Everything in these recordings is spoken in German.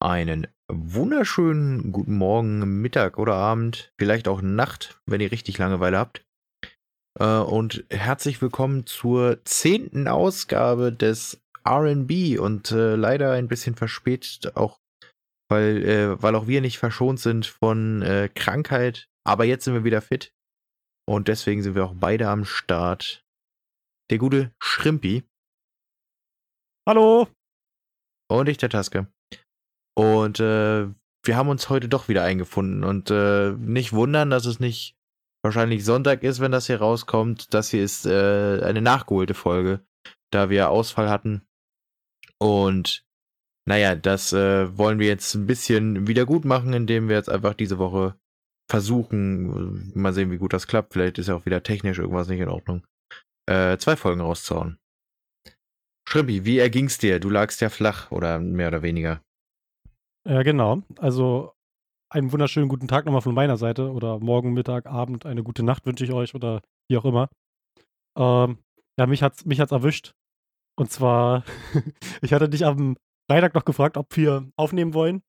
Einen wunderschönen guten Morgen, Mittag oder Abend, vielleicht auch Nacht, wenn ihr richtig Langeweile habt. Äh, und herzlich willkommen zur zehnten Ausgabe des RB und äh, leider ein bisschen verspätet, auch weil, äh, weil auch wir nicht verschont sind von äh, Krankheit. Aber jetzt sind wir wieder fit. Und deswegen sind wir auch beide am Start. Der gute Schrimpi. Hallo. Und ich, der Taske. Und äh, wir haben uns heute doch wieder eingefunden. Und äh, nicht wundern, dass es nicht wahrscheinlich Sonntag ist, wenn das hier rauskommt. Das hier ist äh, eine nachgeholte Folge, da wir Ausfall hatten. Und naja, das äh, wollen wir jetzt ein bisschen wieder gut machen, indem wir jetzt einfach diese Woche versuchen, mal sehen, wie gut das klappt. Vielleicht ist ja auch wieder technisch irgendwas nicht in Ordnung. Äh, zwei Folgen rauszuhauen. Schrimpi, wie erging's dir? Du lagst ja flach oder mehr oder weniger. Ja, genau. Also einen wunderschönen guten Tag nochmal von meiner Seite oder morgen, Mittag, Abend, eine gute Nacht wünsche ich euch oder wie auch immer. Ähm, ja, mich hat's, mich hat's erwischt. Und zwar, ich hatte dich am Freitag noch gefragt, ob wir aufnehmen wollen.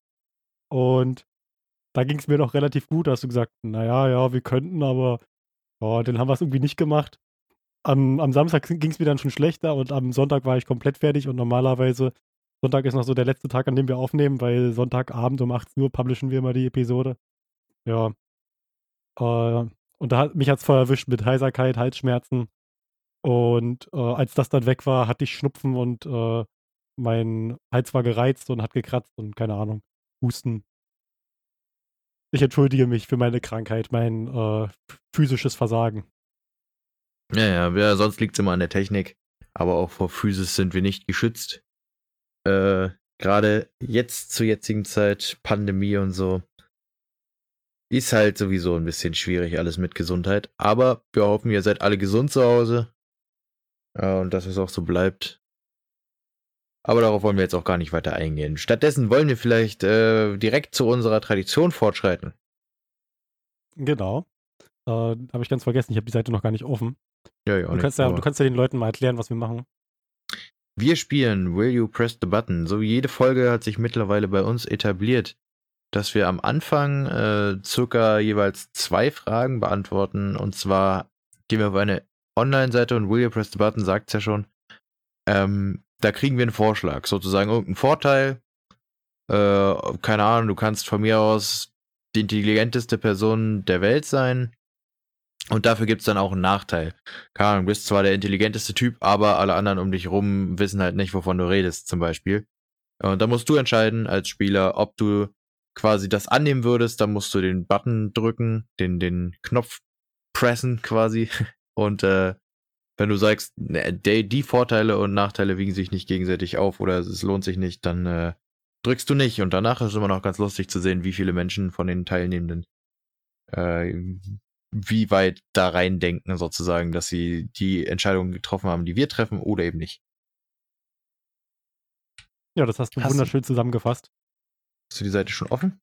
Und da ging es mir noch relativ gut. Da hast du gesagt, naja, ja, wir könnten, aber oh, dann haben wir es irgendwie nicht gemacht. Am, am Samstag ging es mir dann schon schlechter und am Sonntag war ich komplett fertig und normalerweise Sonntag ist noch so der letzte Tag, an dem wir aufnehmen, weil Sonntagabend um 18 Uhr publishen wir immer die Episode. Ja. Äh, und da hat mich hat's voll erwischt mit Heiserkeit, Halsschmerzen. Und äh, als das dann weg war, hatte ich Schnupfen und äh, mein Hals war gereizt und hat gekratzt und keine Ahnung, Husten. Ich entschuldige mich für meine Krankheit, mein äh, physisches Versagen. Ja, ja, ja sonst liegt es immer an der Technik. Aber auch vor Physis sind wir nicht geschützt äh, gerade jetzt zur jetzigen Zeit, Pandemie und so, ist halt sowieso ein bisschen schwierig alles mit Gesundheit. Aber wir hoffen, ihr seid alle gesund zu Hause. Ja, und dass es auch so bleibt. Aber darauf wollen wir jetzt auch gar nicht weiter eingehen. Stattdessen wollen wir vielleicht äh, direkt zu unserer Tradition fortschreiten. Genau. Äh, Habe ich ganz vergessen, ich habe die Seite noch gar nicht offen. Ja, ja, du, kannst ja, du kannst ja den Leuten mal erklären, was wir machen. Wir spielen Will You Press the Button. So wie jede Folge hat sich mittlerweile bei uns etabliert, dass wir am Anfang äh, circa jeweils zwei Fragen beantworten. Und zwar gehen wir auf eine Online-Seite und Will You Press the Button sagt es ja schon. Ähm, da kriegen wir einen Vorschlag, sozusagen irgendeinen Vorteil. Äh, keine Ahnung, du kannst von mir aus die intelligenteste Person der Welt sein. Und dafür gibt's dann auch einen Nachteil. Keine Ahnung, du bist zwar der intelligenteste Typ, aber alle anderen um dich rum wissen halt nicht, wovon du redest, zum Beispiel. Und da musst du entscheiden als Spieler, ob du quasi das annehmen würdest, dann musst du den Button drücken, den, den Knopf pressen quasi. Und äh, wenn du sagst, ne, die, die Vorteile und Nachteile wiegen sich nicht gegenseitig auf oder es lohnt sich nicht, dann äh, drückst du nicht. Und danach ist es immer noch ganz lustig zu sehen, wie viele Menschen von den Teilnehmenden äh, wie weit da reindenken, sozusagen, dass sie die Entscheidungen getroffen haben, die wir treffen oder eben nicht. Ja, das hast du hast wunderschön du, zusammengefasst. Hast du die Seite schon offen?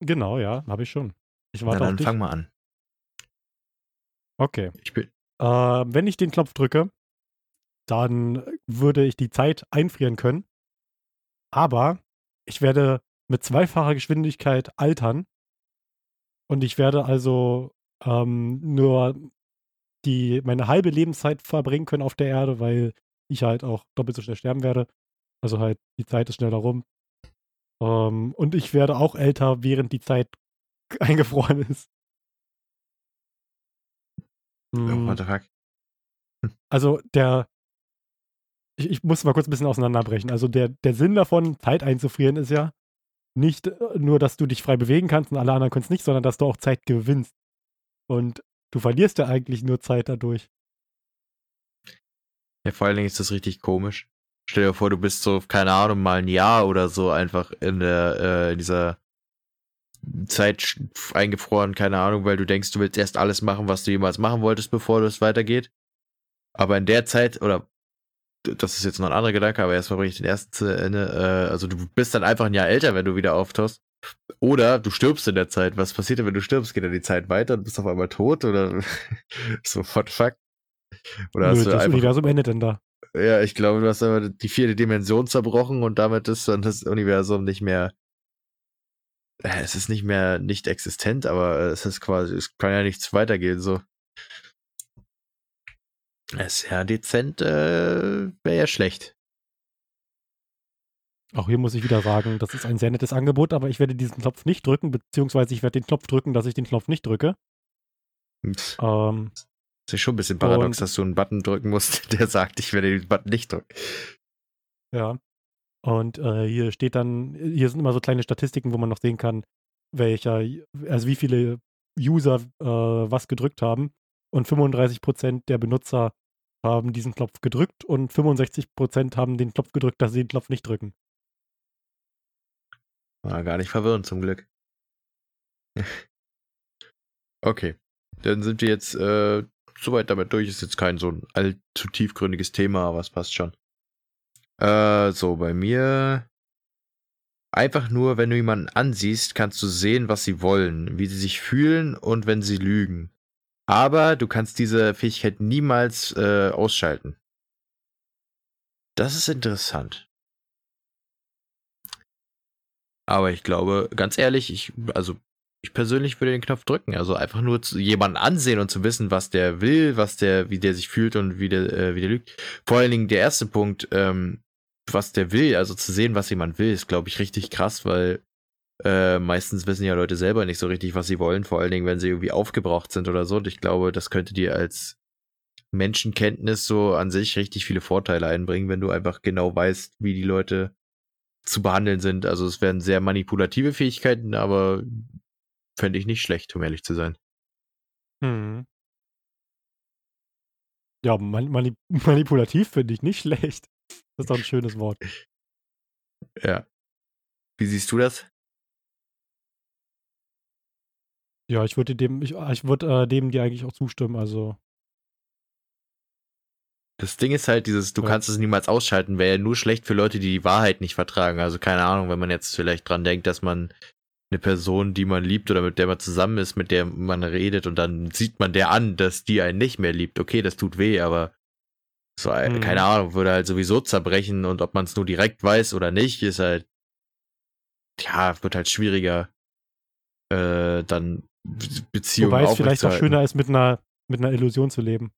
Genau, ja, habe ich schon. Ich warte Na, dann auf dich. fang mal an. Okay. Ich bin. Äh, wenn ich den Knopf drücke, dann würde ich die Zeit einfrieren können. Aber ich werde mit zweifacher Geschwindigkeit altern. Und ich werde also ähm, nur die meine halbe Lebenszeit verbringen können auf der Erde, weil ich halt auch doppelt so schnell sterben werde. Also halt, die Zeit ist schneller rum. Ähm, und ich werde auch älter, während die Zeit eingefroren ist. Oh, the fuck? Hm. Also der, ich, ich, muss mal kurz ein bisschen auseinanderbrechen. Also der, der Sinn davon, Zeit einzufrieren, ist ja nicht äh, nur, dass du dich frei bewegen kannst und alle anderen können es nicht, sondern dass du auch Zeit gewinnst. Und du verlierst ja eigentlich nur Zeit dadurch. Ja, vor allen Dingen ist das richtig komisch. Stell dir vor, du bist so, keine Ahnung, mal ein Jahr oder so einfach in der, äh, in dieser Zeit eingefroren, keine Ahnung, weil du denkst, du willst erst alles machen, was du jemals machen wolltest, bevor es weitergeht. Aber in der Zeit, oder das ist jetzt noch ein anderer Gedanke, aber erstmal bringe ich den ersten zu Ende. Äh, also du bist dann einfach ein Jahr älter, wenn du wieder auftauchst. Oder du stirbst in der Zeit. Was passiert denn, wenn du stirbst? Geht dann die Zeit weiter und bist auf einmal tot? Oder so, what fuck? Oder Nö, hast du das einfach, Universum endet denn da. Ja, ich glaube, du hast aber die vierte Dimension zerbrochen und damit ist dann das Universum nicht mehr äh, es ist nicht mehr nicht existent, aber es ist quasi, es kann ja nichts weitergehen, so. Es ist ja dezent, äh, wäre ja schlecht. Auch hier muss ich wieder sagen, das ist ein sehr nettes Angebot, aber ich werde diesen Knopf nicht drücken, beziehungsweise ich werde den Knopf drücken, dass ich den Knopf nicht drücke. Ähm, das ist schon ein bisschen paradox, dass du einen Button drücken musst, der sagt, ich werde den Button nicht drücken. Ja. Und äh, hier steht dann, hier sind immer so kleine Statistiken, wo man noch sehen kann, welcher, also wie viele User äh, was gedrückt haben. Und 35% der Benutzer haben diesen Knopf gedrückt und 65% haben den Knopf gedrückt, dass sie den Knopf nicht drücken. War gar nicht verwirrend, zum Glück. okay. Dann sind wir jetzt äh, soweit damit durch. Ist jetzt kein so ein allzu tiefgründiges Thema, aber es passt schon. Äh, so, bei mir. Einfach nur, wenn du jemanden ansiehst, kannst du sehen, was sie wollen, wie sie sich fühlen und wenn sie lügen. Aber du kannst diese Fähigkeit niemals äh, ausschalten. Das ist interessant. Aber ich glaube, ganz ehrlich, ich, also ich persönlich würde den Knopf drücken. Also einfach nur zu, jemanden ansehen und zu wissen, was der will, was der, wie der sich fühlt und wie der, äh, wie der lügt. Vor allen Dingen der erste Punkt, ähm, was der will, also zu sehen, was jemand will, ist, glaube ich, richtig krass, weil äh, meistens wissen ja Leute selber nicht so richtig, was sie wollen, vor allen Dingen, wenn sie irgendwie aufgebraucht sind oder so. Und ich glaube, das könnte dir als Menschenkenntnis so an sich richtig viele Vorteile einbringen, wenn du einfach genau weißt, wie die Leute zu behandeln sind. Also es werden sehr manipulative Fähigkeiten, aber fände ich nicht schlecht, um ehrlich zu sein. Hm. Ja, man, mani manipulativ finde ich nicht schlecht. Das ist doch ein schönes Wort. Ja. Wie siehst du das? Ja, ich würde dem, ich, ich würde äh, dem dir eigentlich auch zustimmen. Also das Ding ist halt dieses, du ja. kannst es niemals ausschalten, wäre ja nur schlecht für Leute, die die Wahrheit nicht vertragen. Also keine Ahnung, wenn man jetzt vielleicht dran denkt, dass man eine Person, die man liebt oder mit der man zusammen ist, mit der man redet und dann sieht man der an, dass die einen nicht mehr liebt. Okay, das tut weh, aber so, mhm. keine Ahnung, würde halt sowieso zerbrechen und ob man es nur direkt weiß oder nicht, ist halt, ja, wird halt schwieriger, äh, dann Beziehungen Wobei es vielleicht auch schöner ist, mit einer, mit einer Illusion zu leben.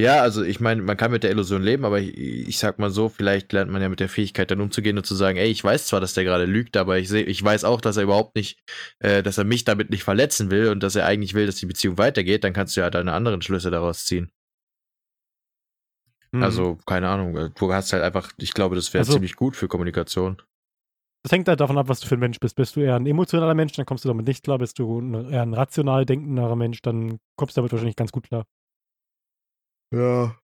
Ja, also ich meine, man kann mit der Illusion leben, aber ich, ich, sag mal so, vielleicht lernt man ja mit der Fähigkeit dann umzugehen und zu sagen, ey, ich weiß zwar, dass der gerade lügt, aber ich sehe, ich weiß auch, dass er überhaupt nicht, äh, dass er mich damit nicht verletzen will und dass er eigentlich will, dass die Beziehung weitergeht, dann kannst du ja deine anderen Schlüsse daraus ziehen. Mhm. Also, keine Ahnung, äh, du hast halt einfach, ich glaube, das wäre also, ziemlich gut für Kommunikation. Das hängt halt davon ab, was du für ein Mensch bist. Bist du eher ein emotionaler Mensch, dann kommst du damit nicht klar. Bist du eher ein rational denkender Mensch, dann kommst du damit wahrscheinlich ganz gut klar. Ja.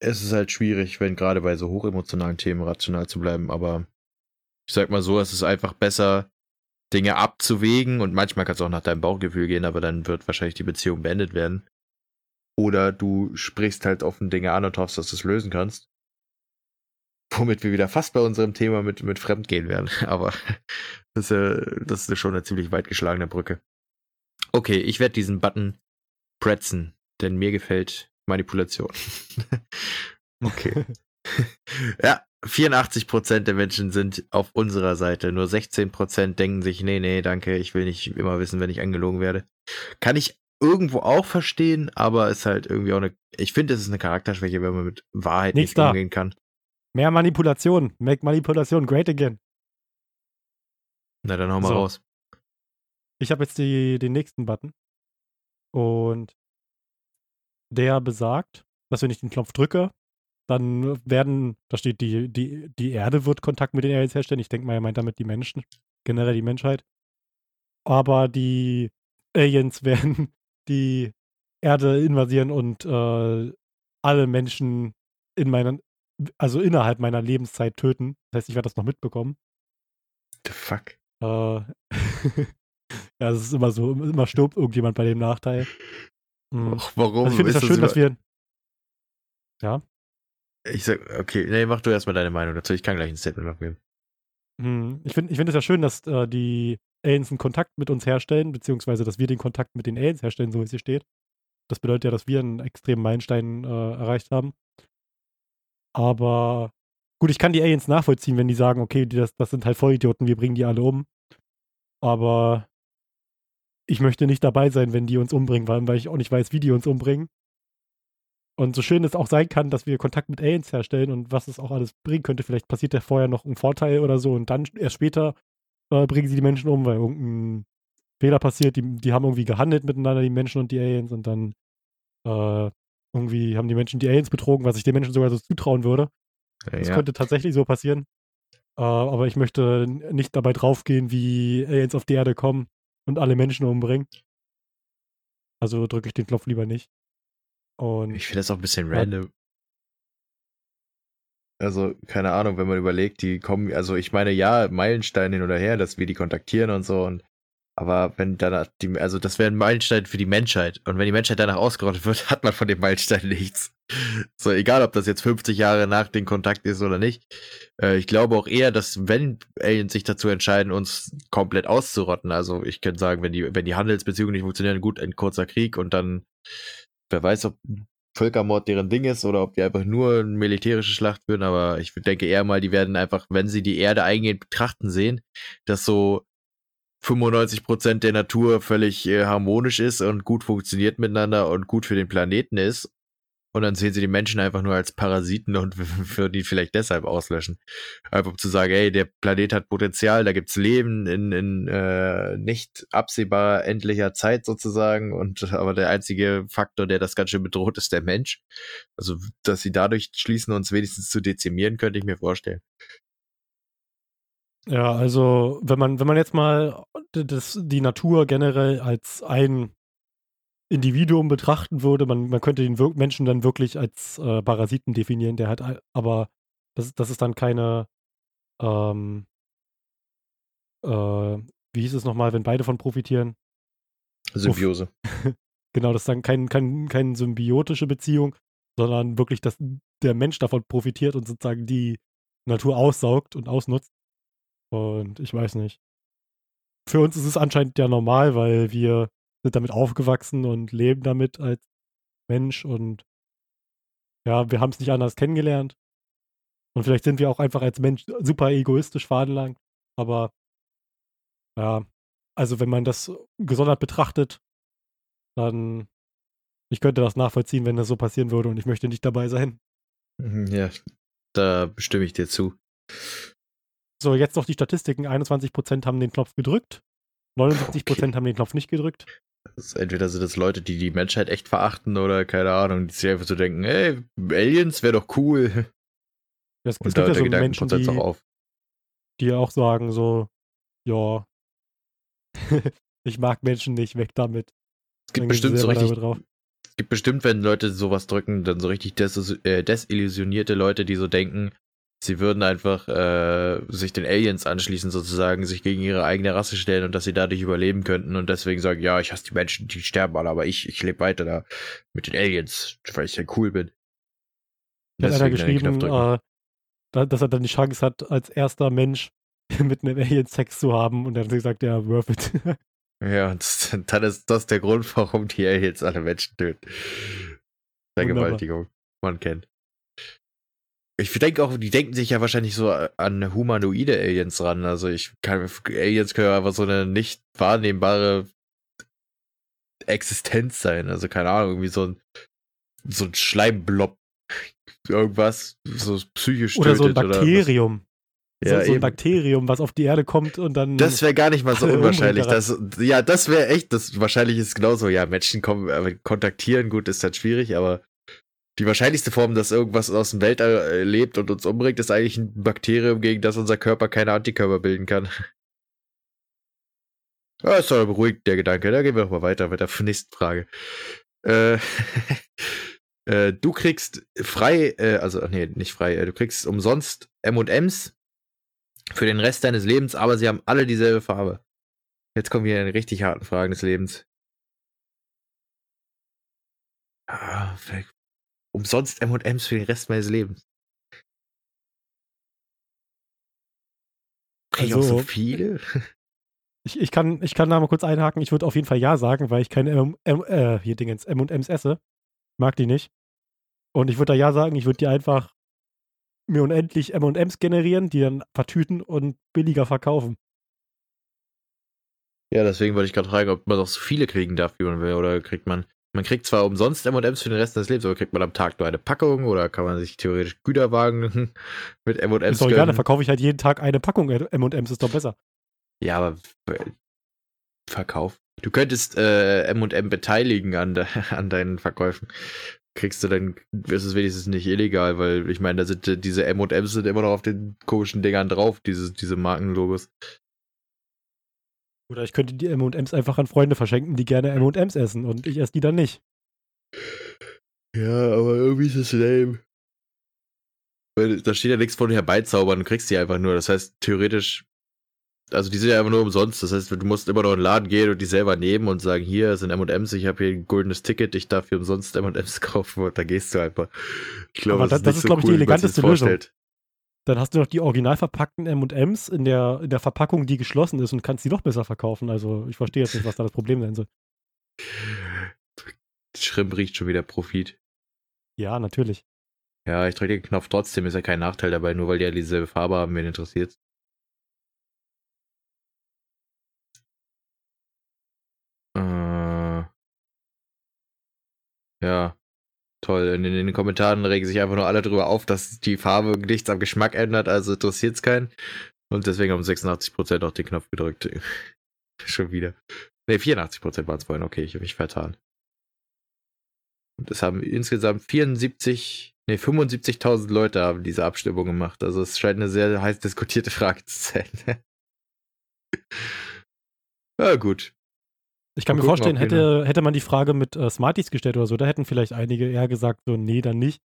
Es ist halt schwierig, wenn gerade bei so hochemotionalen Themen rational zu bleiben, aber ich sag mal so, es ist einfach besser, Dinge abzuwägen und manchmal kann es auch nach deinem Bauchgefühl gehen, aber dann wird wahrscheinlich die Beziehung beendet werden. Oder du sprichst halt offen Dinge an und hoffst, dass du es lösen kannst. Womit wir wieder fast bei unserem Thema mit, mit Fremdgehen werden. Aber das ist, das ist schon eine ziemlich weit geschlagene Brücke. Okay, ich werde diesen Button pretzen denn mir gefällt Manipulation. okay. ja, 84% der Menschen sind auf unserer Seite. Nur 16% denken sich, nee, nee, danke, ich will nicht immer wissen, wenn ich angelogen werde. Kann ich irgendwo auch verstehen, aber ist halt irgendwie auch eine. Ich finde, es ist eine Charakterschwäche, wenn man mit Wahrheit Nichts nicht da. umgehen kann. Mehr Manipulation. Make Manipulation great again. Na, dann hau mal so. raus. Ich habe jetzt die, den nächsten Button. Und der besagt, dass wenn ich den Knopf drücke, dann werden, da steht, die, die, die Erde wird Kontakt mit den Aliens herstellen. Ich denke mal, er meint damit die Menschen, generell die Menschheit. Aber die Aliens werden die Erde invasieren und äh, alle Menschen in meiner, also innerhalb meiner Lebenszeit töten. Das heißt, ich werde das noch mitbekommen. The fuck? Äh, ja, es ist immer so, immer stirbt irgendjemand bei dem Nachteil. Mhm. Och, warum? Also ich finde es ja schön, dass wir. Ja. Ich sag, okay, nee, mach du erstmal deine Meinung dazu. Ich kann gleich ein Statement abgeben. Hm, ich finde ich find es ja schön, dass äh, die Aliens einen Kontakt mit uns herstellen, beziehungsweise dass wir den Kontakt mit den Aliens herstellen, so wie es hier steht. Das bedeutet ja, dass wir einen extremen Meilenstein äh, erreicht haben. Aber gut, ich kann die Aliens nachvollziehen, wenn die sagen, okay, die, das, das sind halt Vollidioten, wir bringen die alle um. Aber ich möchte nicht dabei sein, wenn die uns umbringen, weil, weil ich auch nicht weiß, wie die uns umbringen. Und so schön es auch sein kann, dass wir Kontakt mit Aliens herstellen und was es auch alles bringen könnte, vielleicht passiert ja vorher noch ein Vorteil oder so und dann erst später äh, bringen sie die Menschen um, weil irgendein Fehler passiert. Die, die haben irgendwie gehandelt miteinander, die Menschen und die Aliens und dann äh, irgendwie haben die Menschen die Aliens betrogen, was ich den Menschen sogar so zutrauen würde. Ja, das könnte tatsächlich so passieren. Äh, aber ich möchte nicht dabei draufgehen, wie Aliens auf die Erde kommen und alle Menschen umbringen. Also drücke ich den Knopf lieber nicht. Und ich finde das auch ein bisschen ja. random. Also, keine Ahnung, wenn man überlegt, die kommen, also ich meine, ja, Meilenstein hin oder her, dass wir die kontaktieren und so und aber wenn danach die, also das wäre ein Meilenstein für die Menschheit. Und wenn die Menschheit danach ausgerottet wird, hat man von dem Meilenstein nichts. So, egal ob das jetzt 50 Jahre nach dem Kontakt ist oder nicht. Äh, ich glaube auch eher, dass wenn Aliens sich dazu entscheiden, uns komplett auszurotten, also ich könnte sagen, wenn die, wenn die Handelsbeziehungen nicht funktionieren, gut, ein kurzer Krieg und dann, wer weiß, ob Völkermord deren Ding ist oder ob die einfach nur eine militärische Schlacht führen, aber ich denke eher mal, die werden einfach, wenn sie die Erde eingehend betrachten sehen, dass so 95% der Natur völlig äh, harmonisch ist und gut funktioniert miteinander und gut für den Planeten ist. Und dann sehen sie die Menschen einfach nur als Parasiten und für die vielleicht deshalb auslöschen. Einfach um zu sagen, ey, der Planet hat Potenzial, da gibt's Leben in, in äh, nicht absehbar endlicher Zeit sozusagen. Und aber der einzige Faktor, der das ganz schön bedroht, ist der Mensch. Also, dass sie dadurch schließen, uns wenigstens zu dezimieren, könnte ich mir vorstellen. Ja, also wenn man, wenn man jetzt mal das, die Natur generell als ein Individuum betrachten würde, man, man könnte den Wir Menschen dann wirklich als äh, Parasiten definieren, der hat aber das, das ist dann keine ähm, äh, wie hieß es nochmal, wenn beide von profitieren? Symbiose. genau, das ist dann keine kein, kein symbiotische Beziehung, sondern wirklich, dass der Mensch davon profitiert und sozusagen die Natur aussaugt und ausnutzt. Und ich weiß nicht. Für uns ist es anscheinend ja normal, weil wir sind damit aufgewachsen und leben damit als Mensch und ja, wir haben es nicht anders kennengelernt. Und vielleicht sind wir auch einfach als Mensch super egoistisch veranlagt. Aber ja, also wenn man das gesondert betrachtet, dann ich könnte das nachvollziehen, wenn das so passieren würde und ich möchte nicht dabei sein. Mhm, ja, da stimme ich dir zu. So, jetzt noch die Statistiken. 21% haben den Knopf gedrückt, 79% okay. haben den Knopf nicht gedrückt. entweder sind das Leute, die die Menschheit echt verachten oder keine Ahnung, die sich einfach so denken, ey, Aliens wäre doch cool. Das, es gibt ja so Menschen, die, auch die auch sagen so, ja, ich mag Menschen nicht, weg damit. Es gibt bestimmt so richtig, es gibt bestimmt, wenn Leute sowas drücken, dann so richtig des, äh, desillusionierte Leute, die so denken, sie würden einfach äh, sich den Aliens anschließen, sozusagen, sich gegen ihre eigene Rasse stellen und dass sie dadurch überleben könnten und deswegen sagen, ja, ich hasse die Menschen, die sterben alle, aber ich, ich lebe weiter da mit den Aliens, weil ich ja cool bin. Da hat einer geschrieben, äh, dass er dann die Chance hat, als erster Mensch mit einem Alien Sex zu haben und dann hat er gesagt, ja, worth it. ja, und dann ist das der Grund, warum die Aliens alle Menschen töten. Vergewaltigung, man kennt. Ich denke auch, die denken sich ja wahrscheinlich so an humanoide Aliens ran. Also ich kann, Aliens können ja einfach so eine nicht wahrnehmbare Existenz sein. Also keine Ahnung, irgendwie so ein, so ein Schleimblob. Irgendwas, so psychisch Oder so ein Bakterium. So, ja, so ein Bakterium, was auf die Erde kommt und dann. Das wäre gar nicht mal so unwahrscheinlich. Das, ja, das wäre echt, das wahrscheinlich ist genauso. Ja, Menschen kommen, äh, kontaktieren, gut, ist halt schwierig, aber die wahrscheinlichste Form, dass irgendwas aus dem Weltall äh, lebt und uns umbringt, ist eigentlich ein Bakterium, gegen das unser Körper keine Antikörper bilden kann. Ja, ist doch beruhigt, der Gedanke. Da gehen wir doch mal weiter mit der nächsten Frage. Äh, äh, du kriegst frei, äh, also, nee, nicht frei, äh, du kriegst umsonst M&M's für den Rest deines Lebens, aber sie haben alle dieselbe Farbe. Jetzt kommen wir in die richtig harten Fragen des Lebens. Ah, umsonst M&M's für den Rest meines Lebens. Krieg ich also, auch so viele? Ich, ich, kann, ich kann da mal kurz einhaken. Ich würde auf jeden Fall Ja sagen, weil ich keine M, M, äh, hier Dingens, M&M's esse. Mag die nicht. Und ich würde da Ja sagen, ich würde die einfach mir unendlich M&Ms generieren, die dann vertüten und billiger verkaufen. Ja, deswegen wollte ich gerade fragen, ob man auch so viele kriegen darf, wie man will, oder kriegt man, man kriegt zwar umsonst M&Ms für den Rest des Lebens, aber kriegt man am Tag nur eine Packung oder kann man sich theoretisch Güterwagen mit M&Ms Ist doch egal, dann verkaufe ich halt jeden Tag eine Packung M&Ms, ist doch besser. Ja, aber Verkauf. Du könntest äh, M&M beteiligen an, de an deinen Verkäufen. Kriegst du dann, ist es wenigstens nicht illegal, weil ich meine, da sind äh, diese M&Ms sind immer noch auf den komischen Dingern drauf, diese, diese Markenlogos. Oder ich könnte die M&Ms einfach an Freunde verschenken, die gerne M&Ms essen und ich esse die dann nicht. Ja, aber irgendwie ist es lame. Weil da steht ja nichts von herbeizaubern, du kriegst die einfach nur. Das heißt, theoretisch also die sind ja einfach nur umsonst. Das heißt, du musst immer noch in den Laden gehen und die selber nehmen und sagen, hier sind M&M's, ich habe hier ein goldenes Ticket, ich darf hier umsonst M&M's kaufen und da gehst du einfach. Ich glaube, das, das, ist, ist so glaube ich, die eleganteste Lösung. Dann hast du noch die original verpackten M&M's in der, in der Verpackung, die geschlossen ist und kannst die noch besser verkaufen. Also ich verstehe jetzt nicht, was da das Problem sein soll. Schrimp riecht schon wieder Profit. Ja, natürlich. Ja, ich drücke den Knopf trotzdem, ist ja kein Nachteil dabei, nur weil die ja dieselbe Farbe haben, wen interessiert. Ja, toll. In, in den Kommentaren regen sich einfach nur alle darüber auf, dass die Farbe nichts am Geschmack ändert, also interessiert es keinen. Und deswegen haben 86% auch den Knopf gedrückt. Schon wieder. Ne, 84% waren es vorhin. Okay, ich habe mich vertan. Und es haben insgesamt 74, ne, 75.000 Leute haben diese Abstimmung gemacht. Also es scheint eine sehr heiß diskutierte Frage zu sein. ja, gut. Ich kann Mal mir vorstellen, hätte, hätte man die Frage mit äh, Smarties gestellt oder so, da hätten vielleicht einige eher gesagt, so, nee, dann nicht.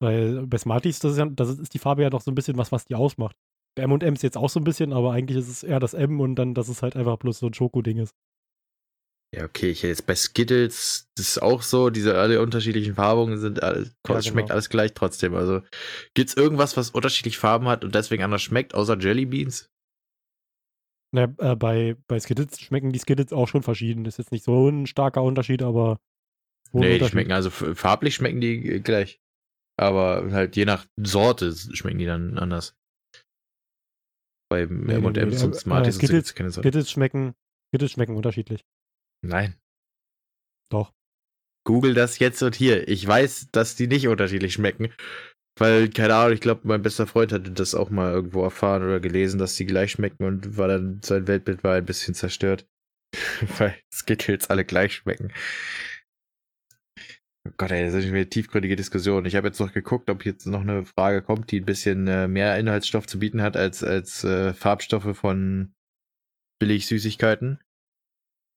Weil bei Smarties, das ist, ja, das ist die Farbe ja doch so ein bisschen was, was die ausmacht. Bei M&M ist jetzt auch so ein bisschen, aber eigentlich ist es eher das M und dann, dass es halt einfach bloß so ein Schokoding ist. Ja, okay, ich hätte jetzt bei Skittles, das ist auch so, diese alle unterschiedlichen Farbungen sind, alles, ja, schmeckt genau. alles gleich trotzdem. Also, gibt's irgendwas, was unterschiedliche Farben hat und deswegen anders schmeckt, außer Jelly Beans? Na, äh, bei, bei Skittles schmecken die Skittles auch schon verschieden. Das ist jetzt nicht so ein starker Unterschied, aber. Nee, die schmecken, also farblich schmecken die gleich. Aber halt je nach Sorte schmecken die dann anders. Bei M&M's und Smarties äh, Skittles, keine Sorte. Skittles schmecken, Skittles schmecken unterschiedlich. Nein. Doch. Google das jetzt und hier. Ich weiß, dass die nicht unterschiedlich schmecken. Weil, keine Ahnung, ich glaube, mein bester Freund hatte das auch mal irgendwo erfahren oder gelesen, dass die gleich schmecken und war dann, sein Weltbild war ein bisschen zerstört. Weil Skittles alle gleich schmecken. Oh Gott, ey, das ist eine tiefgründige Diskussion. Ich habe jetzt noch geguckt, ob jetzt noch eine Frage kommt, die ein bisschen äh, mehr Inhaltsstoff zu bieten hat als, als äh, Farbstoffe von billig Süßigkeiten.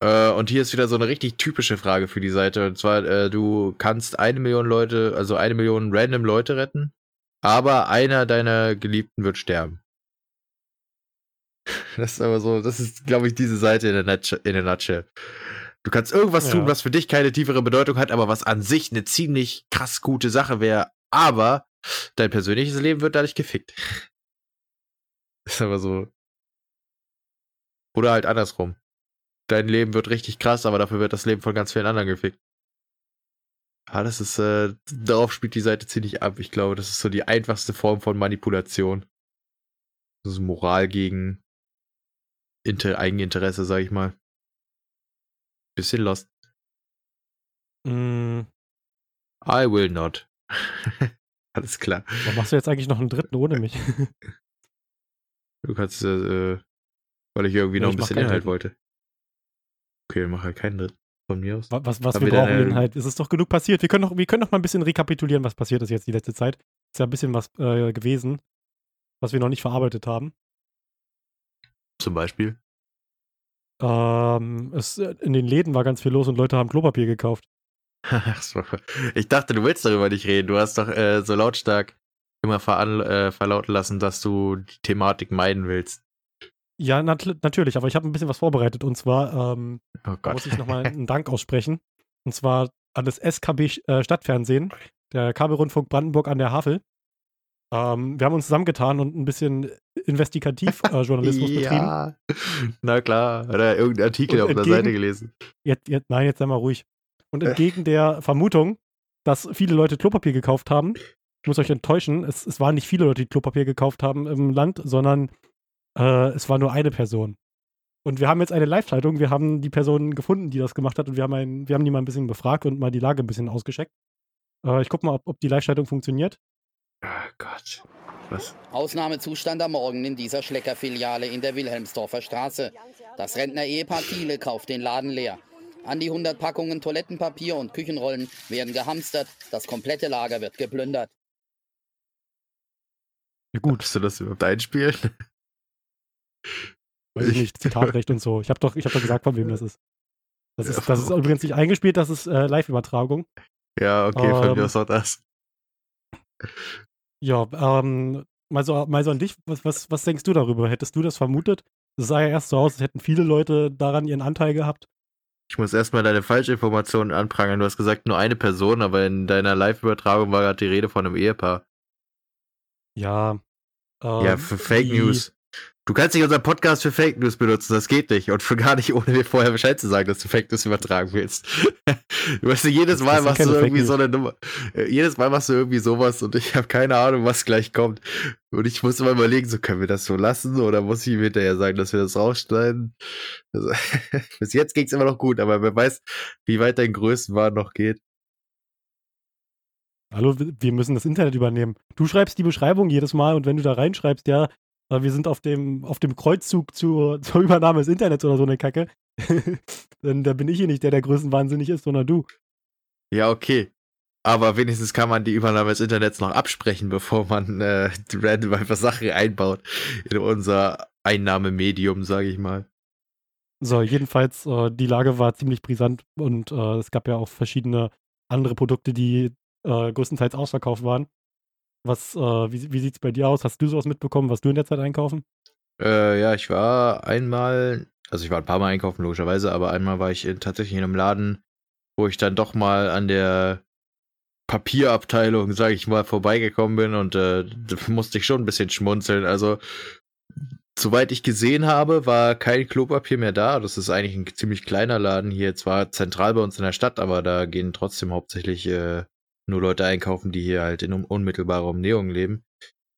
Äh, und hier ist wieder so eine richtig typische Frage für die Seite. Und zwar, äh, du kannst eine Million Leute, also eine Million random Leute retten, aber einer deiner Geliebten wird sterben. Das ist aber so, das ist, glaube ich, diese Seite in der, Nutshell, in der Nutshell. Du kannst irgendwas ja. tun, was für dich keine tiefere Bedeutung hat, aber was an sich eine ziemlich krass gute Sache wäre, aber dein persönliches Leben wird dadurch gefickt. Das ist aber so. Oder halt andersrum dein Leben wird richtig krass, aber dafür wird das Leben von ganz vielen anderen gefickt. Ja, das ist, äh, darauf spielt die Seite ziemlich ab. Ich glaube, das ist so die einfachste Form von Manipulation. Das ist Moral gegen Inter Eigeninteresse, sag ich mal. Bisschen lost. Mm. I will not. Alles klar. Warum machst du jetzt eigentlich noch einen dritten ohne mich? du kannst, äh, weil ich irgendwie ja, noch ein bisschen Inhalt wollte. Okay, mach halt keinen Dritt von mir aus. Was, was wir brauchen deine... halt, es ist doch genug passiert. Wir können doch, wir können doch mal ein bisschen rekapitulieren, was passiert ist jetzt die letzte Zeit. Ist ja ein bisschen was äh, gewesen, was wir noch nicht verarbeitet haben. Zum Beispiel? Ähm, es, äh, in den Läden war ganz viel los und Leute haben Klopapier gekauft. ich dachte, du willst darüber nicht reden. Du hast doch äh, so lautstark immer äh, verlauten lassen, dass du die Thematik meiden willst. Ja, nat natürlich, aber ich habe ein bisschen was vorbereitet und zwar ähm, oh muss ich nochmal einen Dank aussprechen. Und zwar an das SKB äh, Stadtfernsehen, der Kabelrundfunk Brandenburg an der Havel. Ähm, wir haben uns zusammengetan und ein bisschen Investigativjournalismus äh, ja, betrieben. Na klar, oder irgendein Artikel und auf der Seite gelesen. Jetzt, jetzt, nein, jetzt sei mal ruhig. Und entgegen der Vermutung, dass viele Leute Klopapier gekauft haben, muss euch enttäuschen, es, es waren nicht viele Leute, die Klopapier gekauft haben im Land, sondern äh, es war nur eine Person. Und wir haben jetzt eine Live-Schaltung. Wir haben die Person gefunden, die das gemacht hat. Und wir haben, ein, wir haben die mal ein bisschen befragt und mal die Lage ein bisschen ausgescheckt. Äh, ich gucke mal, ob, ob die Live-Schaltung funktioniert. Oh Gott. Was? Ausnahmezustand am Morgen in dieser Schlecker-Filiale in der Wilhelmsdorfer Straße. Das Rentner-Ehepaar Thiele kauft den Laden leer. An die 100 Packungen Toilettenpapier und Küchenrollen werden gehamstert. Das komplette Lager wird geplündert. Ja, gut. Darfst du das überhaupt einspielen? Weiß ich nicht, Zitatrecht und so. Ich habe doch, hab doch gesagt, von wem das ist. Das ist, das ist übrigens nicht eingespielt, das ist äh, Live-Übertragung. Ja, okay, von mir ähm, aus auch das. Ja, ähm, mal so, mal so an dich, was, was, was denkst du darüber? Hättest du das vermutet? Es sah ja erst so aus, als hätten viele Leute daran ihren Anteil gehabt. Ich muss erstmal deine Falschinformationen anprangern. Du hast gesagt, nur eine Person, aber in deiner Live-Übertragung war gerade die Rede von einem Ehepaar. Ja. Ähm, ja, für Fake die, News. Du kannst nicht unseren Podcast für Fake News benutzen, das geht nicht. Und für gar nicht, ohne mir vorher Bescheid zu sagen, dass du Fake News übertragen willst. du weißt, jedes Mal machst du irgendwie so eine Nummer. Äh, jedes Mal machst du irgendwie sowas und ich habe keine Ahnung, was gleich kommt. Und ich muss immer überlegen, so können wir das so lassen oder muss ich hinterher sagen, dass wir das rausschneiden? Also, bis jetzt ging's immer noch gut, aber wer weiß, wie weit dein Größenwahn noch geht. Hallo, wir müssen das Internet übernehmen. Du schreibst die Beschreibung jedes Mal und wenn du da reinschreibst, ja, wir sind auf dem, auf dem Kreuzzug zur, zur Übernahme des Internets oder so eine Kacke. Dann da bin ich hier nicht der, der größenwahnsinnig ist, sondern du. Ja, okay. Aber wenigstens kann man die Übernahme des Internets noch absprechen, bevor man äh, random einfach Sachen einbaut in unser Einnahmemedium, sage ich mal. So, jedenfalls, äh, die Lage war ziemlich brisant und äh, es gab ja auch verschiedene andere Produkte, die äh, größtenteils ausverkauft waren. Was, äh, wie, wie sieht es bei dir aus? Hast du sowas mitbekommen, was du in der Zeit einkaufen? Äh, ja, ich war einmal, also ich war ein paar Mal einkaufen, logischerweise, aber einmal war ich in, tatsächlich in einem Laden, wo ich dann doch mal an der Papierabteilung, sage ich mal, vorbeigekommen bin und äh, da musste ich schon ein bisschen schmunzeln. Also, soweit ich gesehen habe, war kein Klopapier mehr da. Das ist eigentlich ein ziemlich kleiner Laden hier, zwar zentral bei uns in der Stadt, aber da gehen trotzdem hauptsächlich äh, nur Leute einkaufen, die hier halt in unmittelbarer Umnäherung leben,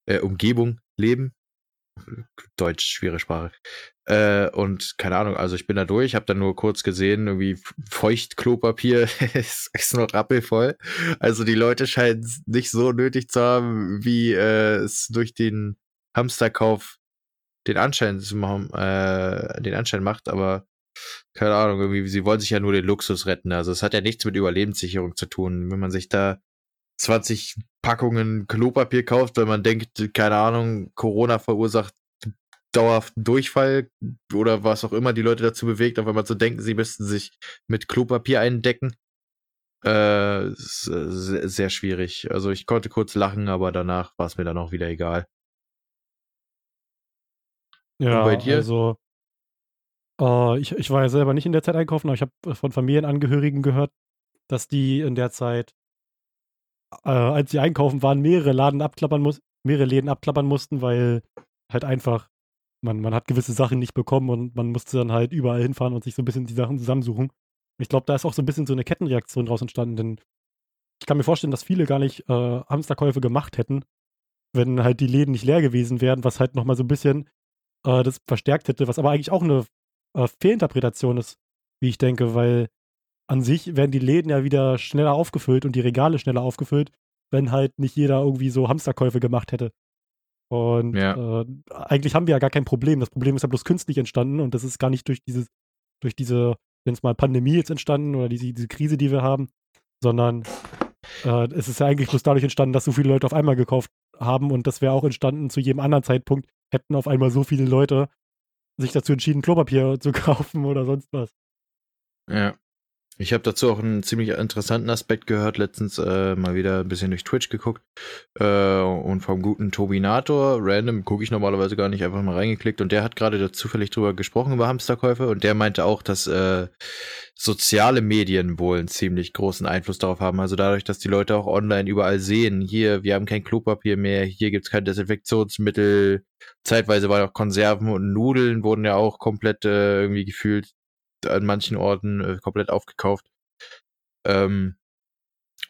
äh, Umgebung leben. Deutsch, schwere Sprache. Äh, und keine Ahnung, also ich bin da durch, habe dann nur kurz gesehen, irgendwie Feuchtklopapier ist, ist noch rappelvoll. Also die Leute scheinen es nicht so nötig zu haben, wie äh, es durch den Hamsterkauf den Anschein zu machen, äh, den Anschein macht, aber keine Ahnung, irgendwie, sie wollen sich ja nur den Luxus retten. Also es hat ja nichts mit Überlebenssicherung zu tun. Wenn man sich da 20 Packungen Klopapier kauft, weil man denkt, keine Ahnung, Corona verursacht dauerhaften Durchfall oder was auch immer die Leute dazu bewegt, auf einmal zu denken, sie müssten sich mit Klopapier eindecken. Äh, sehr, sehr schwierig. Also ich konnte kurz lachen, aber danach war es mir dann auch wieder egal. Ja, Und bei dir? also äh, ich, ich war ja selber nicht in der Zeit einkaufen, aber ich habe von Familienangehörigen gehört, dass die in der Zeit, äh, als sie einkaufen waren, mehrere Laden abklappern muss, mehrere Läden abklappern mussten, weil halt einfach man, man hat gewisse Sachen nicht bekommen und man musste dann halt überall hinfahren und sich so ein bisschen die Sachen zusammensuchen. Ich glaube, da ist auch so ein bisschen so eine Kettenreaktion draus entstanden, denn ich kann mir vorstellen, dass viele gar nicht äh, Hamsterkäufe gemacht hätten, wenn halt die Läden nicht leer gewesen wären, was halt nochmal so ein bisschen äh, das verstärkt hätte, was aber eigentlich auch eine äh, Fehlinterpretation ist, wie ich denke, weil an sich werden die Läden ja wieder schneller aufgefüllt und die Regale schneller aufgefüllt, wenn halt nicht jeder irgendwie so Hamsterkäufe gemacht hätte. Und ja. äh, eigentlich haben wir ja gar kein Problem. Das Problem ist ja bloß künstlich entstanden und das ist gar nicht durch dieses, durch diese, wenn es mal Pandemie jetzt entstanden oder diese, diese Krise, die wir haben, sondern äh, es ist ja eigentlich bloß dadurch entstanden, dass so viele Leute auf einmal gekauft haben und das wäre auch entstanden zu jedem anderen Zeitpunkt, hätten auf einmal so viele Leute sich dazu entschieden, Klopapier zu kaufen oder sonst was. Ja. Ich habe dazu auch einen ziemlich interessanten Aspekt gehört, letztens äh, mal wieder ein bisschen durch Twitch geguckt äh, und vom guten Tobinator, random, gucke ich normalerweise gar nicht, einfach mal reingeklickt. Und der hat gerade da zufällig drüber gesprochen, über Hamsterkäufe. Und der meinte auch, dass äh, soziale Medien wohl einen ziemlich großen Einfluss darauf haben, also dadurch, dass die Leute auch online überall sehen, hier, wir haben kein Klopapier mehr, hier gibt's kein Desinfektionsmittel, zeitweise waren auch Konserven und Nudeln wurden ja auch komplett äh, irgendwie gefühlt an manchen Orten äh, komplett aufgekauft. Ähm,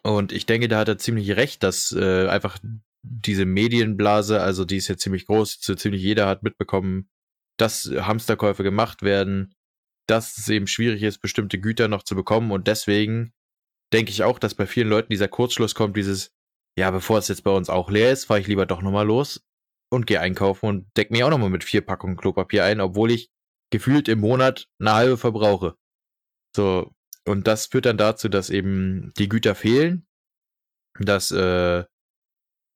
Und ich denke, da hat er ziemlich recht, dass äh, einfach diese Medienblase, also die ist ja ziemlich groß, so ziemlich jeder hat mitbekommen, dass Hamsterkäufe gemacht werden, dass es eben schwierig ist, bestimmte Güter noch zu bekommen. Und deswegen denke ich auch, dass bei vielen Leuten dieser Kurzschluss kommt, dieses, ja, bevor es jetzt bei uns auch leer ist, fahre ich lieber doch nochmal los und gehe einkaufen und deck mir auch nochmal mit vier Packungen Klopapier ein, obwohl ich gefühlt im Monat eine halbe verbrauche. So, und das führt dann dazu, dass eben die Güter fehlen, dass äh,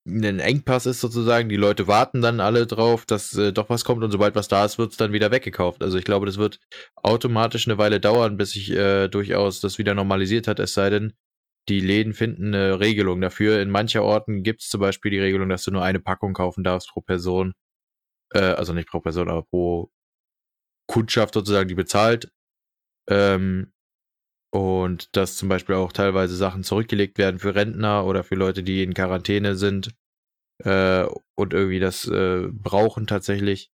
ein Engpass ist sozusagen, die Leute warten dann alle drauf, dass äh, doch was kommt und sobald was da ist, wird es dann wieder weggekauft. Also ich glaube, das wird automatisch eine Weile dauern, bis sich äh, durchaus das wieder normalisiert hat, es sei denn, die Läden finden eine Regelung dafür. In mancher Orten gibt es zum Beispiel die Regelung, dass du nur eine Packung kaufen darfst pro Person. Äh, also nicht pro Person, aber pro Kundschaft sozusagen, die bezahlt. Ähm, und dass zum Beispiel auch teilweise Sachen zurückgelegt werden für Rentner oder für Leute, die in Quarantäne sind äh, und irgendwie das äh, brauchen tatsächlich.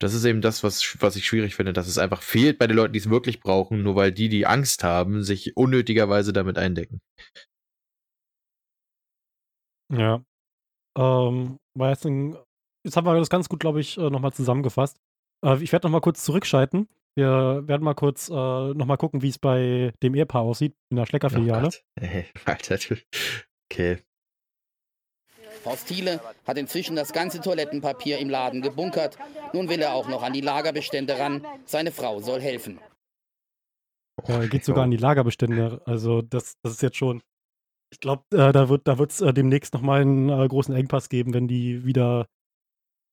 Das ist eben das, was, was ich schwierig finde, dass es einfach fehlt bei den Leuten, die es wirklich brauchen, nur weil die, die Angst haben, sich unnötigerweise damit eindecken. Ja. Ähm, jetzt haben wir das ganz gut, glaube ich, äh, nochmal zusammengefasst. Äh, ich werde nochmal kurz zurückschalten. Wir werden mal kurz äh, nochmal gucken, wie es bei dem Ehepaar aussieht in der Schlecker-Filiale. Oh Alter, okay. Horst Thiele hat inzwischen das ganze Toilettenpapier im Laden gebunkert. Nun will er auch noch an die Lagerbestände ran. Seine Frau soll helfen. Ja, er geht sogar an die Lagerbestände. Also das, das ist jetzt schon. Ich glaube, äh, da wird da wird's äh, demnächst nochmal einen äh, großen Engpass geben, wenn die wieder,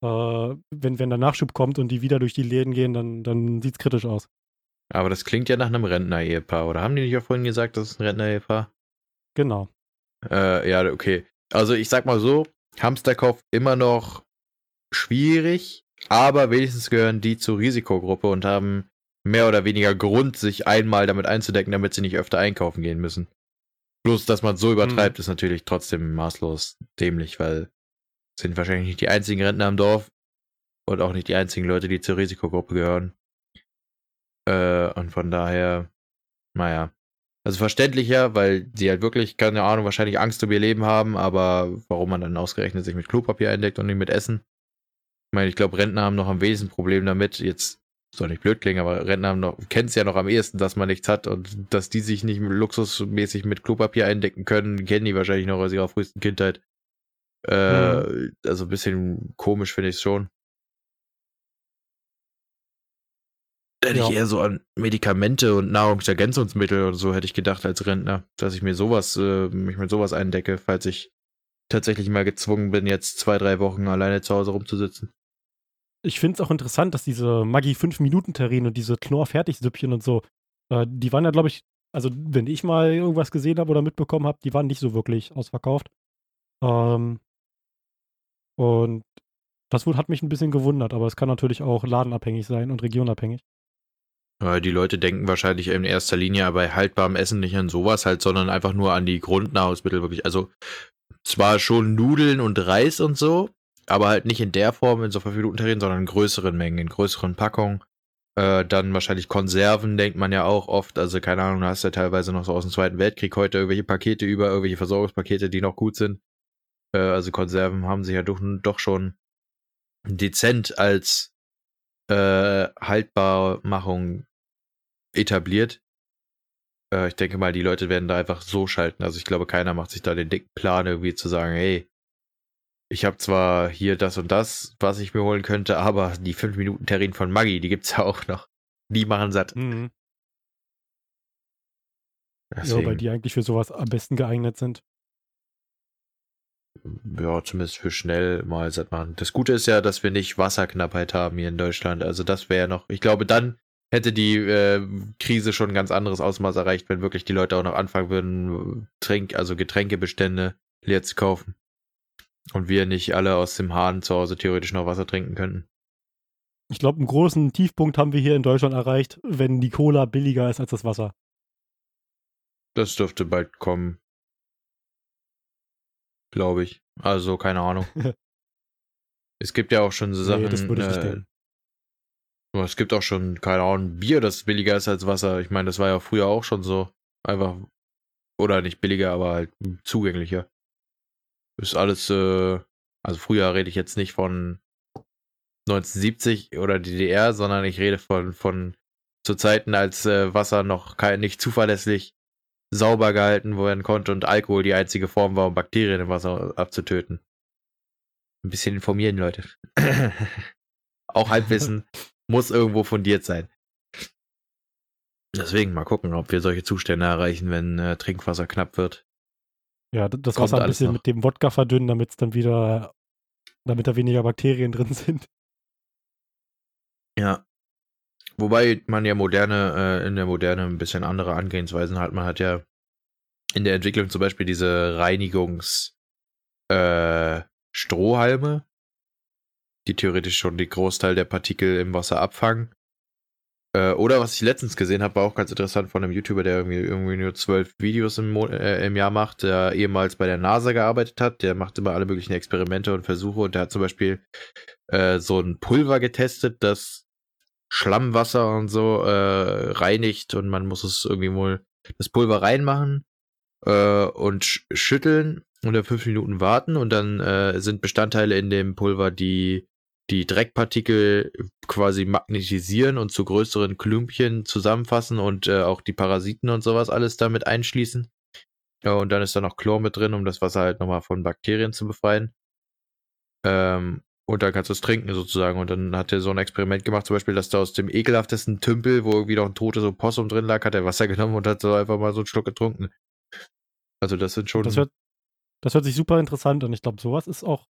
äh, wenn, wenn der Nachschub kommt und die wieder durch die Läden gehen, dann, dann sieht es kritisch aus. Aber das klingt ja nach einem Rentner-Ehepaar, oder haben die nicht auch vorhin gesagt, das ist ein Rentner-Ehepaar? Genau. Äh, ja, okay. Also ich sag mal so, Hamsterkauf immer noch schwierig, aber wenigstens gehören die zur Risikogruppe und haben mehr oder weniger Grund, sich einmal damit einzudecken, damit sie nicht öfter einkaufen gehen müssen. Bloß, dass man so übertreibt, hm. ist natürlich trotzdem maßlos dämlich, weil sind wahrscheinlich nicht die einzigen Rentner im Dorf und auch nicht die einzigen Leute, die zur Risikogruppe gehören. Äh, und von daher, naja, also verständlicher, weil sie halt wirklich, keine Ahnung, wahrscheinlich Angst um ihr Leben haben, aber warum man dann ausgerechnet sich mit Klopapier eindeckt und nicht mit Essen? Ich meine, ich glaube, Rentner haben noch am wenigsten Problem damit. Jetzt soll nicht blöd klingen, aber Rentner haben noch, kennen es ja noch am ehesten, dass man nichts hat und dass die sich nicht luxusmäßig mit Klopapier eindecken können, kennen die wahrscheinlich noch aus ihrer frühesten Kindheit. Äh, mhm. Also ein bisschen komisch finde ich es schon. hätte ja. ich eher so an Medikamente und Nahrungsergänzungsmittel oder so hätte ich gedacht als Rentner, dass ich mir sowas, äh, mich mit sowas eindecke, falls ich tatsächlich mal gezwungen bin, jetzt zwei, drei Wochen alleine zu Hause rumzusitzen. Ich finde es auch interessant, dass diese Maggi 5-Minuten-Terrine und diese Knorr-Fertigsüppchen und so, äh, die waren ja, glaube ich, also wenn ich mal irgendwas gesehen habe oder mitbekommen habe, die waren nicht so wirklich ausverkauft. Ähm, und das hat mich ein bisschen gewundert, aber es kann natürlich auch ladenabhängig sein und regionabhängig. Die Leute denken wahrscheinlich in erster Linie bei haltbarem Essen nicht an sowas halt, sondern einfach nur an die Grundnahrungsmittel wirklich. Also zwar schon Nudeln und Reis und so, aber halt nicht in der Form in so 5 Minuten Terrinen, sondern in größeren Mengen, in größeren Packungen. Äh, dann wahrscheinlich Konserven, denkt man ja auch oft. Also keine Ahnung, du hast ja teilweise noch so aus dem Zweiten Weltkrieg heute irgendwelche Pakete über, irgendwelche Versorgungspakete, die noch gut sind. Äh, also Konserven haben sich ja doch, doch schon dezent als äh, Haltbarmachung etabliert. Äh, ich denke mal, die Leute werden da einfach so schalten. Also ich glaube, keiner macht sich da den dicken Plan, irgendwie zu sagen, hey, ich habe zwar hier das und das, was ich mir holen könnte, aber die 5 Minuten Terrin von Maggi, die gibt's ja auch noch. Die machen satt. Mhm. Ja, weil die eigentlich für sowas am besten geeignet sind ja, zumindest für schnell mal satt machen. Das Gute ist ja, dass wir nicht Wasserknappheit haben hier in Deutschland. Also das wäre noch, ich glaube, dann hätte die äh, Krise schon ein ganz anderes Ausmaß erreicht, wenn wirklich die Leute auch noch anfangen würden, Trink, also Getränkebestände leer zu kaufen. Und wir nicht alle aus dem Hahn zu Hause theoretisch noch Wasser trinken könnten. Ich glaube, einen großen Tiefpunkt haben wir hier in Deutschland erreicht, wenn die Cola billiger ist als das Wasser. Das dürfte bald kommen glaube ich. Also, keine Ahnung. es gibt ja auch schon so Sachen. Nee, das würde ich nicht äh, Es gibt auch schon, keine Ahnung, Bier, das billiger ist als Wasser. Ich meine, das war ja früher auch schon so. Einfach, Oder nicht billiger, aber halt zugänglicher. Ist alles, äh, also früher rede ich jetzt nicht von 1970 oder DDR, sondern ich rede von, von zu Zeiten, als äh, Wasser noch kein, nicht zuverlässig sauber gehalten werden konnte und Alkohol die einzige Form war, um Bakterien im Wasser abzutöten. Ein bisschen informieren, Leute. Auch Halbwissen muss irgendwo fundiert sein. Deswegen mal gucken, ob wir solche Zustände erreichen, wenn äh, Trinkwasser knapp wird. Ja, das Kommt Wasser ein bisschen noch. mit dem Wodka verdünnen, damit es dann wieder, damit da weniger Bakterien drin sind. Ja. Wobei man ja moderne, äh, in der Moderne ein bisschen andere Angehensweisen hat. Man hat ja in der Entwicklung zum Beispiel diese Reinigungs äh, die theoretisch schon den Großteil der Partikel im Wasser abfangen. Äh, oder was ich letztens gesehen habe, war auch ganz interessant von einem YouTuber, der irgendwie, irgendwie nur zwölf Videos im, äh, im Jahr macht, der ehemals bei der NASA gearbeitet hat. Der macht immer alle möglichen Experimente und Versuche und der hat zum Beispiel äh, so ein Pulver getestet, das Schlammwasser und so äh, reinigt und man muss es irgendwie wohl das Pulver reinmachen äh, und sch schütteln und dann fünf Minuten warten und dann äh, sind Bestandteile in dem Pulver, die die Dreckpartikel quasi magnetisieren und zu größeren Klümpchen zusammenfassen und äh, auch die Parasiten und sowas alles damit einschließen. Ja, und dann ist da noch Chlor mit drin, um das Wasser halt nochmal von Bakterien zu befreien. Ähm, und dann kannst du es trinken sozusagen. Und dann hat er so ein Experiment gemacht, zum Beispiel, dass da aus dem ekelhaftesten Tümpel, wo irgendwie noch ein totes Opossum drin lag, hat er Wasser genommen und hat so einfach mal so einen Schluck getrunken. Also das sind schon. Das hört, das hört sich super interessant an. Ich glaube, sowas ist auch.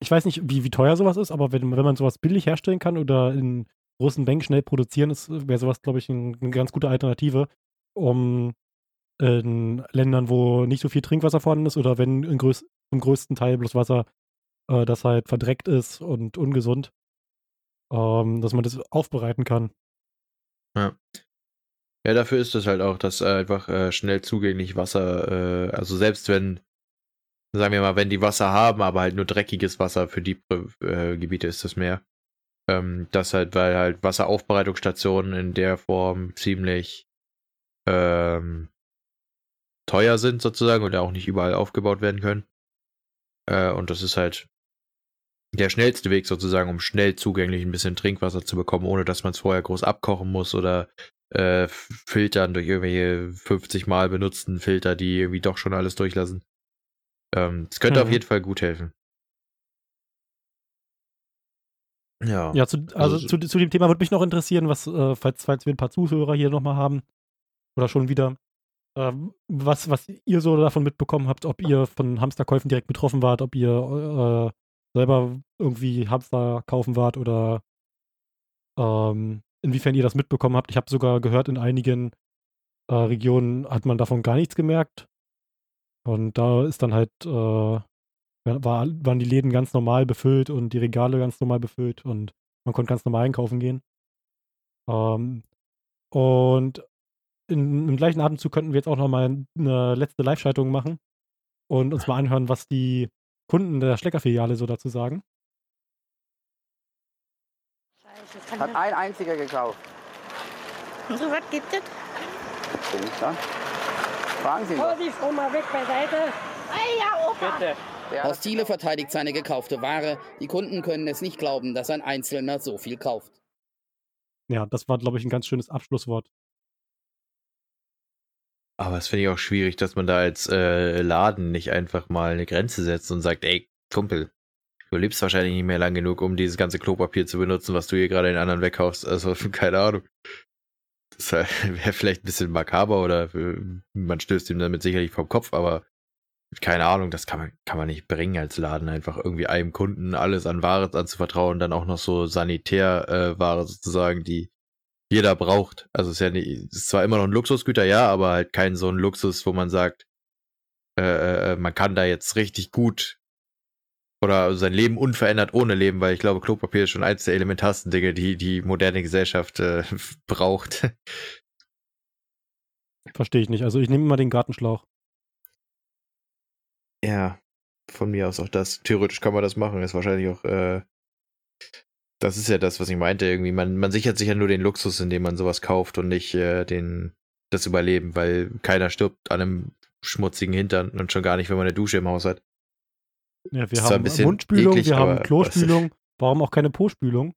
Ich weiß nicht, wie, wie teuer sowas ist, aber wenn, wenn man sowas billig herstellen kann oder in großen Mengen schnell produzieren, wäre sowas, glaube ich, ein, eine ganz gute Alternative, um in Ländern, wo nicht so viel Trinkwasser vorhanden ist oder wenn zum größten Teil bloß Wasser äh, das halt verdreckt ist und ungesund, ähm, dass man das aufbereiten kann. Ja. Ja, dafür ist es halt auch, dass einfach äh, schnell zugänglich Wasser, äh, also selbst wenn, sagen wir mal, wenn die Wasser haben, aber halt nur dreckiges Wasser für die äh, Gebiete ist das mehr. Ähm, das halt, weil halt Wasseraufbereitungsstationen in der Form ziemlich ähm, teuer sind sozusagen oder auch nicht überall aufgebaut werden können. Äh, und das ist halt der schnellste Weg sozusagen, um schnell zugänglich ein bisschen Trinkwasser zu bekommen, ohne dass man es vorher groß abkochen muss oder äh, filtern durch irgendwelche 50 Mal benutzten Filter, die irgendwie doch schon alles durchlassen. Ähm, das könnte mhm. auf jeden Fall gut helfen. Ja. Ja, zu, also, also zu, zu, dem Thema würde mich noch interessieren, was, äh, falls, falls wir ein paar Zuhörer hier nochmal haben oder schon wieder, äh, was, was ihr so davon mitbekommen habt, ob ihr von Hamsterkäufen direkt betroffen wart, ob ihr äh, selber irgendwie Hamster kaufen wart oder ähm, inwiefern ihr das mitbekommen habt. Ich habe sogar gehört, in einigen äh, Regionen hat man davon gar nichts gemerkt. Und da ist dann halt, äh, war, waren die Läden ganz normal befüllt und die Regale ganz normal befüllt und man konnte ganz normal einkaufen gehen. Ähm, und in, im gleichen Atemzug könnten wir jetzt auch nochmal eine letzte Live-Schaltung machen und uns mal anhören, was die Kunden der Schlecker-Filiale so dazu sagen? Hat ein einziger gekauft. Und so was gibt es? Fragen Sie mal. Oh, die mal weg beiseite. Hey, ja, Opa. Bitte. Horst Thiele verteidigt seine gekaufte Ware. Die Kunden können es nicht glauben, dass ein Einzelner so viel kauft. Ja, das war, glaube ich, ein ganz schönes Abschlusswort. Aber es finde ich auch schwierig, dass man da als äh, Laden nicht einfach mal eine Grenze setzt und sagt, ey, Kumpel, du lebst wahrscheinlich nicht mehr lang genug, um dieses ganze Klopapier zu benutzen, was du hier gerade den anderen wegkaufst. Also, keine Ahnung. Das wäre vielleicht ein bisschen makaber oder äh, man stößt ihm damit sicherlich vom Kopf, aber keine Ahnung, das kann man, kann man nicht bringen als Laden, einfach irgendwie einem Kunden alles an Ware anzuvertrauen, dann auch noch so Sanitärware äh, sozusagen, die jeder braucht. Also es ist ja nicht, es ist zwar immer noch ein Luxusgüter, ja, aber halt kein so ein Luxus, wo man sagt, äh, äh, äh, man kann da jetzt richtig gut oder sein Leben unverändert ohne leben, weil ich glaube, Klopapier ist schon eins der elementarsten Dinge, die die moderne Gesellschaft äh, braucht. Verstehe ich nicht. Also ich nehme immer den Gartenschlauch. Ja, von mir aus auch das. Theoretisch kann man das machen. Ist wahrscheinlich auch äh, das ist ja das, was ich meinte. Irgendwie, man, man sichert sich ja nur den Luxus, indem man sowas kauft und nicht äh, den, das Überleben, weil keiner stirbt an einem schmutzigen Hintern und schon gar nicht, wenn man eine Dusche im Haus hat. Ja, wir haben Mundspülung, eklig, wir haben Klospülung. Warum auch keine Po-Spülung?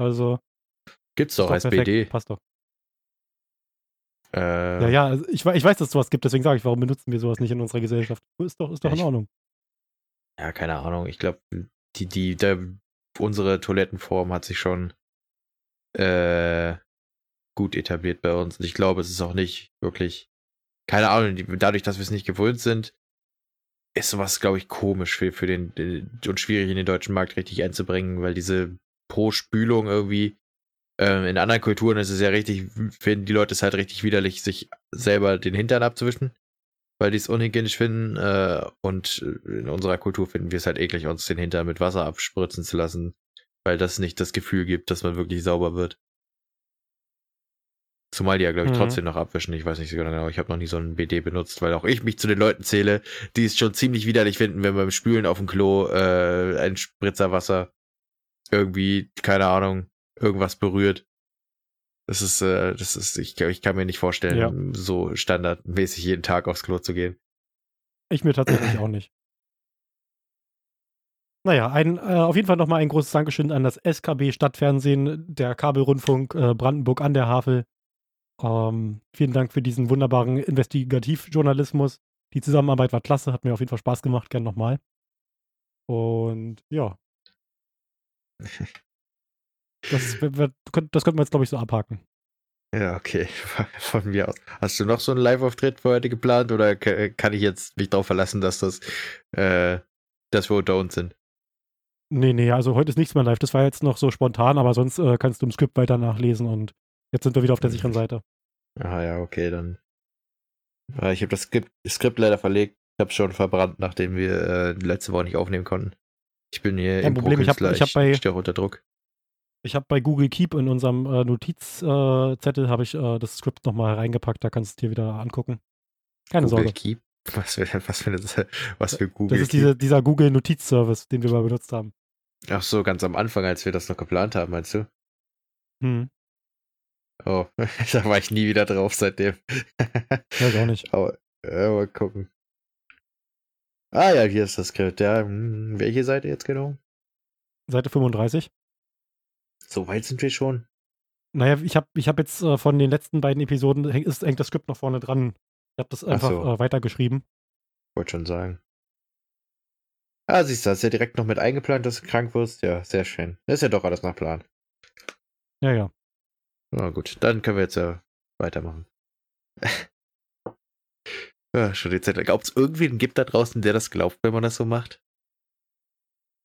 Also, Gibt's ist doch als perfekt, BD. Passt doch. Äh, Ja, ja, also ich, ich weiß, dass es sowas gibt, deswegen sage ich, warum benutzen wir sowas nicht in unserer Gesellschaft? Ist doch, ist doch in Ordnung. ja, keine Ahnung. Ich glaube, die, die, der, unsere Toilettenform hat sich schon äh, gut etabliert bei uns. Und ich glaube, es ist auch nicht wirklich, keine Ahnung, dadurch, dass wir es nicht gewöhnt sind, ist sowas, glaube ich, komisch für, für den, den und schwierig in den deutschen Markt richtig einzubringen, weil diese Pro-Spülung irgendwie ähm, in anderen Kulturen ist es ja richtig, finden die Leute es halt richtig widerlich, sich selber den Hintern abzuwischen, weil die es unhygienisch finden. Äh, und in unserer Kultur finden wir es halt eklig, uns den Hintern mit Wasser abspritzen zu lassen, weil das nicht das Gefühl gibt, dass man wirklich sauber wird. Zumal die ja, glaube ich, Mhm. trotzdem noch abwischen. Ich weiß nicht so genau. Ich habe noch nie so einen BD benutzt, weil auch ich mich zu den Leuten zähle, die es schon ziemlich widerlich finden, wenn beim Spülen auf dem Klo äh, ein Spritzer Wasser irgendwie, keine Ahnung, irgendwas berührt. Das ist, äh, das ist, ich, ich kann mir nicht vorstellen, Ja. so standardmäßig jeden Tag aufs Klo zu gehen. Ich mir tatsächlich auch nicht. Naja, ein, äh, auf jeden Fall nochmal ein großes Dankeschön an das SKB Stadtfernsehen, der Kabelrundfunk äh, Brandenburg an der Havel. Ähm, vielen Dank für diesen wunderbaren Investigativjournalismus. Die Zusammenarbeit war klasse, hat mir auf jeden Fall Spaß gemacht, gern nochmal. Und ja. Das, das könnten wir jetzt, glaube ich, so abhaken. Ja, okay. Von mir aus. Hast du noch so einen Live-Auftritt für heute geplant oder ka- kann ich jetzt mich darauf verlassen, dass das, äh, dass wir unter uns sind? Nee, nee, also heute ist nichts mehr live. Das war jetzt noch so spontan, aber sonst äh, kannst du im Skript weiter nachlesen und jetzt sind wir wieder auf der sicheren Seite. Ah ja, okay, dann. Ja, ich habe das Skript, Skript leider verlegt. Ich habe schon verbrannt, nachdem wir äh, letzte Woche nicht aufnehmen konnten. Ich bin hier Kein im Problem, ich hab- ich hab bei- auch unter Druck. Ich habe bei Google Keep in unserem äh, Notizzettel habe ich äh, das Skript nochmal reingepackt, da kannst du es dir wieder angucken. Keine Google Sorge. Keep. Was für, was für, eine, was für Google Das ist diese, dieser Google Notizservice, den wir mal benutzt haben. Ach so, ganz am Anfang, als wir das noch geplant haben, meinst du? Hm. Oh, da war ich nie wieder drauf seitdem. Weiß auch nicht. Aber, äh, mal gucken. Ah ja, hier ist das Skript. Ja, hm, welche Seite jetzt genau? Seite 35. So weit sind wir schon. Naja, ich habe ich hab jetzt äh, von den letzten beiden Episoden häng, ist, hängt das Skript noch vorne dran. Ich habe das Ach einfach so. äh, weitergeschrieben. Wollte schon sagen. Ah, siehst du, hast ja direkt noch mit eingeplant, dass du krank wirst. Ja, sehr schön. Das ist ja doch alles nach Plan. Ja, ja. Na gut, dann können wir jetzt ja weitermachen. ja, schon die Zeit. Glaubt es irgendwen gibt da draußen, der das glaubt, wenn man das so macht?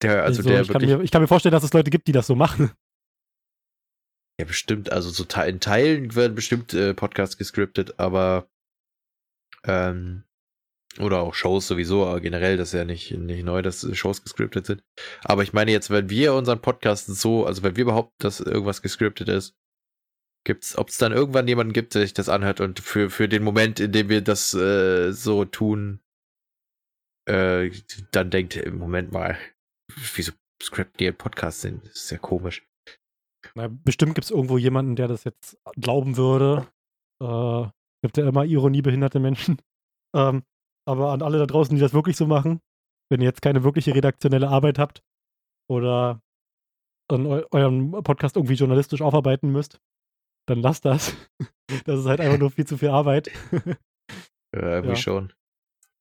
Der, also, der ich, kann mir, ich kann mir vorstellen, dass es Leute gibt, die das so machen. Ja, bestimmt, also so te in Teilen werden bestimmt äh, Podcasts gescriptet, aber ähm, oder auch Shows sowieso, aber generell, das ist ja nicht, nicht neu, dass äh, Shows gescriptet sind. Aber ich meine jetzt, wenn wir unseren Podcast so, also wenn wir behaupten, dass irgendwas gescriptet ist, gibt's, ob es dann irgendwann jemanden gibt, der sich das anhört und für, für den Moment, in dem wir das äh, so tun, äh, dann denkt, Moment mal, wieso scripten die einen Podcast sind? Das ist ja komisch. Na, bestimmt gibt es irgendwo jemanden, der das jetzt glauben würde. Äh, gibt ja immer ironiebehinderte Menschen. Ähm, aber an alle da draußen, die das wirklich so machen, wenn ihr jetzt keine wirkliche redaktionelle Arbeit habt oder an eu euren Podcast irgendwie journalistisch aufarbeiten müsst, dann lasst das. das ist halt einfach nur viel zu viel Arbeit. Ja, irgendwie Ja. schon.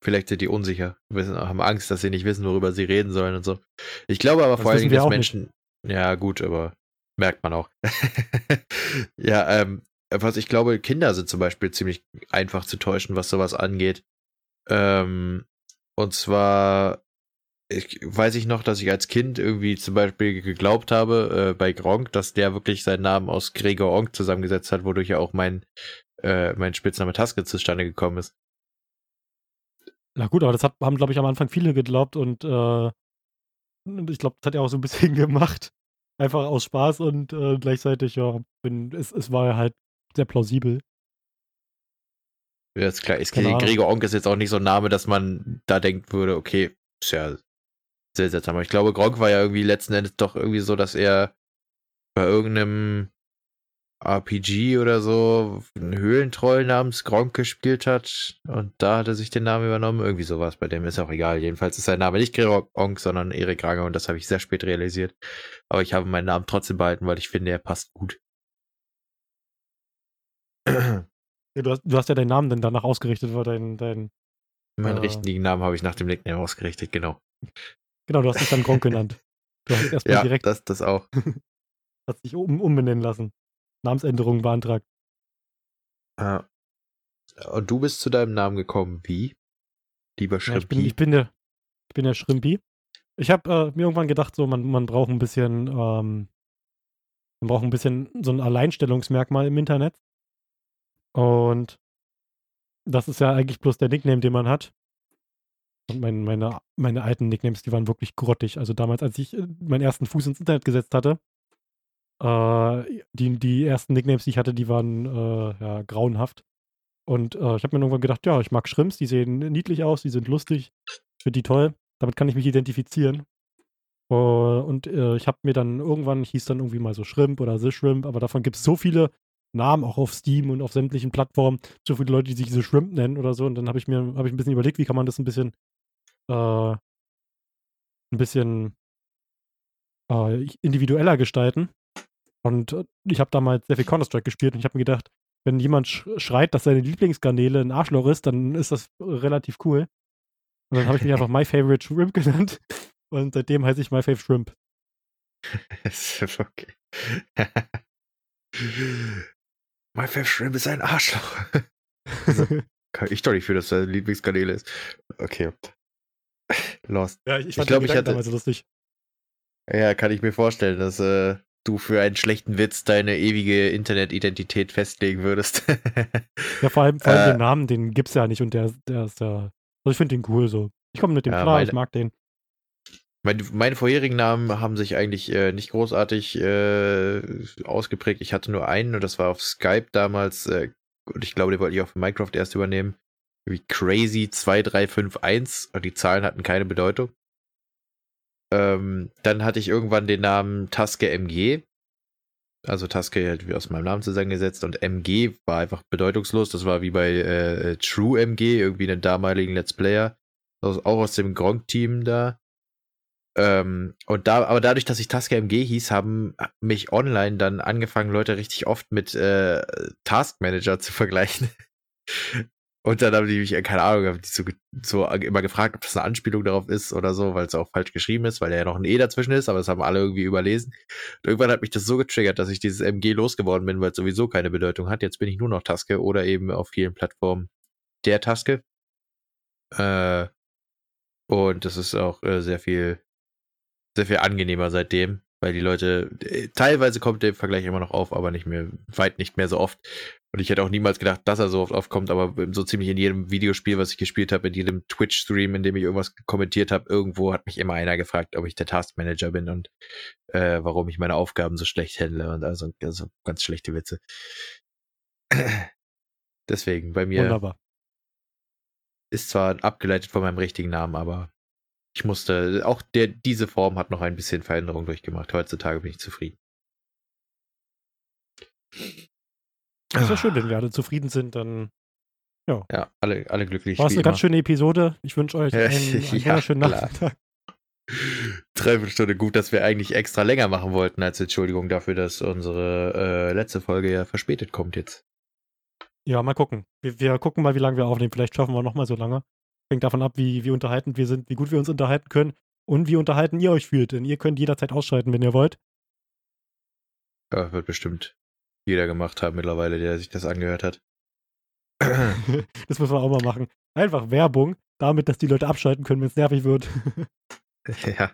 Vielleicht sind die unsicher, wissen, haben Angst, dass sie nicht wissen, worüber sie reden sollen und so. Ich glaube aber Das vor allen Dingen, dass auch nicht. Menschen. Ja, gut, aber merkt man auch. ja, ähm, was ich glaube, Kinder sind zum Beispiel ziemlich einfach zu täuschen, was sowas angeht. Ähm, und zwar ich, weiß ich noch, dass ich als Kind irgendwie zum Beispiel geglaubt habe, äh, bei Gronk, dass der wirklich seinen Namen aus Gregor Onk zusammengesetzt hat, wodurch ja auch mein, äh, mein Spitzname Taske zustande gekommen ist. Na gut, aber das hat, haben, glaube ich, am Anfang viele geglaubt und äh, ich glaube, das hat er auch so ein bisschen gemacht. Einfach aus Spaß und äh, gleichzeitig, ja, bin, es, es war halt sehr plausibel. Ja, ist klar. Ist. Gregor Onk ist jetzt auch nicht so ein Name, dass man da denken würde, okay, ist ja sehr seltsam. Aber ich glaube, Gronk war ja irgendwie letzten Endes doch irgendwie so, dass er bei irgendeinem RPG oder so einen Höhlentroll namens Gronk gespielt hat und da hat er sich den Namen übernommen. Irgendwie sowas. Bei dem ist auch egal. Jedenfalls ist sein Name nicht Gronk, sondern Erik Ranger und das habe ich sehr spät realisiert. Aber ich habe meinen Namen trotzdem behalten, weil ich finde, er passt gut. Ja, du, hast, du hast ja deinen Namen dann danach ausgerichtet, weil dein, dein Meinen Äh. richtigen Namen habe ich nach dem Nickname ausgerichtet, genau. genau, du hast dich dann Gronk genannt. Du hast erstmal Ja, direkt das, das auch. hast dich um, umbenennen lassen. Namensänderung beantragt. Ja. Und du bist zu deinem Namen gekommen, wie? Lieber Ja, ich, bin, Schrimpi. ich, bin der, ich bin der Schrimpi. Ich habe äh, mir irgendwann gedacht, so man, man braucht ein bisschen, ähm, man braucht ein bisschen so ein Alleinstellungsmerkmal im Internet. Und das ist ja eigentlich bloß der Nickname, den man hat. Und mein, meine, meine alten Nicknames, die waren wirklich grottig. Also damals, als ich äh, meinen ersten Fuß ins Internet gesetzt hatte, äh, die, die ersten Nicknames, die ich hatte, die waren äh, ja, grauenhaft. Und äh, ich habe mir irgendwann gedacht, ja, ich mag Shrimps, die sehen niedlich aus, die sind lustig, ich finde die toll. Damit kann ich mich identifizieren. Äh, und äh, ich habe mir dann irgendwann, hieß dann irgendwie mal so Shrimp oder The Shrimp, aber davon gibt es so viele Namen, auch auf Steam und auf sämtlichen Plattformen, so viele Leute, die sich The Shrimp nennen oder so. Und dann habe ich mir, habe ich ein bisschen überlegt, wie kann man das ein bisschen, äh, ein bisschen individueller gestalten. Und äh, ich habe damals sehr viel Counter-Strike gespielt und ich habe mir gedacht, wenn jemand sch schreit, dass seine Lieblingsgarnele ein Arschloch ist, dann ist das relativ cool. Und dann habe ich mich einfach My Favorite Shrimp genannt. Und seitdem heiße ich My Favorite Shrimp. Okay. My Favorite Shrimp ist ein Arschloch. Kann ich doch nicht für, dass deine Lieblingskanäle ist. Okay. Lost. ja, ich, Ich glaub, ich Gedanken hatte- damals so lustig. Ja, kann ich mir vorstellen, dass äh, du für einen schlechten Witz deine ewige Internetidentität festlegen würdest. Ja, vor allem, vor allem Äh, den Namen, den gibt's ja nicht und der, der ist ja. Also ich finde den cool so. Ich komme mit dem Ja, klar, ich meine- mag den. Meine, meine vorherigen Namen haben sich eigentlich äh, nicht großartig äh, ausgeprägt. Ich hatte nur einen und das war auf Skype damals. Äh, und ich glaube, den wollte ich für Minecraft erst übernehmen. Wie Crazy 2351 und die Zahlen hatten keine Bedeutung. Ähm, dann hatte ich irgendwann den Namen Taske MG. Also Taske halt wie aus meinem Namen zusammengesetzt und MG war einfach bedeutungslos. Das war wie bei äh, True MG, irgendwie einen damaligen Let's Player. Aus, auch aus dem Gronk-Team da. Ähm, und da, aber dadurch, dass ich Taske MG hieß, haben mich online dann angefangen, Leute richtig oft mit äh, Task Manager zu vergleichen. Und dann haben die mich, äh, keine Ahnung, haben die so, so immer gefragt, ob das eine Anspielung darauf ist oder so, weil es auch falsch geschrieben ist, weil ja noch ein E dazwischen ist, aber das haben alle irgendwie überlesen. Und irgendwann hat mich das so getriggert, dass ich dieses MG losgeworden bin, weil es sowieso keine Bedeutung hat. Jetzt bin ich nur noch Taske oder eben auf vielen Plattformen der Taske. Äh, und das ist auch äh, sehr viel, sehr viel angenehmer seitdem, weil die Leute, äh, teilweise kommt der Vergleich immer noch auf, aber nicht mehr, weit nicht mehr so oft. Und ich hätte auch niemals gedacht, dass er so oft aufkommt, aber so ziemlich in jedem Videospiel, was ich gespielt habe, in jedem Twitch-Stream, in dem ich irgendwas kommentiert habe, irgendwo hat mich immer einer gefragt, ob ich der Taskmanager bin und äh, warum ich meine Aufgaben so schlecht handle und also, also ganz schlechte Witze. Deswegen, bei mir Wunderbar. ist zwar abgeleitet von meinem richtigen Namen, aber ich musste, auch der, diese Form hat noch ein bisschen Veränderung durchgemacht. Heutzutage bin ich zufrieden. Das ist ja schön, wenn wir alle zufrieden sind, dann Ja, alle, alle glücklich. war es eine ganz immer. schöne Episode. Ich wünsche euch Ja, einen, einen ja, wunderschönen klar. Nachmittag. Dreiviertelstunde gut, dass wir eigentlich extra länger machen wollten als Entschuldigung dafür, dass unsere äh, letzte Folge ja verspätet kommt jetzt. Ja, mal gucken. Wir, wir gucken mal, wie lange wir aufnehmen. Vielleicht schaffen wir noch mal so lange. Hängt davon ab, wie, wie unterhaltend wir sind, wie gut wir uns unterhalten können und wie unterhalten ihr euch fühlt. Denn ihr könnt jederzeit ausschalten, wenn ihr wollt. Ja, wird bestimmt jeder gemacht haben mittlerweile, der sich das angehört hat. das müssen wir auch mal machen. Einfach Werbung, damit, dass die Leute abschalten können, wenn es nervig wird. ja.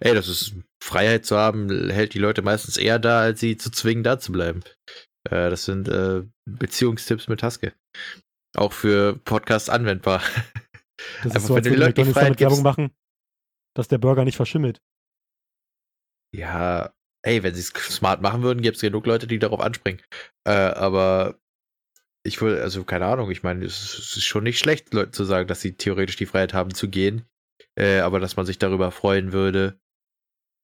Ey, das ist Freiheit zu haben, hält die Leute meistens eher da, als sie zu zwingen, da zu bleiben. Äh, das sind äh, Beziehungstipps mit Taske. Auch für Podcasts anwendbar. Das Einfach, ist so, wenn als würde den Leuten die Freiheit Werbung machen, dass der Burger nicht verschimmelt. Ja, ey, wenn sie es smart machen würden, gäbe es genug Leute, die darauf anspringen. Äh, aber ich würde, also keine Ahnung, ich meine, es ist- schon nicht schlecht, Leuten zu sagen, dass sie theoretisch die Freiheit haben zu gehen. Äh, aber dass man sich darüber freuen würde,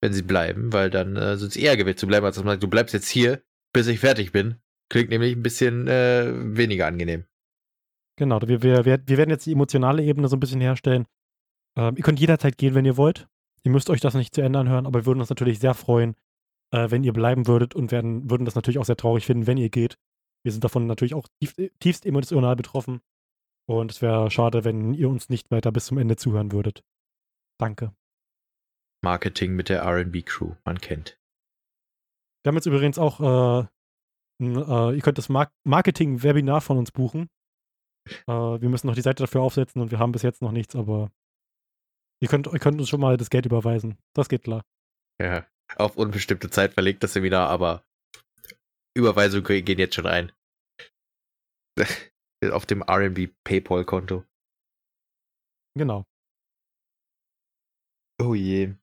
wenn sie bleiben, weil dann äh, sind sie eher gewillt zu bleiben, als dass man sagt, du bleibst jetzt hier, bis ich fertig bin. Klingt nämlich ein bisschen äh, weniger angenehm. Genau, wir, wir, wir werden jetzt die emotionale Ebene so ein bisschen herstellen. Ähm, ihr könnt jederzeit gehen, wenn ihr wollt. Ihr müsst euch das nicht zu Ende anhören, aber wir würden uns natürlich sehr freuen, äh, wenn ihr bleiben würdet und werden, würden das natürlich auch sehr traurig finden, wenn ihr geht. Wir sind davon natürlich auch tief, tiefst emotional betroffen. Und es wäre schade, wenn ihr uns nicht weiter bis zum Ende zuhören würdet. Danke. Marketing mit der RB Crew, man kennt. Wir haben jetzt übrigens auch, äh, äh, ihr könnt das Mar Marketing-Webinar von uns buchen. Äh, wir müssen noch die Seite dafür aufsetzen und wir haben bis jetzt noch nichts, aber ihr könnt, ihr könnt uns schon mal das Geld überweisen. Das geht klar. Ja, auf unbestimmte Zeit verlegt das Seminar, aber Überweisungen gehen jetzt schon ein. auf dem RB PayPal-Konto. Genau. Oh je.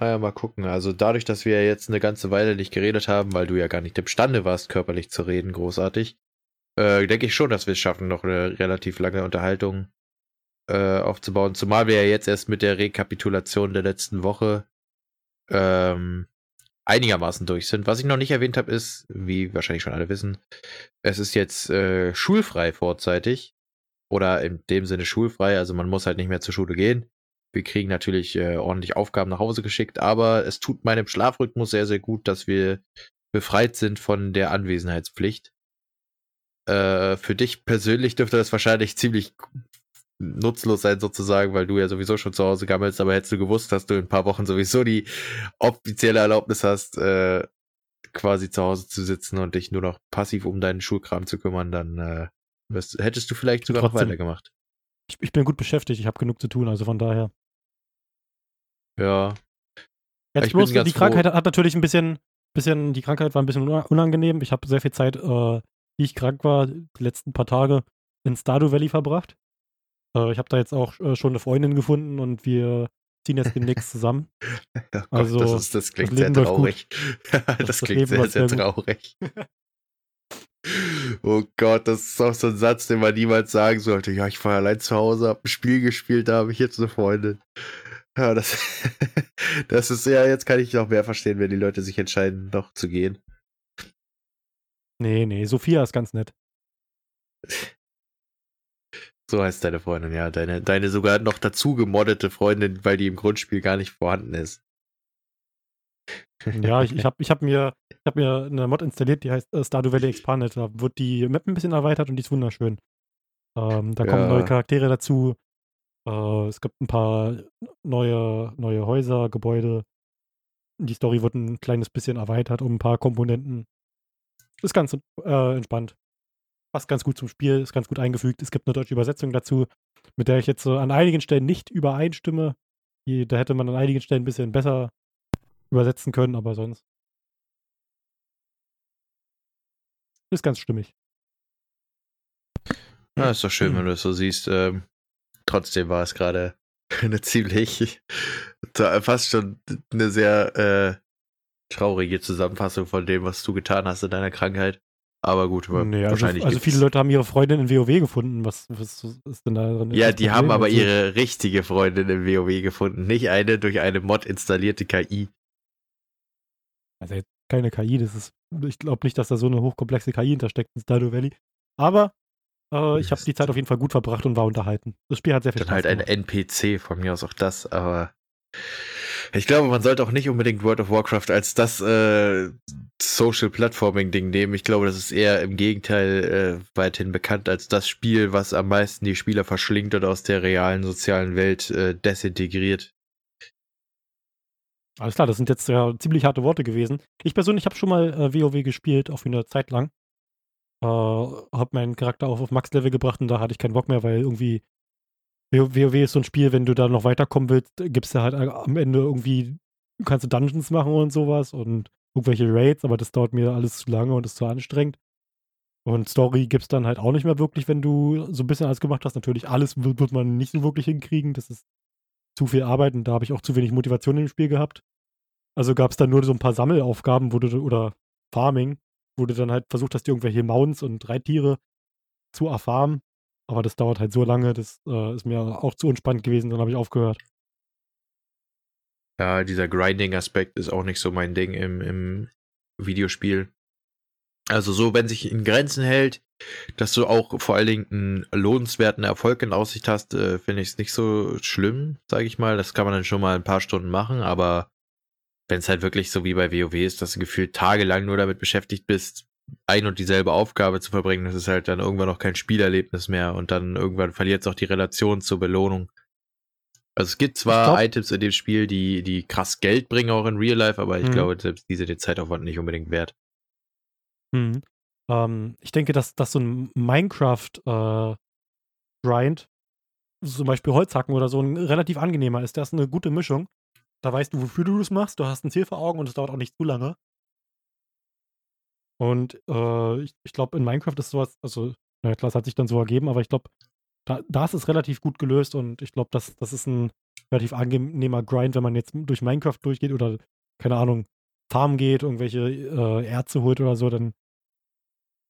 Naja, mal gucken. Also dadurch, dass wir jetzt eine ganze Weile nicht geredet haben, weil du ja gar nicht imstande warst, körperlich zu reden, großartig, äh, denke ich schon, dass wir es schaffen, noch eine relativ lange Unterhaltung äh, aufzubauen. Zumal wir ja jetzt erst mit der Rekapitulation der letzten Woche ähm, einigermaßen durch sind. Was ich noch nicht erwähnt habe, ist, wie wahrscheinlich schon alle wissen, es ist jetzt äh, schulfrei vorzeitig. Oder in dem Sinne schulfrei, also man muss halt nicht mehr zur Schule gehen. Wir kriegen natürlich äh, ordentlich Aufgaben nach Hause geschickt, aber es tut meinem Schlafrhythmus sehr, sehr gut, dass wir befreit sind von der Anwesenheitspflicht. Äh, für dich persönlich dürfte das wahrscheinlich ziemlich nutzlos sein sozusagen, weil du ja sowieso schon zu Hause gammelst, aber hättest du gewusst, dass du in ein paar Wochen sowieso die offizielle Erlaubnis hast, äh, quasi zu Hause zu sitzen und dich nur noch passiv um deinen Schulkram zu kümmern, dann äh, wirst, hättest du vielleicht sogar Trotzdem, noch weitergemacht. Ich, ich bin gut beschäftigt, ich habe genug zu tun, also von daher. Ja. Jetzt bloß, die Krankheit hat natürlich ein bisschen, bisschen, die Krankheit war ein bisschen unangenehm. Ich habe sehr viel Zeit, äh, wie ich krank war, die letzten paar Tage in Stardew Valley verbracht. Äh, ich habe da jetzt auch äh, schon eine Freundin gefunden und wir ziehen jetzt demnächst zusammen. oh Gott, also, das, ist, das klingt das sehr traurig. das, das, klingt sehr, sehr, sehr traurig. oh Gott, das ist auch so ein Satz, den man niemals sagen sollte. Ja, ich war allein zu Hause, hab ein Spiel gespielt, da habe ich jetzt eine Freundin. Ja, das, das ist ja, jetzt kann ich noch mehr verstehen, wenn die Leute sich entscheiden, doch zu gehen. Nee, nee, Sophia ist ganz nett. So heißt deine Freundin, ja. Deine, deine sogar noch dazu gemoddete Freundin, weil die im Grundspiel gar nicht vorhanden ist. Ja, ich, ich habe ich hab mir, hab mir eine Mod installiert, die heißt äh, Stardew Valley Expanded. Da wird die Map ein bisschen erweitert und die ist wunderschön. Ähm, da ja. kommen neue Charaktere dazu. Äh, es gibt ein paar neue, neue Häuser, Gebäude. Die Story wird ein kleines bisschen erweitert um ein paar Komponenten. Ist ganz äh, entspannt passt ganz gut zum Spiel, ist ganz gut eingefügt. Es gibt eine deutsche Übersetzung dazu, mit der ich jetzt so an einigen Stellen nicht übereinstimme. Die, da hätte man an einigen Stellen ein bisschen besser übersetzen können, aber sonst ist ganz stimmig. Ja, ist doch schön, wenn du das so siehst. Ähm, trotzdem war es gerade eine ziemlich, fast schon eine sehr äh, traurige Zusammenfassung von dem, was du getan hast in deiner Krankheit. Aber gut, nee, also wahrscheinlich. Also, also viele Leute haben ihre Freundin in WoW gefunden. Was, was ist denn da drin? Ja, die haben aber also, ihre richtige Freundin in WoW gefunden, nicht eine durch eine Mod installierte KI. Also keine KI, das ist. Ich glaube nicht, dass da so eine hochkomplexe KI hintersteckt in Stardew Valley. Aber äh, ich habe die Zeit auf jeden Fall gut verbracht und war unterhalten. Das Spiel hat sehr viel Dann Spaß halt gemacht. ein NPC, von mir aus auch das, aber ich glaube, man sollte auch nicht unbedingt World of Warcraft als das äh, Social Platforming Ding nehmen. Ich glaube, das ist eher im Gegenteil äh, weithin bekannt als das Spiel, was am meisten die Spieler verschlingt und aus der realen sozialen Welt äh, desintegriert. Alles klar, das sind jetzt ja ziemlich harte Worte gewesen. Ich persönlich habe schon mal äh, WoW gespielt, auch für eine Zeit lang. Äh, habe meinen Charakter auch auf Max-Level gebracht und da hatte ich keinen Bock mehr, weil irgendwie WoW ist so ein Spiel, wenn du da noch weiterkommen willst, gibst du halt am Ende irgendwie, kannst du Dungeons machen und sowas und irgendwelche Raids, aber das dauert mir alles zu lange und ist zu anstrengend. Und Story gibt es dann halt auch nicht mehr wirklich, wenn du so ein bisschen alles gemacht hast. Natürlich, alles wird, wird man nicht so wirklich hinkriegen. Das ist zu viel Arbeit und da habe ich auch zu wenig Motivation im Spiel gehabt. Also gab es dann nur so ein paar Sammelaufgaben, wo du, oder Farming, wo du dann halt versucht hast, irgendwelche Mounts und Reittiere zu erfarmen. Aber das dauert halt so lange, das äh, ist mir auch zu unspannend gewesen, dann habe ich aufgehört. Ja, dieser Grinding-Aspekt ist auch nicht so mein Ding im, im Videospiel. Also so, wenn sich in Grenzen hält, dass du auch vor allen Dingen einen lohnenswerten Erfolg in Aussicht hast, äh, finde ich es nicht so schlimm, sage ich mal. Das kann man dann schon mal ein paar Stunden machen, aber wenn es halt wirklich so wie bei WoW ist, dass du gefühlt tagelang nur damit beschäftigt bist, ein und dieselbe Aufgabe zu verbringen, das ist halt dann irgendwann noch kein Spielerlebnis mehr und dann irgendwann verliert es auch die Relation zur Belohnung. Also es gibt zwar glaub, Items in dem Spiel, die, die krass Geld bringen, auch in Real Life, aber ich mhm. glaube, selbst diese den Zeitaufwand nicht unbedingt wert. Mhm. Ähm, ich denke, dass, dass so ein Minecraft-Grind, äh, zum Beispiel Holzhacken oder so, ein relativ angenehmer ist. Der ist eine gute Mischung. Da weißt du, wofür du das machst. Du hast ein Ziel vor Augen und es dauert auch nicht zu lange. Und äh, ich, ich glaube, in Minecraft ist sowas, also, naja, klar, es hat sich dann so ergeben, aber ich glaube, da, da ist relativ gut gelöst und ich glaube, das, das ist ein relativ angenehmer Grind, wenn man jetzt durch Minecraft durchgeht oder, keine Ahnung, Farm geht, irgendwelche äh, Erze holt oder so, dann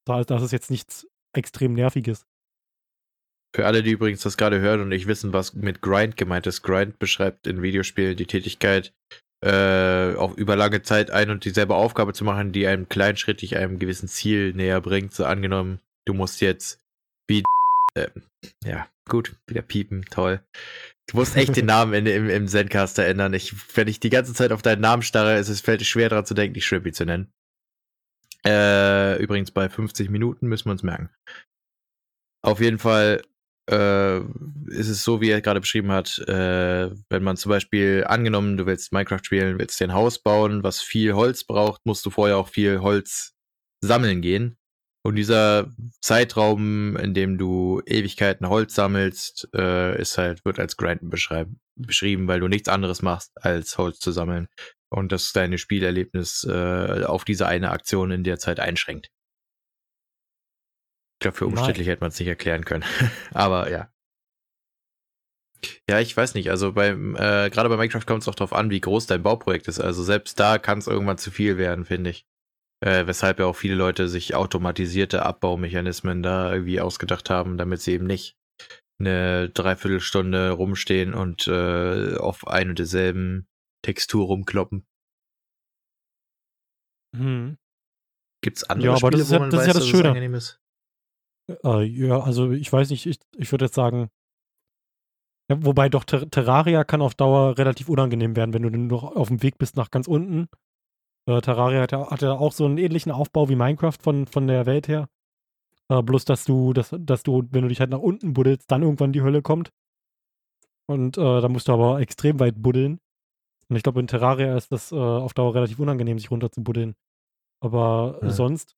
da, das ist jetzt nichts extrem Nerviges. Für alle, die übrigens das gerade hören und nicht wissen, was mit Grind gemeint ist, Grind beschreibt in Videospielen die Tätigkeit, äh, auch über lange Zeit ein und dieselbe Aufgabe zu machen, die einem kleinschrittig einem gewissen Ziel näher bringt. So angenommen, du musst jetzt wie äh, ja, gut, wieder piepen, toll. Du musst echt den Namen in, im, im Zencaster ändern. Ich, wenn ich die ganze Zeit auf deinen Namen starre, ist es fällt es schwer daran zu denken, dich Shrimpy zu nennen. Äh, übrigens bei 50 Minuten müssen wir uns merken. Auf jeden Fall äh, ist es so, wie er gerade beschrieben hat, äh, wenn man zum Beispiel angenommen, du willst Minecraft spielen, willst dir ein Haus bauen, was viel Holz braucht, musst du vorher auch viel Holz sammeln gehen. Und dieser Zeitraum, in dem du Ewigkeiten Holz sammelst, äh, ist halt, wird als Grinden beschrieben, weil du nichts anderes machst, als Holz zu sammeln. Und das deine Spielerlebnis äh, auf diese eine Aktion in der Zeit einschränkt. Ich glaube, für umständlich hätte man es nicht erklären können. Aber ja. Ja, ich weiß nicht. Also beim, äh, gerade bei Minecraft kommt es auch darauf an, wie groß dein Bauprojekt ist. Also selbst da kann es irgendwann zu viel werden, finde ich. Äh, weshalb ja auch viele Leute sich automatisierte Abbaumechanismen da irgendwie ausgedacht haben, damit sie eben nicht eine Dreiviertelstunde rumstehen und äh, auf ein und derselben Textur rumkloppen. Hm. Gibt's andere ja, aber Spiele, das ist ja, wo man das weiß, ist ja das Schöne. Äh, ja, also ich weiß nicht, ich, ich würde jetzt sagen, ja, wobei doch Ter Terraria kann auf Dauer relativ unangenehm werden, wenn du nur auf dem Weg bist nach ganz unten. Äh, Terraria hat ja, hat ja auch so einen ähnlichen Aufbau wie Minecraft von, von der Welt her. Äh, bloß, dass du, dass, dass du, wenn du dich halt nach unten buddelst, dann irgendwann die Hölle kommt. Und äh, da musst du aber extrem weit buddeln. Und ich glaube, in Terraria ist das äh, auf Dauer relativ unangenehm, sich runter zu buddeln. Aber ja. sonst,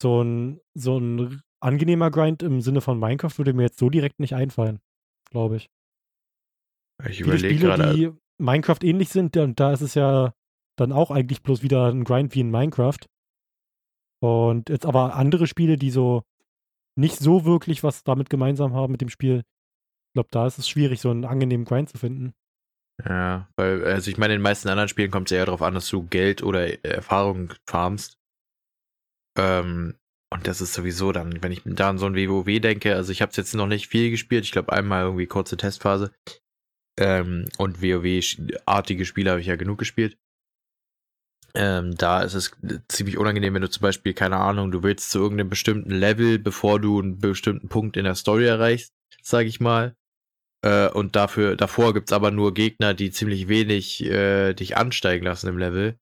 so ein, so ein angenehmer Grind im Sinne von Minecraft würde mir jetzt so direkt nicht einfallen, glaube ich. Ich Spiele, gerade. die Minecraft ähnlich sind, und da ist es ja dann auch eigentlich bloß wieder ein Grind wie in Minecraft. Und jetzt aber andere Spiele, die so nicht so wirklich was damit gemeinsam haben mit dem Spiel, ich glaube, da ist es schwierig, so einen angenehmen Grind zu finden. Ja, weil, also ich meine, in den meisten anderen Spielen kommt es eher darauf an, dass du Geld oder Erfahrung farmst. Ähm, und das ist sowieso dann, wenn ich da an so ein WoW denke, also ich habe es jetzt noch nicht viel gespielt, ich glaube einmal irgendwie kurze Testphase. Ähm, und WoW-artige Spiele habe ich ja genug gespielt. Ähm, da ist es ziemlich unangenehm, wenn du zum Beispiel, keine Ahnung, du willst zu irgendeinem bestimmten Level, bevor du einen bestimmten Punkt in der Story erreichst, sag ich mal. Äh, und dafür, davor gibt's aber nur Gegner, die ziemlich wenig äh, dich ansteigen lassen im Level.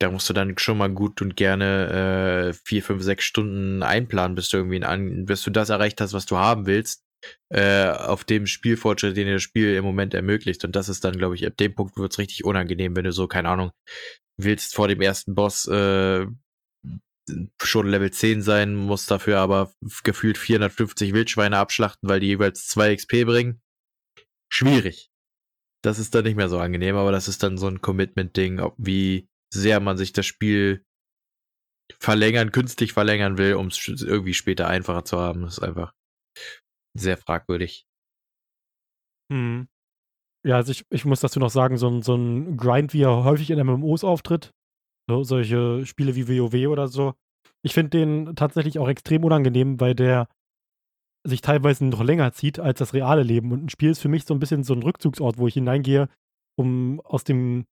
Da musst du dann schon mal gut und gerne äh, vier, fünf, sechs Stunden einplanen, bis du irgendwie an, bis du das erreicht hast, was du haben willst, äh, auf dem Spielfortschritt, den dir das Spiel im Moment ermöglicht. Und das ist dann, glaube ich, ab dem Punkt wird's richtig unangenehm, wenn du so, keine Ahnung, willst vor dem ersten Boss äh, schon Level 10 sein, musst dafür aber gefühlt 450 Wildschweine abschlachten, weil die jeweils 2 XP bringen. Schwierig. Das ist dann nicht mehr so angenehm, aber das ist dann so ein Commitment-Ding, wie sehr man sich das Spiel verlängern, künstlich verlängern will, um es irgendwie später einfacher zu haben. Das ist einfach sehr fragwürdig. Hm. Ja, also ich, ich muss dazu noch sagen, so ein, so ein Grind, wie er häufig in MMOs auftritt, so, solche Spiele wie WoW oder so, ich finde den tatsächlich auch extrem unangenehm, weil der sich teilweise noch länger zieht als das reale Leben. Und ein Spiel ist für mich so ein bisschen so ein Rückzugsort, wo ich hineingehe, um aus dem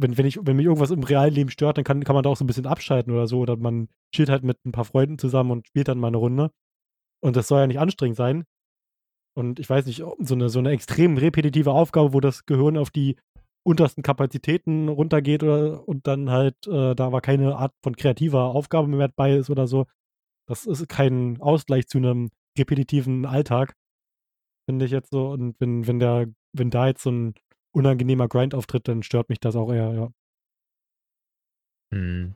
wenn, wenn, ich, wenn mich irgendwas im realen Leben stört, dann kann, kann man da auch so ein bisschen abschalten oder so. Oder man chillt halt mit ein paar Freunden zusammen und spielt dann mal eine Runde. Und das soll ja nicht anstrengend sein. Und ich weiß nicht, so eine, so eine extrem repetitive Aufgabe, wo das Gehirn auf die untersten Kapazitäten runtergeht oder, und dann halt äh, da aber keine Art von kreativer Aufgabe mehr bei ist oder so. Das ist kein Ausgleich zu einem repetitiven Alltag, finde ich jetzt so. Und wenn, wenn der, wenn da jetzt so ein unangenehmer Grind auftritt, dann stört mich das auch eher, ja. Hm.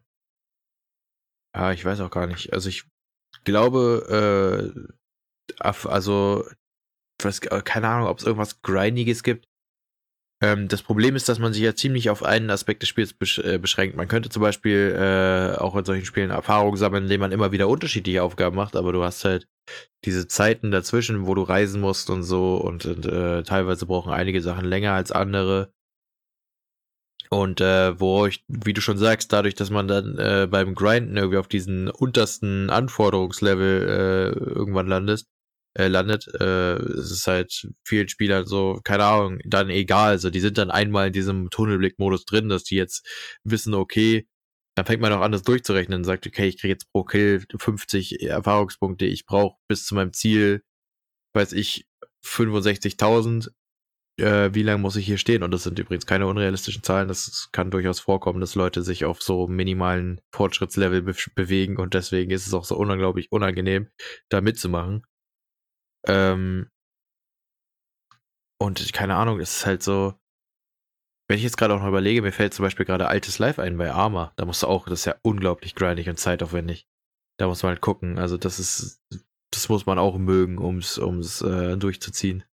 Ja, ich weiß auch gar nicht. Also ich glaube, äh, also weiß, keine Ahnung, ob es irgendwas Grindiges gibt. Ähm, das Problem ist, dass man sich ja ziemlich auf einen Aspekt des Spiels besch äh, beschränkt. Man könnte zum Beispiel äh, auch in solchen Spielen Erfahrungen sammeln, indem man immer wieder unterschiedliche Aufgaben macht, aber du hast halt diese Zeiten dazwischen, wo du reisen musst und so und, und äh, teilweise brauchen einige Sachen länger als andere. Und äh, wo ich, wie du schon sagst, dadurch, dass man dann äh, beim Grinden irgendwie auf diesen untersten Anforderungslevel äh, irgendwann landest, äh, landet, äh, es ist halt vielen Spielern so, keine Ahnung, dann egal. So, die sind dann einmal in diesem Tunnelblick-Modus drin, dass die jetzt wissen, okay, dann fängt man auch an, das durchzurechnen und sagt, okay, ich kriege jetzt pro Kill 50 Erfahrungspunkte, ich brauche bis zu meinem Ziel, weiß ich, 65.000. Äh, wie lange muss ich hier stehen? Und das sind übrigens keine unrealistischen Zahlen. Das kann durchaus vorkommen, dass Leute sich auf so minimalen Fortschrittslevel be bewegen und deswegen ist es auch so unglaublich unangenehm, da mitzumachen. Ähm, und keine Ahnung, es ist halt so, wenn ich jetzt gerade auch noch überlege, mir fällt zum Beispiel gerade altes Live ein bei Arma. Da musst du auch, das ist ja unglaublich grindig und zeitaufwendig. Da muss man halt gucken. Also das ist, das muss man auch mögen, um es äh, durchzuziehen.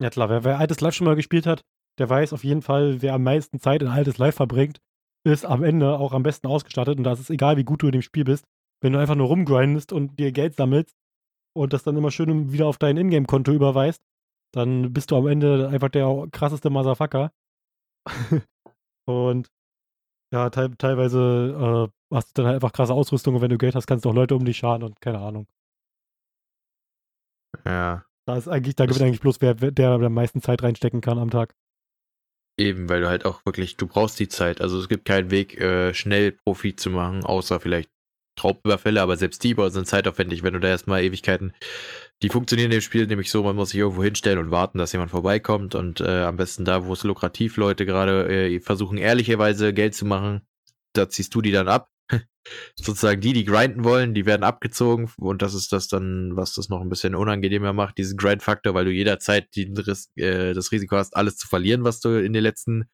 Ja klar, wer, wer altes Live schon mal gespielt hat, der weiß auf jeden Fall, wer am meisten Zeit in altes Live verbringt, ist am Ende auch am besten ausgestattet. Und da ist egal, wie gut du in dem Spiel bist. Wenn du einfach nur rumgrindest und dir Geld sammelst, und das dann immer schön wieder auf dein Ingame-Konto überweist, dann bist du am Ende einfach der krasseste Motherfucker. und ja, te teilweise äh, hast du dann halt einfach krasse Ausrüstung und wenn du Geld hast, kannst du auch Leute um dich scharen und keine Ahnung. Ja. Da ist eigentlich, da gewinnt eigentlich bloß wer, der am meisten Zeit reinstecken kann am Tag. Eben, weil du halt auch wirklich, du brauchst die Zeit. Also es gibt keinen Weg, äh, schnell Profit zu machen, außer vielleicht Raubüberfälle, aber selbst die sind zeitaufwendig, wenn du da erstmal Ewigkeiten. Die funktionieren im Spiel nämlich so, man muss sich irgendwo hinstellen und warten, dass jemand vorbeikommt und äh, am besten da, wo es lukrativ Leute gerade äh, versuchen, ehrlicherweise Geld zu machen, da ziehst du die dann ab. Sozusagen die, die grinden wollen, die werden abgezogen und das ist das dann, was das noch ein bisschen unangenehmer macht, diesen Grind-Faktor, weil du jederzeit die, äh, das Risiko hast, alles zu verlieren, was du in den letzten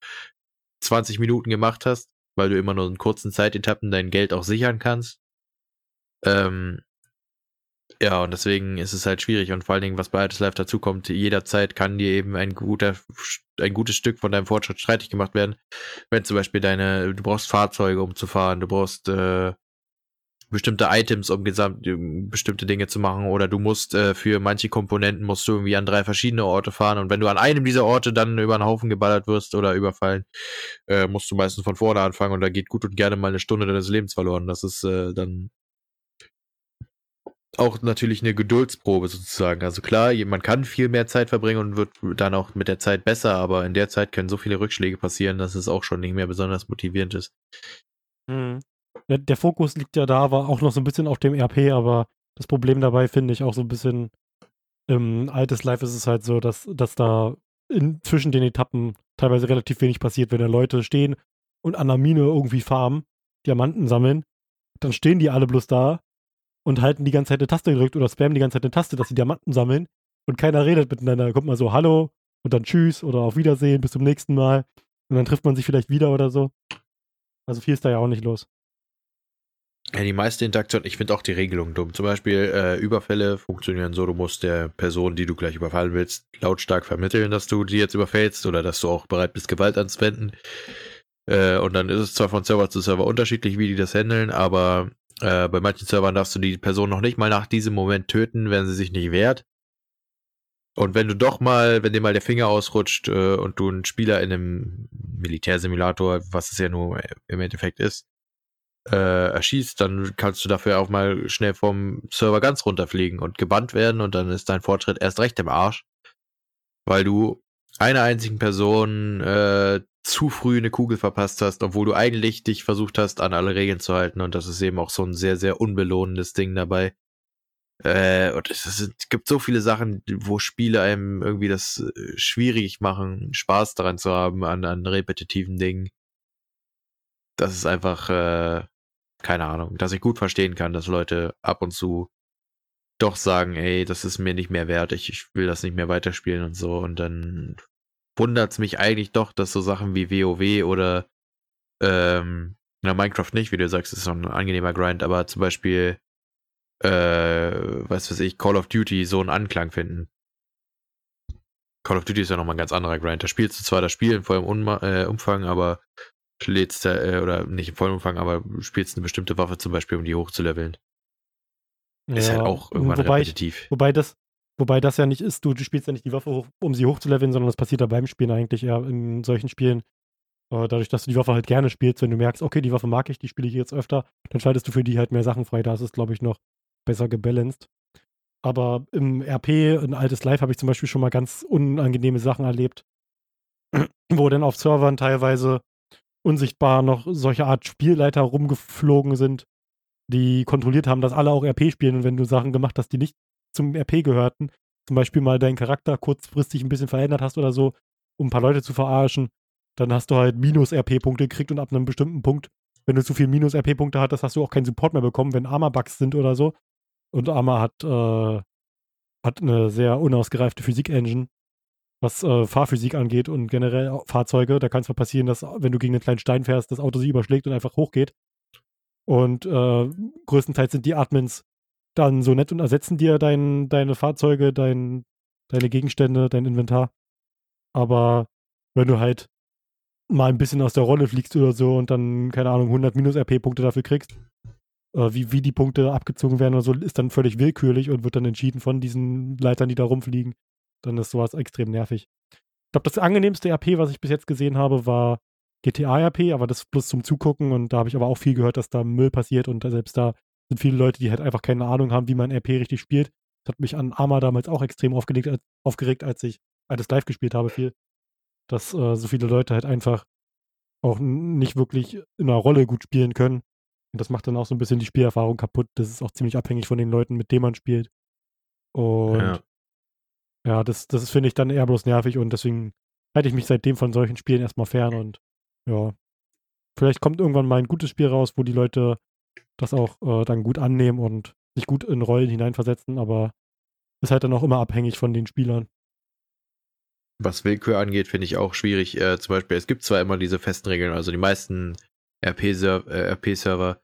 20 Minuten gemacht hast, weil du immer nur in kurzen Zeitetappen dein Geld auch sichern kannst. Ähm, ja, und deswegen ist es halt schwierig. Und vor allen Dingen, was bei Altes Life dazu jederzeit kann dir eben ein guter, ein gutes Stück von deinem Fortschritt streitig gemacht werden. Wenn zum Beispiel deine, du brauchst Fahrzeuge, um zu fahren, du brauchst äh, bestimmte Items, um gesamt, bestimmte Dinge zu machen, oder du musst äh, für manche Komponenten musst du irgendwie an drei verschiedene Orte fahren. Und wenn du an einem dieser Orte dann über einen Haufen geballert wirst oder überfallen, äh, musst du meistens von vorne anfangen und da geht gut und gerne mal eine Stunde deines Lebens verloren. Das ist äh, dann auch natürlich eine Geduldsprobe sozusagen. Also klar, man kann viel mehr Zeit verbringen und wird dann auch mit der Zeit besser, aber in der Zeit können so viele Rückschläge passieren, dass es auch schon nicht mehr besonders motivierend ist. Mhm. Der, der, Fokus liegt ja da, aber auch noch so ein bisschen auf dem RP, aber das Problem dabei finde ich auch so ein bisschen im altes Life ist es halt so, dass, dass da in, zwischen den Etappen teilweise relativ wenig passiert, wenn da Leute stehen und an der Mine irgendwie farmen, Diamanten sammeln, dann stehen die alle bloß da und halten die ganze Zeit eine Taste gedrückt oder spammen die ganze Zeit eine Taste, dass sie Diamanten sammeln und keiner redet miteinander. Da kommt mal so Hallo und dann Tschüss oder auf Wiedersehen, bis zum nächsten Mal. Und dann trifft man sich vielleicht wieder oder so. Also viel ist da ja auch nicht los. Ja, die meiste Interaktion, ich finde auch die Regelung dumm. Zum Beispiel äh, Überfälle funktionieren so, du musst der Person, die du gleich überfallen willst, lautstark vermitteln, dass du die jetzt überfällst oder dass du auch bereit bist, Gewalt anzuwenden. Äh, und dann ist es zwar von Server zu Server unterschiedlich, wie die das handeln, aber äh, bei manchen Servern darfst du die Person noch nicht mal nach diesem Moment töten, wenn sie sich nicht wehrt. Und wenn du doch mal, wenn dir mal der Finger ausrutscht äh, und du einen Spieler in einem Militärsimulator, was es ja nur im Endeffekt ist, äh, erschießt, dann kannst du dafür auch mal schnell vom Server ganz runterfliegen und gebannt werden und dann ist dein Fortschritt erst recht im Arsch, weil du einer einzigen Person äh, zu früh eine Kugel verpasst hast, obwohl du eigentlich dich versucht hast, an alle Regeln zu halten. Und das ist eben auch so ein sehr, sehr unbelohnendes Ding dabei. Äh, und es, es gibt so viele Sachen, wo Spiele einem irgendwie das äh, schwierig machen, Spaß daran zu haben, an, an repetitiven Dingen. Das ist einfach, äh, keine Ahnung, dass ich gut verstehen kann, dass Leute ab und zu doch sagen, ey, das ist mir nicht mehr wert, ich, ich will das nicht mehr weiterspielen und so. Und dann wundert es mich eigentlich doch, dass so Sachen wie WoW oder ähm, na, Minecraft nicht, wie du sagst, ist so ein angenehmer Grind, aber zum Beispiel, äh, was weiß ich, Call of Duty so einen Anklang finden. Call of Duty ist ja nochmal ein ganz anderer Grind. Da spielst du zwar das Spiel in vollem Umma äh, Umfang, aber lädst äh, oder nicht im vollen Umfang, aber spielst eine bestimmte Waffe zum Beispiel, um die hochzuleveln. Ist halt auch irgendwann wobei repetitiv. Ich, wobei das, wobei das ja nicht ist, du, du spielst ja nicht die Waffe hoch, um sie hochzuleveln, sondern das passiert ja beim Spielen eigentlich eher in solchen Spielen. Äh, dadurch, dass du die Waffe halt gerne spielst, wenn du merkst, okay, die Waffe mag ich, die spiele ich jetzt öfter, dann schaltest du für die halt mehr Sachen frei. Da ist es, glaube ich, noch besser gebalanced. Aber im RP, in altes Live, habe ich zum Beispiel schon mal ganz unangenehme Sachen erlebt, wo dann auf Servern teilweise unsichtbar noch solche Art Spielleiter rumgeflogen sind, die kontrolliert haben, dass alle auch RP spielen und wenn du Sachen gemacht hast, die nicht zum RP gehörten, zum Beispiel mal deinen Charakter kurzfristig ein bisschen verändert hast oder so, um ein paar Leute zu verarschen, dann hast du halt Minus-RP-Punkte gekriegt und ab einem bestimmten Punkt, wenn du zu viel Minus-RP-Punkte hattest, hast du auch keinen Support mehr bekommen, wenn Armor-Bugs sind oder so. Und Arma hat, äh, hat eine sehr unausgereifte Physik-Engine, was äh, Fahrphysik angeht und generell Fahrzeuge. Da kann es mal passieren, dass, wenn du gegen einen kleinen Stein fährst, das Auto sich überschlägt und einfach hochgeht. Und äh, größtenteils sind die Admins dann so nett und ersetzen dir dein, deine Fahrzeuge, dein, deine Gegenstände, dein Inventar. Aber wenn du halt mal ein bisschen aus der Rolle fliegst oder so und dann, keine Ahnung, 100 Minus-RP-Punkte dafür kriegst, äh, wie, wie die Punkte abgezogen werden oder so, ist dann völlig willkürlich und wird dann entschieden von diesen Leitern, die da rumfliegen. Dann ist sowas extrem nervig. Ich glaube, das angenehmste RP, was ich bis jetzt gesehen habe, war GTA-RP, aber das bloß zum Zugucken und da habe ich aber auch viel gehört, dass da Müll passiert und selbst da sind viele Leute, die halt einfach keine Ahnung haben, wie man RP richtig spielt. Das hat mich an Arma damals auch extrem aufgeregt, als, aufgeregt, als ich alles live gespielt habe, viel. Dass äh, so viele Leute halt einfach auch nicht wirklich in einer Rolle gut spielen können. Und das macht dann auch so ein bisschen die Spielerfahrung kaputt. Das ist auch ziemlich abhängig von den Leuten, mit denen man spielt. Und ja, ja das, das finde ich dann eher bloß nervig und deswegen halte ich mich seitdem von solchen Spielen erstmal fern und ja, vielleicht kommt irgendwann mal ein gutes Spiel raus, wo die Leute das auch äh, dann gut annehmen und sich gut in Rollen hineinversetzen, aber ist halt dann auch immer abhängig von den Spielern. Was Willkür angeht, finde ich auch schwierig. Äh, zum Beispiel, es gibt zwar immer diese festen Regeln, also die meisten RP-Server äh, RP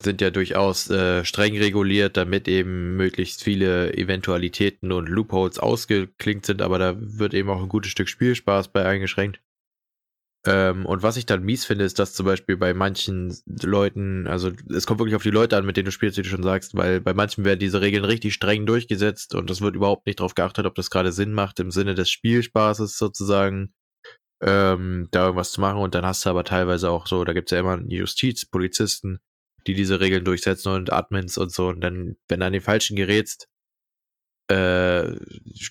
sind ja durchaus äh, streng reguliert, damit eben möglichst viele Eventualitäten und Loopholes ausgeklinkt sind, aber da wird eben auch ein gutes Stück Spielspaß bei eingeschränkt. Ähm, und was ich dann mies finde, ist, dass zum Beispiel bei manchen Leuten, also es kommt wirklich auf die Leute an, mit denen du spielst, wie du schon sagst, weil bei manchen werden diese Regeln richtig streng durchgesetzt und es wird überhaupt nicht darauf geachtet, ob das gerade Sinn macht, im Sinne des Spielspaßes sozusagen, ähm, da irgendwas zu machen. Und dann hast du aber teilweise auch so, da gibt's ja immer Justiz, Polizisten, die diese Regeln durchsetzen und Admins und so. Und dann, wenn du an den Falschen gerätst, äh,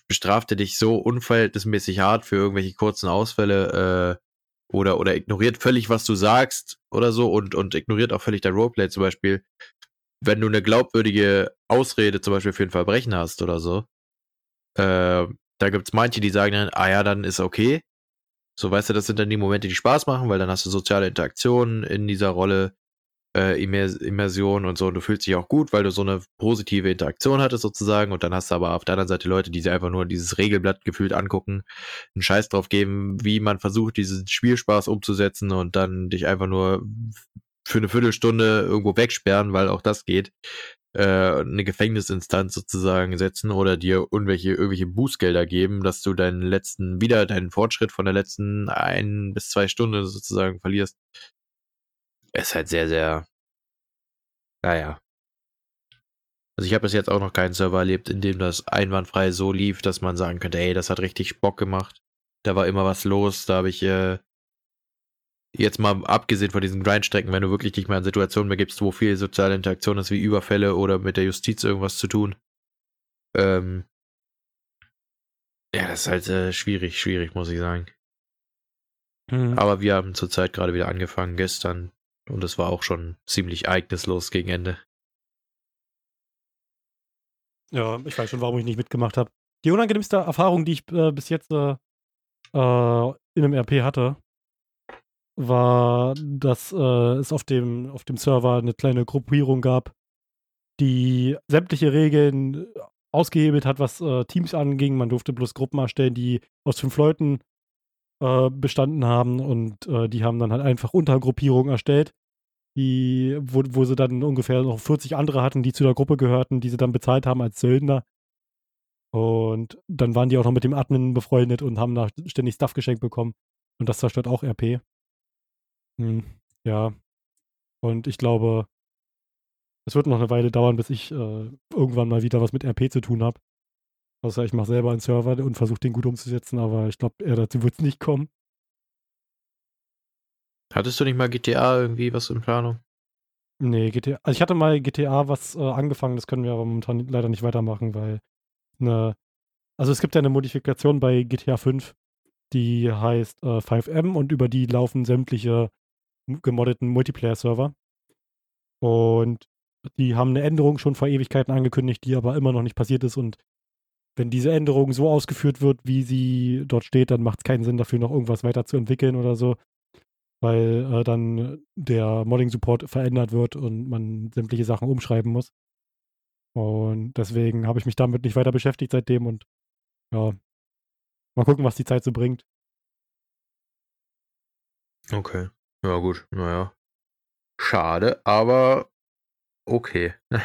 bestraft er dich so unverhältnismäßig hart für irgendwelche kurzen Ausfälle, äh, oder, oder ignoriert völlig, was du sagst oder so und, und ignoriert auch völlig dein Roleplay zum Beispiel. Wenn du eine glaubwürdige Ausrede zum Beispiel für ein Verbrechen hast oder so, äh, da gibt's manche, die sagen dann, ah ja, dann ist okay. So, weißt du, das sind dann die Momente, die Spaß machen, weil dann hast du soziale Interaktionen in dieser Rolle äh, Immersion und so. Und du fühlst dich auch gut, weil du so eine positive Interaktion hattest sozusagen. Und dann hast du aber auf der anderen Seite Leute, die sich einfach nur dieses Regelblatt gefühlt angucken, einen Scheiß drauf geben, wie man versucht, diesen Spielspaß umzusetzen und dann dich einfach nur für eine Viertelstunde irgendwo wegsperren, weil auch das geht, äh, eine Gefängnisinstanz sozusagen setzen oder dir irgendwelche, irgendwelche Bußgelder geben, dass du deinen letzten, wieder deinen Fortschritt von der letzten ein bis zwei Stunden sozusagen verlierst ist halt sehr, sehr, naja. Also ich habe bis jetzt auch noch keinen Server erlebt, in dem das einwandfrei so lief, dass man sagen könnte, hey, das hat richtig Bock gemacht. Da war immer was los, da habe ich äh, jetzt mal abgesehen von diesen Grindstrecken, wenn du wirklich dich mal in Situationen begibst, wo viel soziale Interaktion ist, wie Überfälle oder mit der Justiz irgendwas zu tun. Ähm, ja, das ist halt äh, schwierig, schwierig, muss ich sagen. Hm. Aber wir haben zurzeit gerade wieder angefangen gestern und es war auch schon ziemlich ereignislos gegen Ende. Ja, ich weiß schon, warum ich nicht mitgemacht habe. Die unangenehmste Erfahrung, die ich äh, bis jetzt äh, äh, in einem RP hatte, war, dass äh, es auf dem, auf dem Server eine kleine Gruppierung gab, die sämtliche Regeln ausgehebelt hat, was äh, Teams anging. Man durfte bloß Gruppen erstellen, die aus fünf Leuten äh, bestanden haben und äh, die haben dann halt einfach Untergruppierungen erstellt, die, wo, wo sie dann ungefähr noch 40 andere hatten, die zu der Gruppe gehörten, die sie dann bezahlt haben als Söldner. Und dann waren die auch noch mit dem Admin befreundet und haben da ständig Stuff geschenkt bekommen. Und das zerstört auch RP. Hm, ja. Und ich glaube, es wird noch eine Weile dauern, bis ich äh, irgendwann mal wieder was mit RP zu tun habe. Außer ich mache selber einen Server und versuche den gut umzusetzen, aber ich glaube, eher dazu wird es nicht kommen. Hattest du nicht mal GTA irgendwie was in Planung? Nee, GTA. Also ich hatte mal GTA was äh, angefangen, das können wir aber momentan leider nicht weitermachen, weil eine. Also es gibt ja eine Modifikation bei GTA 5, die heißt äh, 5M und über die laufen sämtliche gemoddeten Multiplayer-Server. Und die haben eine Änderung schon vor Ewigkeiten angekündigt, die aber immer noch nicht passiert ist. Und wenn diese Änderung so ausgeführt wird, wie sie dort steht, dann macht es keinen Sinn dafür, noch irgendwas weiterzuentwickeln oder so weil äh, dann der Modding-Support verändert wird und man sämtliche Sachen umschreiben muss. Und deswegen habe ich mich damit nicht weiter beschäftigt seitdem und ja, mal gucken, was die Zeit so bringt. Okay. Ja, gut. Naja. Schade, aber okay.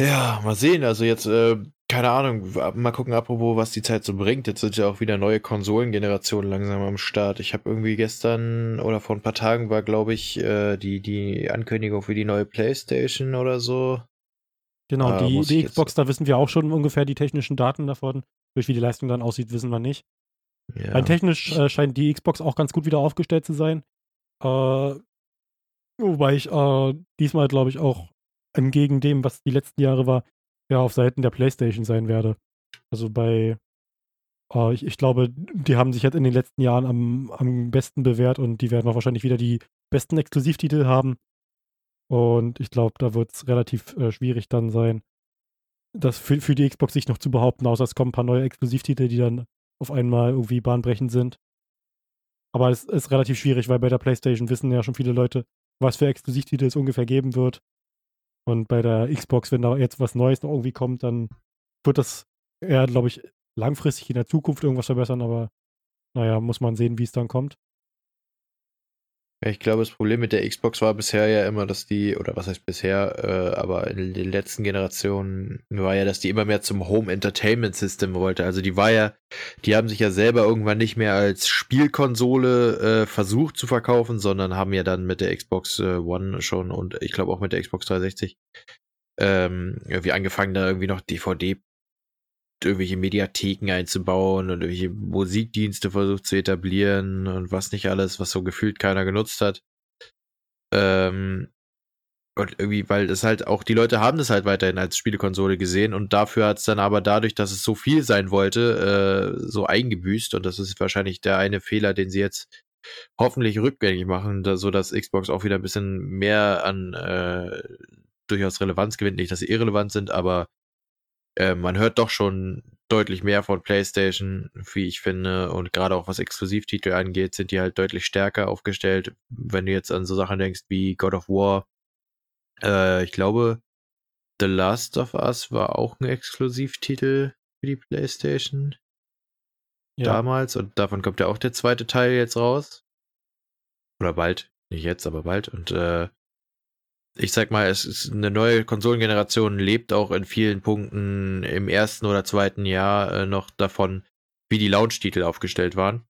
ja, mal sehen. Also jetzt äh, keine Ahnung, mal gucken, apropos, was die Zeit so bringt. Jetzt sind ja auch wieder neue Konsolengenerationen langsam am Start. Ich habe irgendwie gestern oder vor ein paar Tagen war, glaube ich, äh, die, die Ankündigung für die neue Playstation oder so. Genau, äh, die, die Xbox, da wissen wir auch schon ungefähr die technischen Daten davon. Durch wie die Leistung dann aussieht, wissen wir nicht. Ja. Rein technisch äh, scheint die Xbox auch ganz gut wieder aufgestellt zu sein. Äh, wobei ich äh, diesmal, glaube ich, auch entgegen dem, was die letzten Jahre war, ja auf Seiten der PlayStation sein werde. Also bei, äh, ich, ich, glaube, die haben sich jetzt in den letzten Jahren am, am besten bewährt und die werden auch wahrscheinlich wieder die besten Exklusivtitel haben. Und ich glaube, da wird es relativ äh, schwierig dann sein, das für, für die Xbox sich noch zu behaupten, außer es kommen ein paar neue Exklusivtitel, die dann auf einmal irgendwie bahnbrechend sind. Aber es ist relativ schwierig, weil bei der PlayStation wissen ja schon viele Leute, was für Exklusivtitel es ungefähr geben wird. Und bei der Xbox, wenn da jetzt was Neues noch irgendwie kommt, dann wird das eher, glaube ich, langfristig in der Zukunft irgendwas verbessern, aber naja, muss man sehen, wie es dann kommt. Ich glaube, das Problem mit der Xbox war bisher ja immer, dass die, oder was heißt bisher, äh, aber in den letzten Generationen war ja, dass die immer mehr zum Home Entertainment System wollte. Also die war ja, die haben sich ja selber irgendwann nicht mehr als Spielkonsole äh, versucht zu verkaufen, sondern haben ja dann mit der Xbox äh, One schon und ich glaube auch mit der Xbox 360 ähm, irgendwie angefangen, da irgendwie noch DVD irgendwelche Mediatheken einzubauen und irgendwelche Musikdienste versucht zu etablieren und was nicht alles, was so gefühlt keiner genutzt hat. Ähm, und irgendwie, weil das halt auch, die Leute haben das halt weiterhin als Spielekonsole gesehen und dafür hat es dann aber dadurch, dass es so viel sein wollte, äh, so eingebüßt und das ist wahrscheinlich der eine Fehler, den sie jetzt hoffentlich rückgängig machen, da, so Xbox auch wieder ein bisschen mehr an äh, durchaus Relevanz gewinnt. Nicht, dass sie irrelevant sind, aber äh, man hört doch schon deutlich mehr von PlayStation, wie ich finde. Und gerade auch was Exklusivtitel angeht, sind die halt deutlich stärker aufgestellt. Wenn du jetzt an so Sachen denkst wie God of War, äh, ich glaube, The Last of Us war auch ein Exklusivtitel für die PlayStation. Ja. Damals. Und davon kommt ja auch der zweite Teil jetzt raus. Oder bald. Nicht jetzt, aber bald. Und äh, ich sag mal, es ist eine neue Konsolengeneration lebt auch in vielen Punkten im ersten oder zweiten Jahr äh, noch davon, wie die Launch-Titel aufgestellt waren.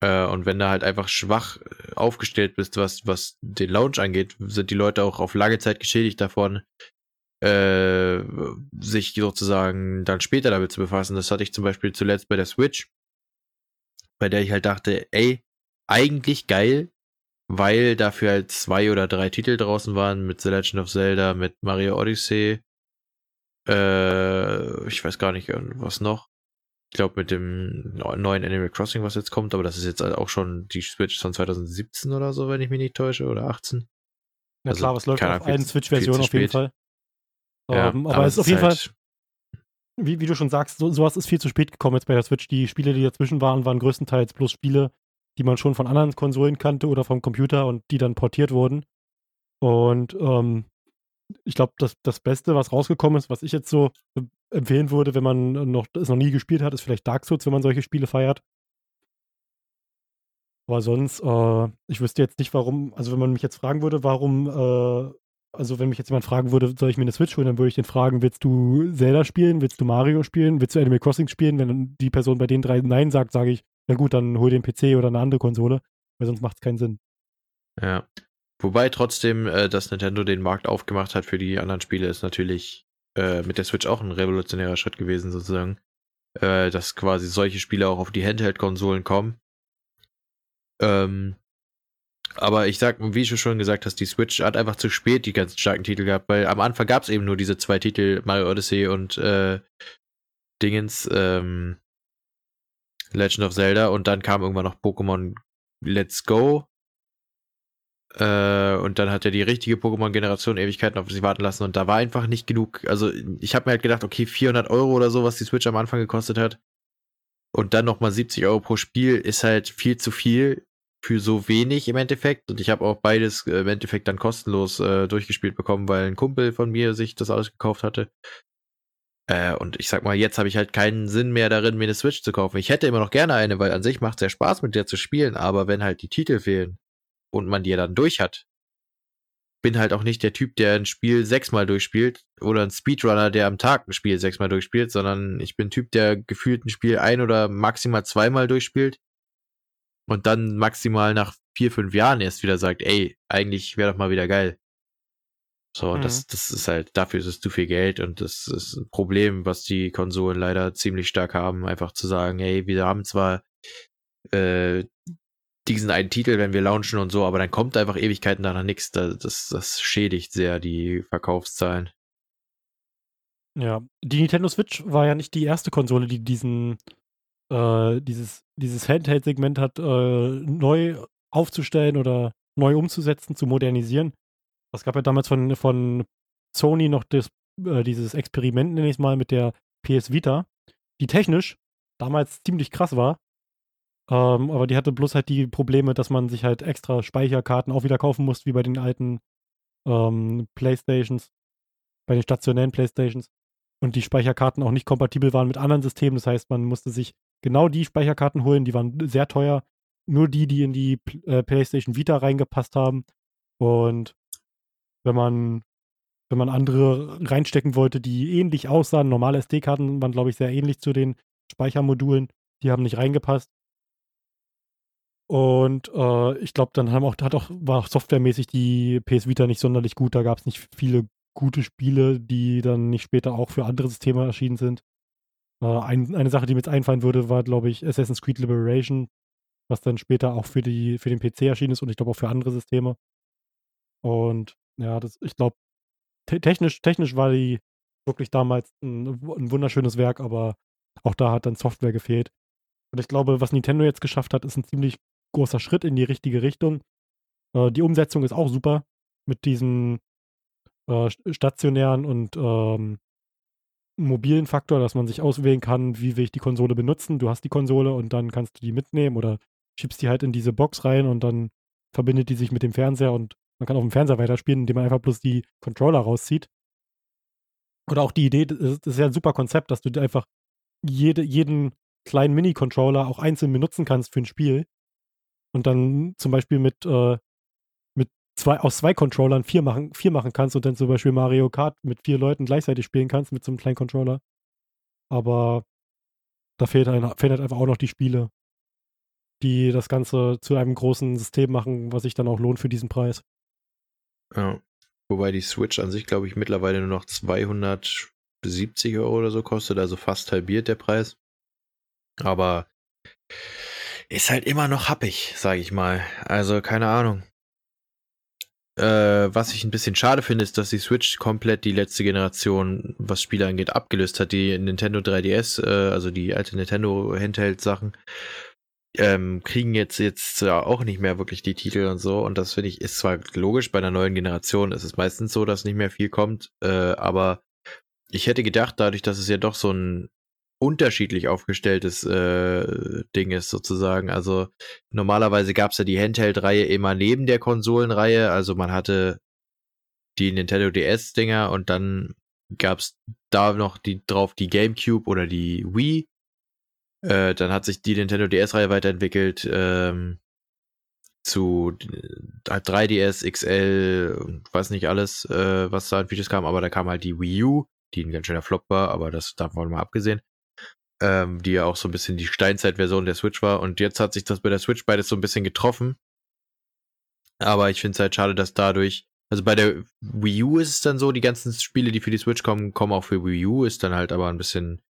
Äh, und wenn du halt einfach schwach äh, aufgestellt bist, was, was den Launch angeht, sind die Leute auch auf lange Zeit geschädigt davon, äh, sich sozusagen dann später damit zu befassen. Das hatte ich zum Beispiel zuletzt bei der Switch, bei der ich halt dachte, ey, eigentlich geil, weil dafür halt zwei oder drei Titel draußen waren mit The Legend of Zelda, mit Mario Odyssey, äh, ich weiß gar nicht, was noch. glaube mit dem neuen Animal Crossing, was jetzt kommt, aber das ist jetzt auch schon die Switch von 2017 oder so, wenn ich mich nicht täusche, oder 18. Na Also, klar, was läuft auf allen Switch-Versionen auf jeden. Fall. Ja, Ähm, aber es ist auf jeden halt, Fall, wie, wie du schon sagst, so, sowas ist viel zu spät gekommen jetzt bei der Switch. Die Spiele, die dazwischen waren, waren größtenteils bloß Spiele, die man schon von anderen Konsolen kannte oder vom Computer und die dann portiert wurden. Und ähm, ich glaube, das, das Beste, was rausgekommen ist, was ich jetzt so empfehlen würde, wenn man noch, es noch nie gespielt hat, ist vielleicht Dark Souls, wenn man solche Spiele feiert. Aber sonst, äh, ich wüsste jetzt nicht, warum, also wenn man mich jetzt fragen würde, warum, äh, also wenn mich jetzt jemand fragen würde, soll ich mir eine Switch holen, dann würde ich den fragen, willst du Zelda spielen, willst du Mario spielen, willst du Animal Crossing spielen? Wenn die Person bei den drei Nein sagt, sage ich, na gut, dann hol den PC oder eine andere Konsole, weil sonst macht es keinen Sinn. Ja. Wobei trotzdem, äh, dass Nintendo den Markt aufgemacht hat für die anderen Spiele, ist natürlich äh, mit der Switch auch ein revolutionärer Schritt gewesen, sozusagen. Äh, dass quasi solche Spiele auch auf die Handheld-Konsolen kommen. Ähm, aber ich sag, wie du schon gesagt hast, die Switch hat einfach zu spät die ganzen starken Titel gehabt, weil am Anfang gab es eben nur diese zwei Titel, Mario Odyssey und äh, Dingens, ähm, Legend of Zelda und dann kam irgendwann noch Pokémon Let's Go. Äh, und dann hat er die richtige Pokémon-Generation Ewigkeiten auf sich warten lassen und da war einfach nicht genug. Also ich habe mir halt gedacht, okay, 400 Euro oder so, was die Switch am Anfang gekostet hat. Und dann nochmal 70 Euro pro Spiel ist halt viel zu viel für so wenig im Endeffekt. Und ich habe auch beides äh, im Endeffekt dann kostenlos äh, durchgespielt bekommen, weil ein Kumpel von mir sich das alles gekauft hatte. Äh, und ich sag mal, jetzt habe ich halt keinen Sinn mehr darin, mir eine Switch zu kaufen. Ich hätte immer noch gerne eine, weil an sich macht es ja Spaß, mit der zu spielen. Aber wenn halt die Titel fehlen und man die ja dann durch hat, bin halt auch nicht der Typ, der ein Spiel sechsmal durchspielt oder ein Speedrunner, der am Tag ein Spiel sechsmal durchspielt, sondern ich bin Typ, der gefühlt ein Spiel ein oder maximal zweimal durchspielt und dann maximal nach vier, fünf Jahren erst wieder sagt, ey, eigentlich wäre doch mal wieder geil. So, Mhm. das, das ist halt, dafür ist es zu viel Geld und das ist ein Problem, was die Konsolen leider ziemlich stark haben, einfach zu sagen, ey, wir haben zwar äh, diesen einen Titel, wenn wir launchen und so, aber dann kommt einfach Ewigkeiten danach nichts. Das, das, das schädigt sehr die Verkaufszahlen. Ja, die Nintendo Switch war ja nicht die erste Konsole, die diesen, äh, dieses, dieses Handheld-Segment hat, äh, neu aufzustellen oder neu umzusetzen, zu modernisieren. Es gab ja damals von, von Sony noch das, äh, dieses Experiment, nenne ich es mal, mit der PS Vita, die technisch damals ziemlich krass war. Ähm, aber die hatte bloß halt die Probleme, dass man sich halt extra Speicherkarten auch wieder kaufen musste, wie bei den alten ähm, Playstations, bei den stationären Playstations und die Speicherkarten auch nicht kompatibel waren mit anderen Systemen. Das heißt, man musste sich genau die Speicherkarten holen, die waren sehr teuer. Nur die, die in die äh, PlayStation Vita reingepasst haben. Und wenn man, wenn man andere reinstecken wollte, die ähnlich aussahen, normale SD-Karten waren, glaube ich, sehr ähnlich zu den Speichermodulen, die haben nicht reingepasst. Und äh, ich glaube, dann haben auch, hat auch, war auch softwaremäßig die PS Vita nicht sonderlich gut. Da gab es nicht viele gute Spiele, die dann nicht später auch für andere Systeme erschienen sind. Äh, ein, eine Sache, die mir jetzt einfallen würde, war, glaube ich, Assassin's Creed Liberation, was dann später auch für, die, für den PC erschienen ist und ich glaube auch für andere Systeme. Und ja, das, ich glaube, te technisch, technisch war die wirklich damals ein, ein wunderschönes Werk, aber auch da hat dann Software gefehlt. Und ich glaube, was Nintendo jetzt geschafft hat, ist ein ziemlich großer Schritt in die richtige Richtung. Äh, die Umsetzung ist auch super mit diesem äh, st- stationären und ähm, mobilen Faktor, dass man sich auswählen kann, wie will ich die Konsole benutzen. Du hast die Konsole und dann kannst du die mitnehmen oder schiebst die halt in diese Box rein und dann verbindet die sich mit dem Fernseher und man kann auf dem Fernseher weiterspielen, indem man einfach bloß die Controller rauszieht. Oder auch die Idee, das ist, ja ein super Konzept, dass du einfach jede, jeden kleinen Mini-Controller auch einzeln benutzen kannst für ein Spiel. Und dann zum Beispiel mit, äh, mit zwei, aus zwei Controllern vier machen, vier machen kannst und dann zum Beispiel Mario Kart mit vier Leuten gleichzeitig spielen kannst mit so einem kleinen Controller. Aber da fehlt, ein, fehlt halt einfach auch noch die Spiele, die das Ganze zu einem großen System machen, was sich dann auch lohnt für diesen Preis. Ja. Wobei die Switch an sich, glaube ich, mittlerweile nur noch 270 Euro oder so kostet, also fast halbiert der Preis. Aber ist halt immer noch happig, sage ich mal. Also keine Ahnung. Äh, was ich ein bisschen schade finde, ist, dass die Switch komplett die letzte Generation, was Spiele angeht, abgelöst hat. Die Nintendo 3DS, äh, also die alte Nintendo Handheld-Sachen, ähm, kriegen jetzt jetzt ja auch nicht mehr wirklich die Titel und so. Und das finde ich ist zwar logisch bei einer neuen Generation. ist Es meistens so, dass nicht mehr viel kommt, äh, aber ich hätte gedacht, dadurch, dass es ja doch so ein unterschiedlich aufgestelltes äh, Ding ist sozusagen. Also normalerweise gab es ja die Handheld-Reihe immer neben der Konsolenreihe. Also man hatte die Nintendo DS-Dinger und dann gab es da noch die drauf die GameCube oder die Wii. Äh, dann hat sich die Nintendo DS-Reihe weiterentwickelt ähm, zu 3DS, XL und weiß nicht alles, äh, was da an Features kam, aber da kam halt die Wii U, die ein ganz schöner Flop war, aber das davon mal abgesehen ähm, die ja auch so ein bisschen die Steinzeit-Version der Switch war. Und jetzt hat sich das bei der Switch beides so ein bisschen getroffen. Aber ich finde es halt schade, dass dadurch, also bei der Wii U ist es dann so, die ganzen Spiele, die für die Switch kommen, kommen auch für Wii U, ist dann halt aber ein bisschen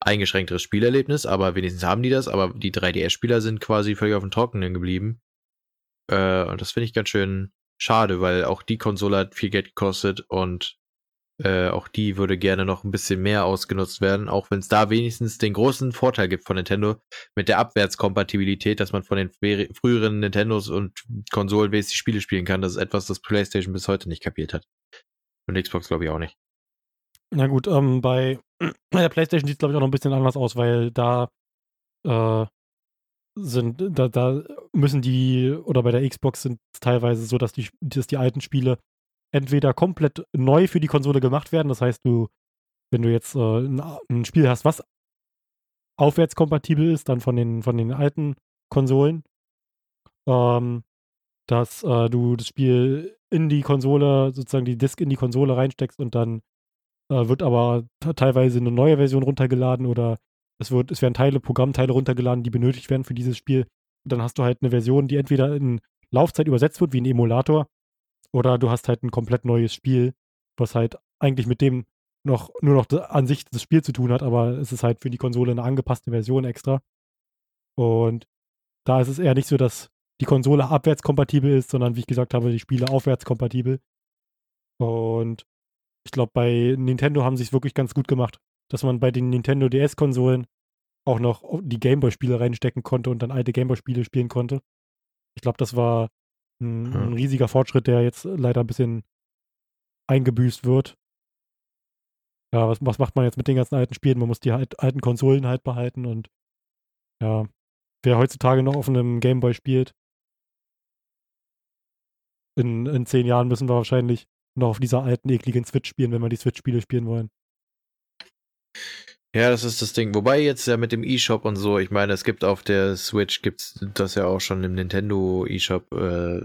eingeschränkteres Spielerlebnis, aber wenigstens haben die das, aber die 3DS-Spieler sind quasi völlig auf dem Trockenen geblieben. Äh, und das finde ich ganz schön schade, weil auch die Konsole hat viel Geld gekostet und äh, auch die würde gerne noch ein bisschen mehr ausgenutzt werden, auch wenn es da wenigstens den großen Vorteil gibt von Nintendo mit der Abwärtskompatibilität, dass man von den früheren Nintendos und Konsolen die Spiele spielen kann. Das ist etwas, das PlayStation bis heute nicht kapiert hat. Und Xbox glaube ich auch nicht. Na gut, ähm, bei der PlayStation sieht es glaube ich auch noch ein bisschen anders aus, weil da äh, sind, da, da müssen die, oder bei der Xbox sind es teilweise so, dass die, dass die alten Spiele entweder komplett neu für die Konsole gemacht werden. Das heißt, du, wenn du jetzt äh, ein, ein, Spiel hast, was aufwärtskompatibel ist, dann von den, von den alten Konsolen, ähm, dass äh, du das Spiel in die Konsole, sozusagen die Disk in die Konsole reinsteckst und dann äh, wird aber teilweise eine neue Version runtergeladen oder es, wird, es werden Teile, Programmteile runtergeladen, die benötigt werden für dieses Spiel. Und dann hast du halt eine Version, die entweder in Laufzeit übersetzt wird, wie ein Emulator, oder du hast halt ein komplett neues Spiel, was halt eigentlich mit dem noch nur noch an sich das Spiel zu tun hat, aber es ist halt für die Konsole eine angepasste Version extra. Und da ist es eher nicht so, dass die Konsole abwärtskompatibel ist, sondern wie ich gesagt habe, die Spiele aufwärtskompatibel. Und ich glaube, bei Nintendo haben sie es wirklich ganz gut gemacht, dass man bei den Nintendo DS-Konsolen auch noch die Gameboy-Spiele reinstecken konnte und dann alte Gameboy-Spiele spielen konnte. Ich glaube, das war ein, ja. ein riesiger Fortschritt, der jetzt leider ein bisschen eingebüßt wird. Ja, was, was macht man jetzt mit den ganzen alten Spielen? Man muss die halt, alten Konsolen halt behalten und ja, wer heutzutage noch auf einem Gameboy spielt, in, in zehn Jahren müssen wir wahrscheinlich noch auf dieser alten, ekligen Switch spielen, wenn wir die Switch-Spiele spielen wollen. Ja, das ist das Ding. Wobei jetzt ja mit dem eShop und so, ich meine, es gibt auf der Switch, gibt's das ja auch schon im Nintendo eShop, äh,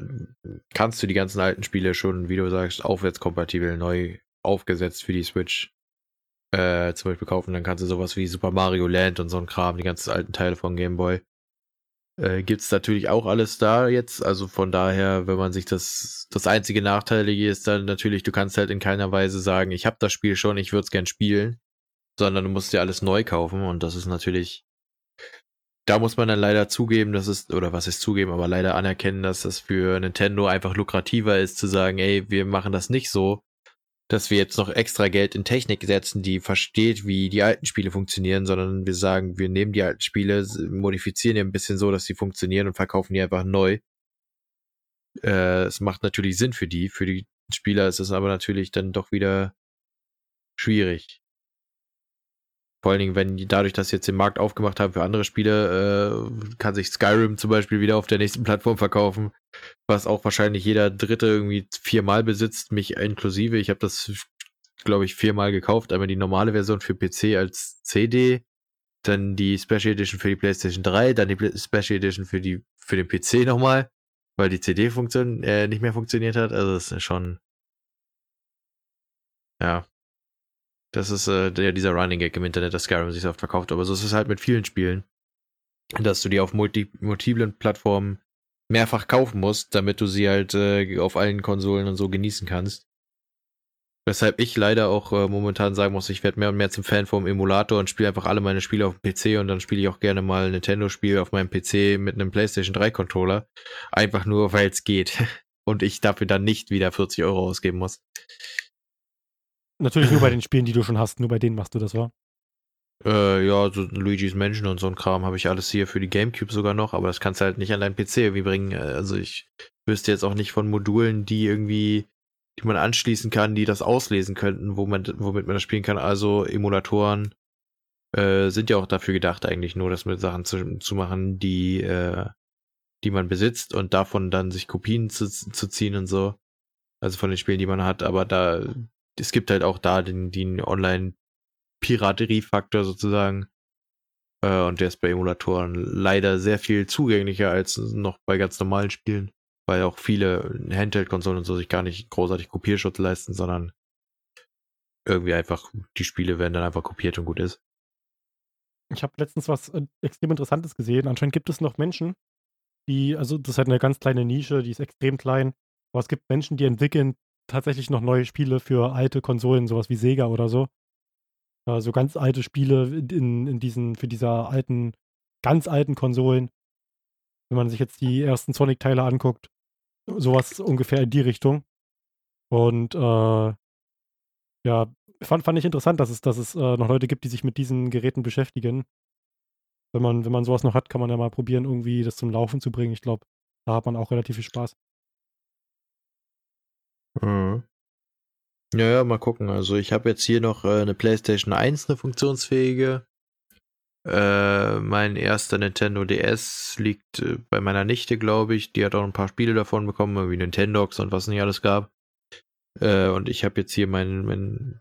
kannst du die ganzen alten Spiele schon, wie du sagst, aufwärtskompatibel neu aufgesetzt für die Switch äh, zum Beispiel kaufen. Dann kannst du sowas wie Super Mario Land und so ein Kram, die ganzen alten Teile von Game Boy. Äh, gibt's natürlich auch alles da jetzt. Also von daher, wenn man sich das, das einzige Nachteilige ist dann natürlich, du kannst halt in keiner Weise sagen, ich habe das Spiel schon, ich würde es gern spielen sondern du musst dir alles neu kaufen und das ist natürlich, da muss man dann leider zugeben, dass es, oder was ist zugeben, aber leider anerkennen, dass das für Nintendo einfach lukrativer ist zu sagen, ey, wir machen das nicht so, dass wir jetzt noch extra Geld in Technik setzen, die versteht, wie die alten Spiele funktionieren, sondern wir sagen, wir nehmen die alten Spiele, modifizieren die ein bisschen so, dass sie funktionieren und verkaufen die einfach neu. Äh, es macht natürlich Sinn für die, für die Spieler ist es aber natürlich dann doch wieder schwierig. Vor allen Dingen, wenn die dadurch, dass sie jetzt den Markt aufgemacht haben für andere Spiele, äh, kann sich Skyrim zum Beispiel wieder auf der nächsten Plattform verkaufen, was auch wahrscheinlich jeder Dritte irgendwie viermal besitzt, mich inklusive. Ich habe das, glaube ich, viermal gekauft. Einmal die normale Version für PC als CD, dann die Special Edition für die PlayStation 3, dann die Special Edition für die für den PC nochmal, weil die CD-Funktion äh, nicht mehr funktioniert hat. Also das ist schon ja, das ist äh, der, dieser Running Gag im Internet, dass Skyrim sich oft verkauft. Aber so ist es halt mit vielen Spielen, dass du die auf multi multiplen Plattformen mehrfach kaufen musst, damit du sie halt äh, auf allen Konsolen und so genießen kannst. Weshalb ich leider auch äh, momentan sagen muss, ich werde mehr und mehr zum Fan vom Emulator und spiele einfach alle meine Spiele auf dem PC und dann spiele ich auch gerne mal ein Nintendo-Spiel auf meinem PC mit einem PlayStation 3 Controller. Einfach nur, weil es geht. und ich dafür dann nicht wieder 40 Euro ausgeben muss. Natürlich nur bei den Spielen, die du schon hast, nur bei denen machst du das, wa? Äh, ja, so Luigi's Mansion und so ein Kram habe ich alles hier für die Gamecube sogar noch, aber das kannst du halt nicht an deinen PC irgendwie bringen. Also ich wüsste jetzt auch nicht von Modulen, die irgendwie, die man anschließen kann, die das auslesen könnten, wo man, womit man das spielen kann. Also Emulatoren äh, sind ja auch dafür gedacht, eigentlich nur das mit Sachen zu, zu machen, die, äh, die man besitzt und davon dann sich Kopien zu, zu ziehen und so. Also von den Spielen, die man hat, aber da, es gibt halt auch da den, den Online- Pirateriefaktor sozusagen. Äh, und der ist bei Emulatoren leider sehr viel zugänglicher als noch bei ganz normalen Spielen, weil auch viele Handheld-Konsolen und so sich gar nicht großartig Kopierschutz leisten, sondern irgendwie einfach, die Spiele werden dann einfach kopiert und gut ist. Ich habe letztens was äh, extrem Interessantes gesehen. Anscheinend gibt es noch Menschen, die, also das ist halt eine ganz kleine Nische, die ist extrem klein, aber es gibt Menschen, die entwickeln tatsächlich noch neue Spiele für alte Konsolen, sowas wie Sega oder so. So ganz alte Spiele in, in diesen, für diese alten, ganz alten Konsolen. Wenn man sich jetzt die ersten Sonic-Teile anguckt, sowas ungefähr in die Richtung. Und äh, ja, fand, fand ich interessant, dass es, dass es äh, noch Leute gibt, die sich mit diesen Geräten beschäftigen. Wenn man, wenn man sowas noch hat, kann man ja mal probieren, irgendwie das zum Laufen zu bringen. Ich glaube, da hat man auch relativ viel Spaß. Mhm. Ja, ja, mal gucken. Also ich habe jetzt hier noch äh, eine PlayStation 1, eine funktionsfähige. Äh, mein erster Nintendo DS liegt äh, bei meiner Nichte, glaube ich. Die hat auch ein paar Spiele davon bekommen, irgendwie Nintendox und was nicht alles gab. Äh, und ich habe jetzt hier mein, mein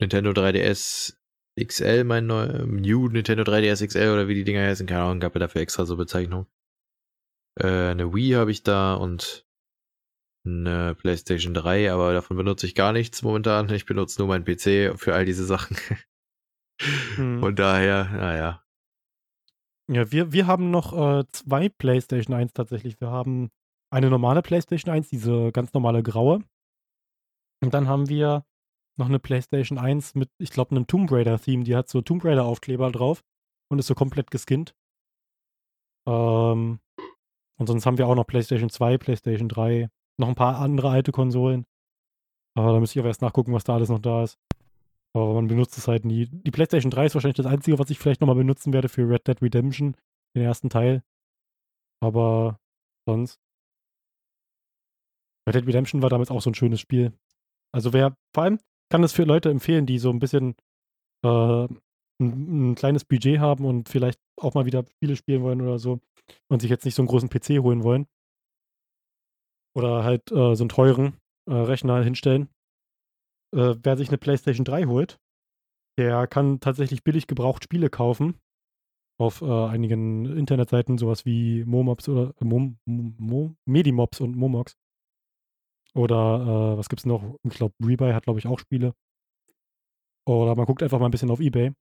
Nintendo 3DS XL, mein neu, New Nintendo 3DS XL oder wie die Dinger heißen, keine Ahnung, gab ja dafür extra so Bezeichnung. Äh, eine Wii habe ich da und eine PlayStation 3, aber davon benutze ich gar nichts momentan. Ich benutze nur meinen PC für all diese Sachen. Hm. Von daher, naja. Ja, wir, wir haben noch äh, zwei PlayStation 1 tatsächlich. Wir haben eine normale PlayStation 1, diese ganz normale graue. Und dann haben wir noch eine PlayStation 1 mit, ich glaube, einem Tomb Raider-Theme. Die hat so Tomb Raider-Aufkleber drauf und ist so komplett geskinnt. Ähm, und sonst haben wir auch noch PlayStation 2, PlayStation 3, noch ein paar andere alte Konsolen. Aber da müsste ich aber erst nachgucken, was da alles noch da ist. Aber man benutzt es halt nie. Die PlayStation 3 ist wahrscheinlich das Einzige, was ich vielleicht nochmal benutzen werde für Red Dead Redemption, den ersten Teil. Aber sonst. Red Dead Redemption war damals auch so ein schönes Spiel. Also wer, vor allem kann das für Leute empfehlen, die so ein bisschen äh, ein, ein, kleines Budget haben und vielleicht auch mal wieder Spiele spielen wollen oder so und sich jetzt nicht so einen großen PC holen wollen oder halt äh, so einen teuren äh, Rechner hinstellen. Äh, wer sich eine PlayStation 3 holt, der kann tatsächlich billig gebraucht Spiele kaufen. Auf äh, einigen Internetseiten, sowas wie Momops oder äh, Mom, Mo, Medimops und Momox. Oder äh, was gibt's noch? Ich glaube, Rebuy hat, glaube ich, auch Spiele. Oder man guckt einfach mal ein bisschen auf Ebay.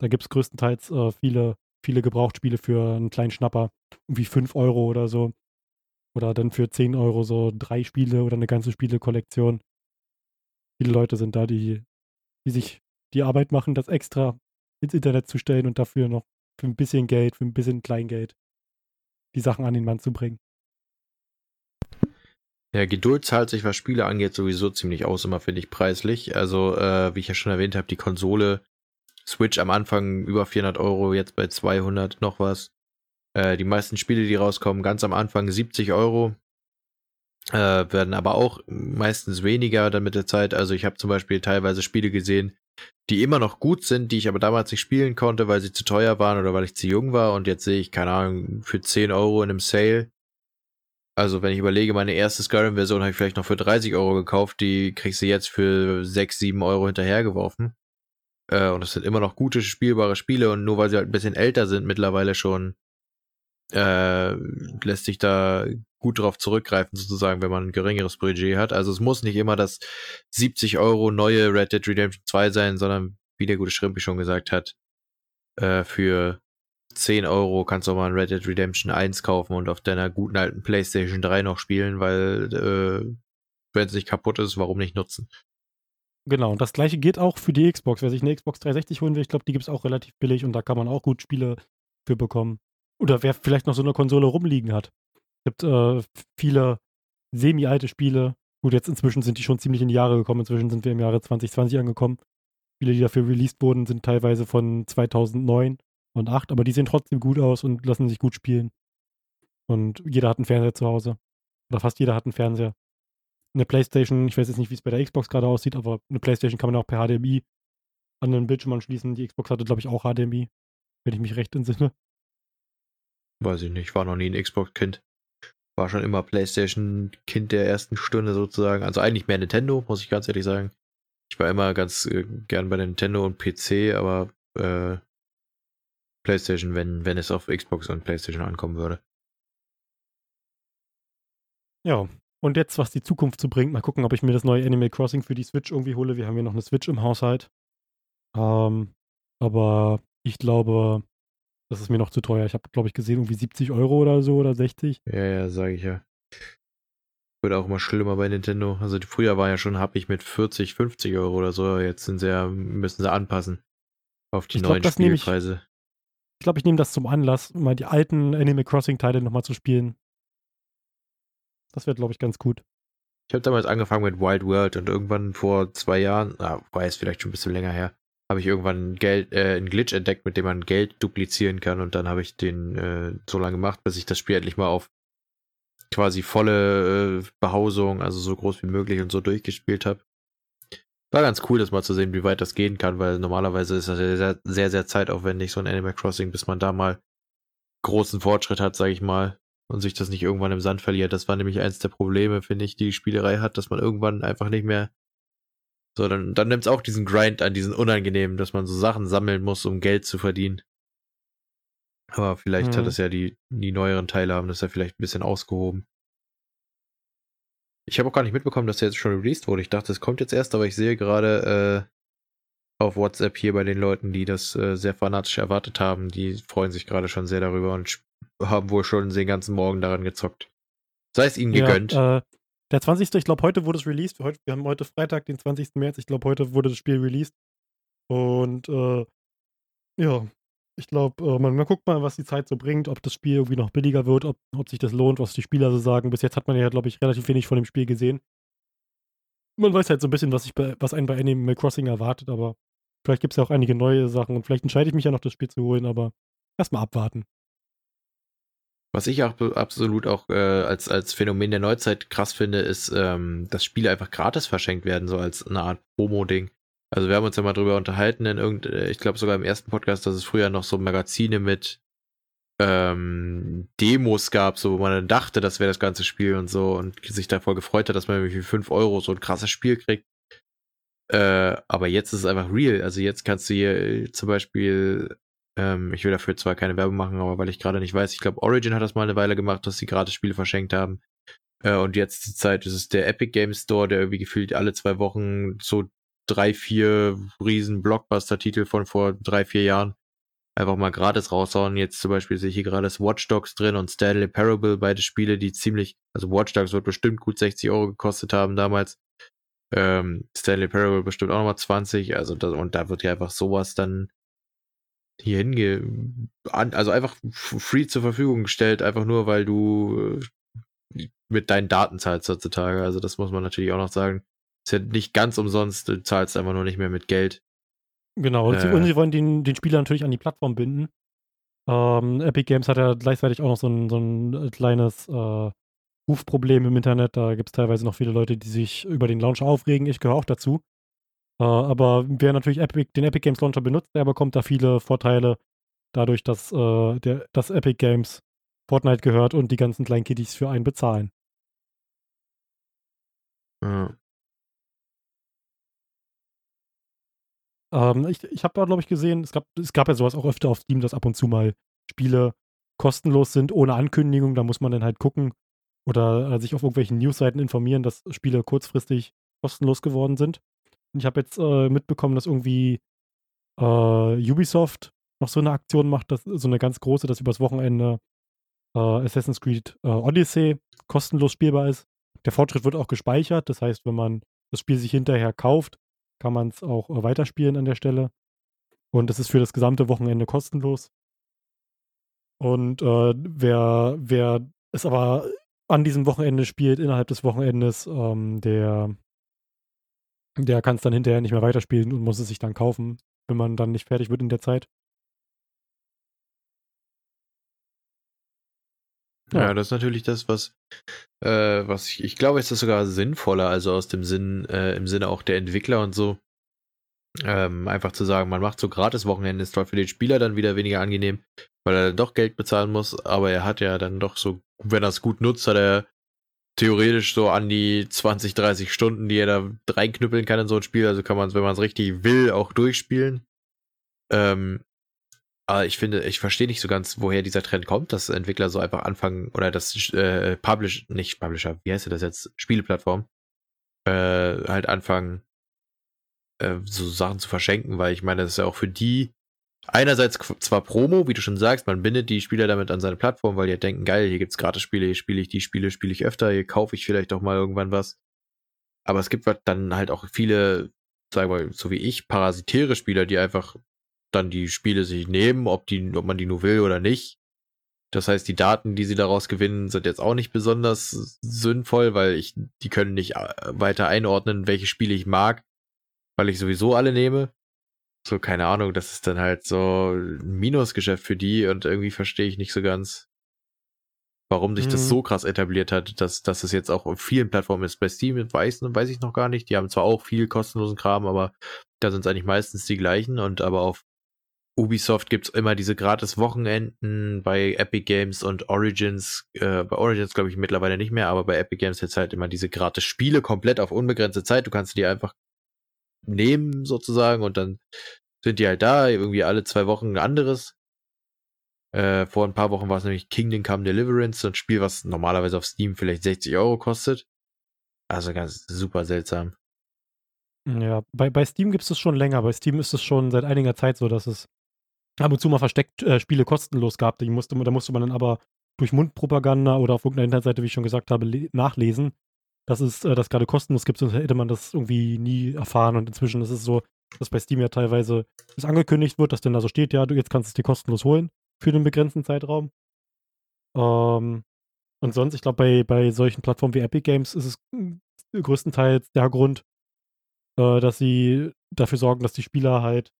Da gibt es größtenteils viele, viele Gebrauchtspiele für einen kleinen Schnapper. Irgendwie 5 Euro oder so. Oder dann für 10 Euro so drei Spiele oder eine ganze Spielekollektion. Viele Leute sind da, die, die sich die Arbeit machen, das extra ins Internet zu stellen und dafür noch für ein bisschen Geld, für ein bisschen Kleingeld die Sachen an den Mann zu bringen. Ja, Geduld zahlt sich, was Spiele angeht, sowieso ziemlich aus, immer finde ich preislich. Also, äh, wie ich ja schon erwähnt habe, die Konsole Switch am Anfang über 400 Euro, jetzt bei 200 noch was. Äh, die meisten Spiele, die rauskommen, ganz am Anfang 70 Euro. Äh, werden aber auch meistens weniger dann mit der Zeit. Also ich habe zum Beispiel teilweise Spiele gesehen, die immer noch gut sind, die ich aber damals nicht spielen konnte, weil sie zu teuer waren oder weil ich zu jung war. Und jetzt sehe ich, keine Ahnung, für 10 Euro in einem Sale. Also wenn ich überlege, meine erste Skyrim-Version habe ich vielleicht noch für 30 Euro gekauft, die kriegst du jetzt für 6, 7 Euro hinterhergeworfen. Äh, und das sind immer noch gute, spielbare Spiele und nur weil sie halt ein bisschen älter sind mittlerweile schon, äh, lässt sich da gut drauf zurückgreifen, sozusagen, wenn man ein geringeres Budget hat. Also es muss nicht immer das 70 Euro neue Red Dead Redemption 2 sein, sondern wie der gute Schrimpi schon gesagt hat, äh, für 10 Euro kannst du auch mal ein Red Dead Redemption 1 kaufen und auf deiner guten alten PlayStation 3 noch spielen, weil äh, wenn es nicht kaputt ist, warum nicht nutzen? Genau, und das gleiche geht auch für die Xbox. Wer sich eine Xbox 360 holen will, ich glaube, die gibt es auch relativ billig und da kann man auch gut Spiele für bekommen. Oder wer vielleicht noch so eine Konsole rumliegen hat. Es gibt äh, viele semi-alte Spiele. Gut, jetzt inzwischen sind die schon ziemlich in die Jahre gekommen. Inzwischen sind wir im Jahre 2020 angekommen. Spiele, die dafür released wurden, sind teilweise von 2009 und 8, aber die sehen trotzdem gut aus und lassen sich gut spielen. Und jeder hat einen Fernseher zu Hause. Oder fast jeder hat einen Fernseher. Eine Playstation, ich weiß jetzt nicht, wie es bei der Xbox gerade aussieht, aber eine Playstation kann man auch per HDMI an den Bildschirm anschließen. Die Xbox hatte, glaube ich, auch HDMI, wenn ich mich recht entsinne. Weiß ich nicht, war noch nie ein Xbox-Kind. War schon immer Playstation-Kind der ersten Stunde sozusagen. Also eigentlich mehr Nintendo, muss ich ganz ehrlich sagen. Ich war immer ganz äh, gern bei Nintendo und PC, aber äh, PlayStation, wenn, wenn es auf Xbox und PlayStation ankommen würde. Ja, und jetzt, was die Zukunft so bringt, mal gucken, ob ich mir das neue Animal Crossing für die Switch irgendwie hole. Wir haben ja noch eine Switch im Haushalt. Ähm, aber ich glaube, das ist mir noch zu teuer. Ich habe, glaube ich, gesehen, irgendwie 70 Euro oder so oder 60. Ja, ja, sage ich ja. Wird auch immer schlimmer bei Nintendo. Also früher war ja schon hab ich mit 40, 50 Euro oder so. Jetzt sind sie ja, müssen sie anpassen auf die Ich neuen glaub, Spielpreise. Ich glaube, ich nehme das zum Anlass, mal die alten Animal Crossing-Teile nochmal zu spielen. Das wäre, glaube ich, ganz gut. Ich habe damals angefangen mit Wild World und irgendwann vor zwei Jahren, ah, war jetzt vielleicht schon ein bisschen länger her, habe ich irgendwann Geld, äh, einen Glitch entdeckt, mit dem man Geld duplizieren kann und dann habe ich den äh, so lange gemacht, bis ich das Spiel endlich mal auf quasi volle äh, Behausung, also so groß wie möglich und so durchgespielt habe. War ganz cool, das mal zu sehen, wie weit das gehen kann, weil normalerweise ist das sehr, sehr, sehr zeitaufwendig, so ein Animal Crossing, bis man da mal großen Fortschritt hat, sage ich mal, und sich das nicht irgendwann im Sand verliert. Das war nämlich eins der Probleme, finde ich, die die Spielerei hat, dass man irgendwann einfach nicht mehr so, dann, dann nimmt es auch diesen Grind an, diesen unangenehmen, dass man so Sachen sammeln muss, um Geld zu verdienen. Aber vielleicht Mhm. hat es ja die, die neueren Teile haben das ja vielleicht ein bisschen ausgehoben. Ich habe auch gar nicht mitbekommen, dass der jetzt schon released wurde. Ich dachte, es kommt jetzt erst, aber ich sehe gerade äh, auf WhatsApp hier bei den Leuten, die das äh, sehr fanatisch erwartet haben, die freuen sich gerade schon sehr darüber und haben wohl schon den ganzen Morgen daran gezockt. Sei es ihnen gegönnt. Ja, äh, der 20. Ich glaube, heute wurde es released. Heute, wir haben heute Freitag, den 20. März. Ich glaube, heute wurde das Spiel released. Und äh, ja, ich glaube, äh, man, man guckt mal, was die Zeit so bringt, ob das Spiel irgendwie noch billiger wird, ob, ob sich das lohnt, was die Spieler so sagen. Bis jetzt hat man ja, glaube ich, relativ wenig von dem Spiel gesehen. Man weiß halt so ein bisschen, was, ich bei, was einen bei Animal Crossing erwartet, aber vielleicht gibt es ja auch einige neue Sachen und vielleicht entscheide ich mich ja noch, das Spiel zu holen, aber erstmal abwarten. Was ich auch absolut auch äh, als, als Phänomen der Neuzeit krass finde, ist, ähm, dass Spiele einfach gratis verschenkt werden, so als eine Art Promo-Ding. Also wir haben uns ja mal drüber unterhalten in irgend, äh, ich glaube sogar im ersten Podcast, dass es früher noch so Magazine mit ähm, Demos gab, so wo man dann dachte, das wäre das ganze Spiel und so und sich davor gefreut hat, dass man irgendwie für 5 Euro so ein krasses Spiel kriegt. Äh, aber jetzt ist es einfach real. Also jetzt kannst du hier äh, zum Beispiel ähm, ich will dafür zwar keine Werbung machen, aber weil ich gerade nicht weiß, ich glaube, Origin hat das mal eine Weile gemacht, dass sie gratis Spiele verschenkt haben. Äh, und jetzt zur Zeit ist es der Epic Games Store, der irgendwie gefühlt alle zwei Wochen so drei, vier riesen Blockbuster-Titel von vor drei, vier Jahren einfach mal gratis raushauen. Jetzt zum Beispiel sehe ich hier gerade das Watch Dogs drin und Stanley Parable, beide Spiele, die ziemlich, also Watch Dogs wird bestimmt gut 60 Euro gekostet haben damals. Ähm, Stanley Parable bestimmt auch nochmal 20, also das, und da wird ja einfach sowas dann hier hinge also einfach free zur Verfügung gestellt, einfach nur, weil du äh, mit deinen Daten zahlst heutzutage. Also das muss man natürlich auch noch sagen. Ist ja nicht ganz umsonst, du zahlst einfach nur nicht mehr mit Geld. Genau, und, sie, Äh. und sie wollen den, den Spieler natürlich an die Plattform binden. Ähm, Epic Games hat ja gleichzeitig auch noch so ein, so ein äh, kleines äh, Rufproblem im Internet. Da gibt es teilweise noch viele Leute, die sich über den Launcher aufregen. Ich gehöre auch dazu. Äh, aber wer natürlich Epic, den Epic Games Launcher benutzt, der bekommt da viele Vorteile dadurch, dass, äh, der, dass Epic Games Fortnite gehört und die ganzen kleinen Kiddies für einen bezahlen. Ja. Ähm, ich ich habe, glaube ich, gesehen, es gab, es gab ja sowas auch öfter auf Steam, dass ab und zu mal Spiele kostenlos sind, ohne Ankündigung. Da muss man dann halt gucken oder äh, sich auf irgendwelchen Newsseiten informieren, dass Spiele kurzfristig kostenlos geworden sind. Ich habe jetzt äh, mitbekommen, dass irgendwie äh, Ubisoft noch so eine Aktion macht, dass, so eine ganz große, dass übers Wochenende äh, Assassin's Creed äh, Odyssey kostenlos spielbar ist. Der Fortschritt wird auch gespeichert. Das heißt, wenn man das Spiel sich hinterher kauft, kann man es auch äh, weiterspielen an der Stelle. Und das ist für das gesamte Wochenende kostenlos. Und äh, wer, wer es aber an diesem Wochenende spielt, innerhalb des Wochenendes, ähm, der der kann es dann hinterher nicht mehr weiterspielen und muss es sich dann kaufen, wenn man dann nicht fertig wird in der Zeit. Ja, das ist natürlich das, was, äh, was ich, ich glaube, ist das sogar sinnvoller, also aus dem Sinn, äh, im Sinne auch der Entwickler und so. Ähm, einfach zu sagen, man macht so gratis Wochenende, ist zwar für den Spieler dann wieder weniger angenehm, weil er dann doch Geld bezahlen muss, aber er hat ja dann doch so, wenn er es gut nutzt, hat er theoretisch so an die 20, 30 Stunden, die er da reinknüppeln kann in so ein Spiel. Also kann man es, wenn man es richtig will, auch durchspielen. Ähm, aber ich finde, ich verstehe nicht so ganz, woher dieser Trend kommt, dass Entwickler so einfach anfangen oder das äh, Publish, nicht Publisher, wie heißt das jetzt? Spieleplattform, äh, halt anfangen, äh, so Sachen zu verschenken, weil ich meine, das ist ja auch für die einerseits zwar Promo, wie du schon sagst, man bindet die Spieler damit an seine Plattform, weil die halt denken, geil, hier gibt's Gratis-Spiele, hier spiele ich die Spiele, spiele ich öfter, hier kaufe ich vielleicht auch mal irgendwann was. Aber es gibt dann halt auch viele, sagen wir so wie ich, parasitäre Spieler, die einfach dann die Spiele sich nehmen, ob die, ob man die nur will oder nicht. Das heißt, die Daten, die sie daraus gewinnen, sind jetzt auch nicht besonders sinnvoll, weil ich, die können nicht äh, weiter einordnen, welche Spiele ich mag, weil ich sowieso alle nehme. So, keine Ahnung, das ist dann halt so ein Minusgeschäft für die und irgendwie verstehe ich nicht so ganz, warum sich das Mhm. so krass etabliert hat, dass, dass es jetzt auch auf vielen Plattformen ist. Bei Steam weiß, weiß ich noch gar nicht. Die haben zwar auch viel kostenlosen Kram, aber da sind es eigentlich meistens die gleichen und aber auf Ubisoft gibt's immer diese gratis Wochenenden bei Epic Games und Origins. Äh, bei Origins glaube ich mittlerweile nicht mehr, aber bei Epic Games jetzt halt immer diese gratis Spiele komplett auf unbegrenzte Zeit. Du kannst die einfach nehmen sozusagen und dann sind die halt da, irgendwie alle zwei Wochen ein anderes. Äh, vor ein paar Wochen war es nämlich Kingdom Come Deliverance, so ein Spiel, was normalerweise auf Steam vielleicht 60 Euro kostet. Also ganz super seltsam. Ja, bei, bei Steam gibt es das schon länger. Bei Steam ist es schon seit einiger Zeit so, dass es ab und zu mal versteckt äh, Spiele kostenlos gab. Die musste, da musste man dann aber durch Mundpropaganda oder auf irgendeiner Internetseite, wie ich schon gesagt habe, le- nachlesen, dass es äh, das gerade kostenlos gibt, sonst hätte man das irgendwie nie erfahren. Und inzwischen ist es so, dass bei Steam ja teilweise es angekündigt wird, dass dann da so steht, ja, du jetzt kannst es dir kostenlos holen für einen begrenzten Zeitraum. Ähm, und sonst, ich glaube, bei, bei solchen Plattformen wie Epic Games ist es mm, größtenteils der Grund, äh, dass sie dafür sorgen, dass die Spieler halt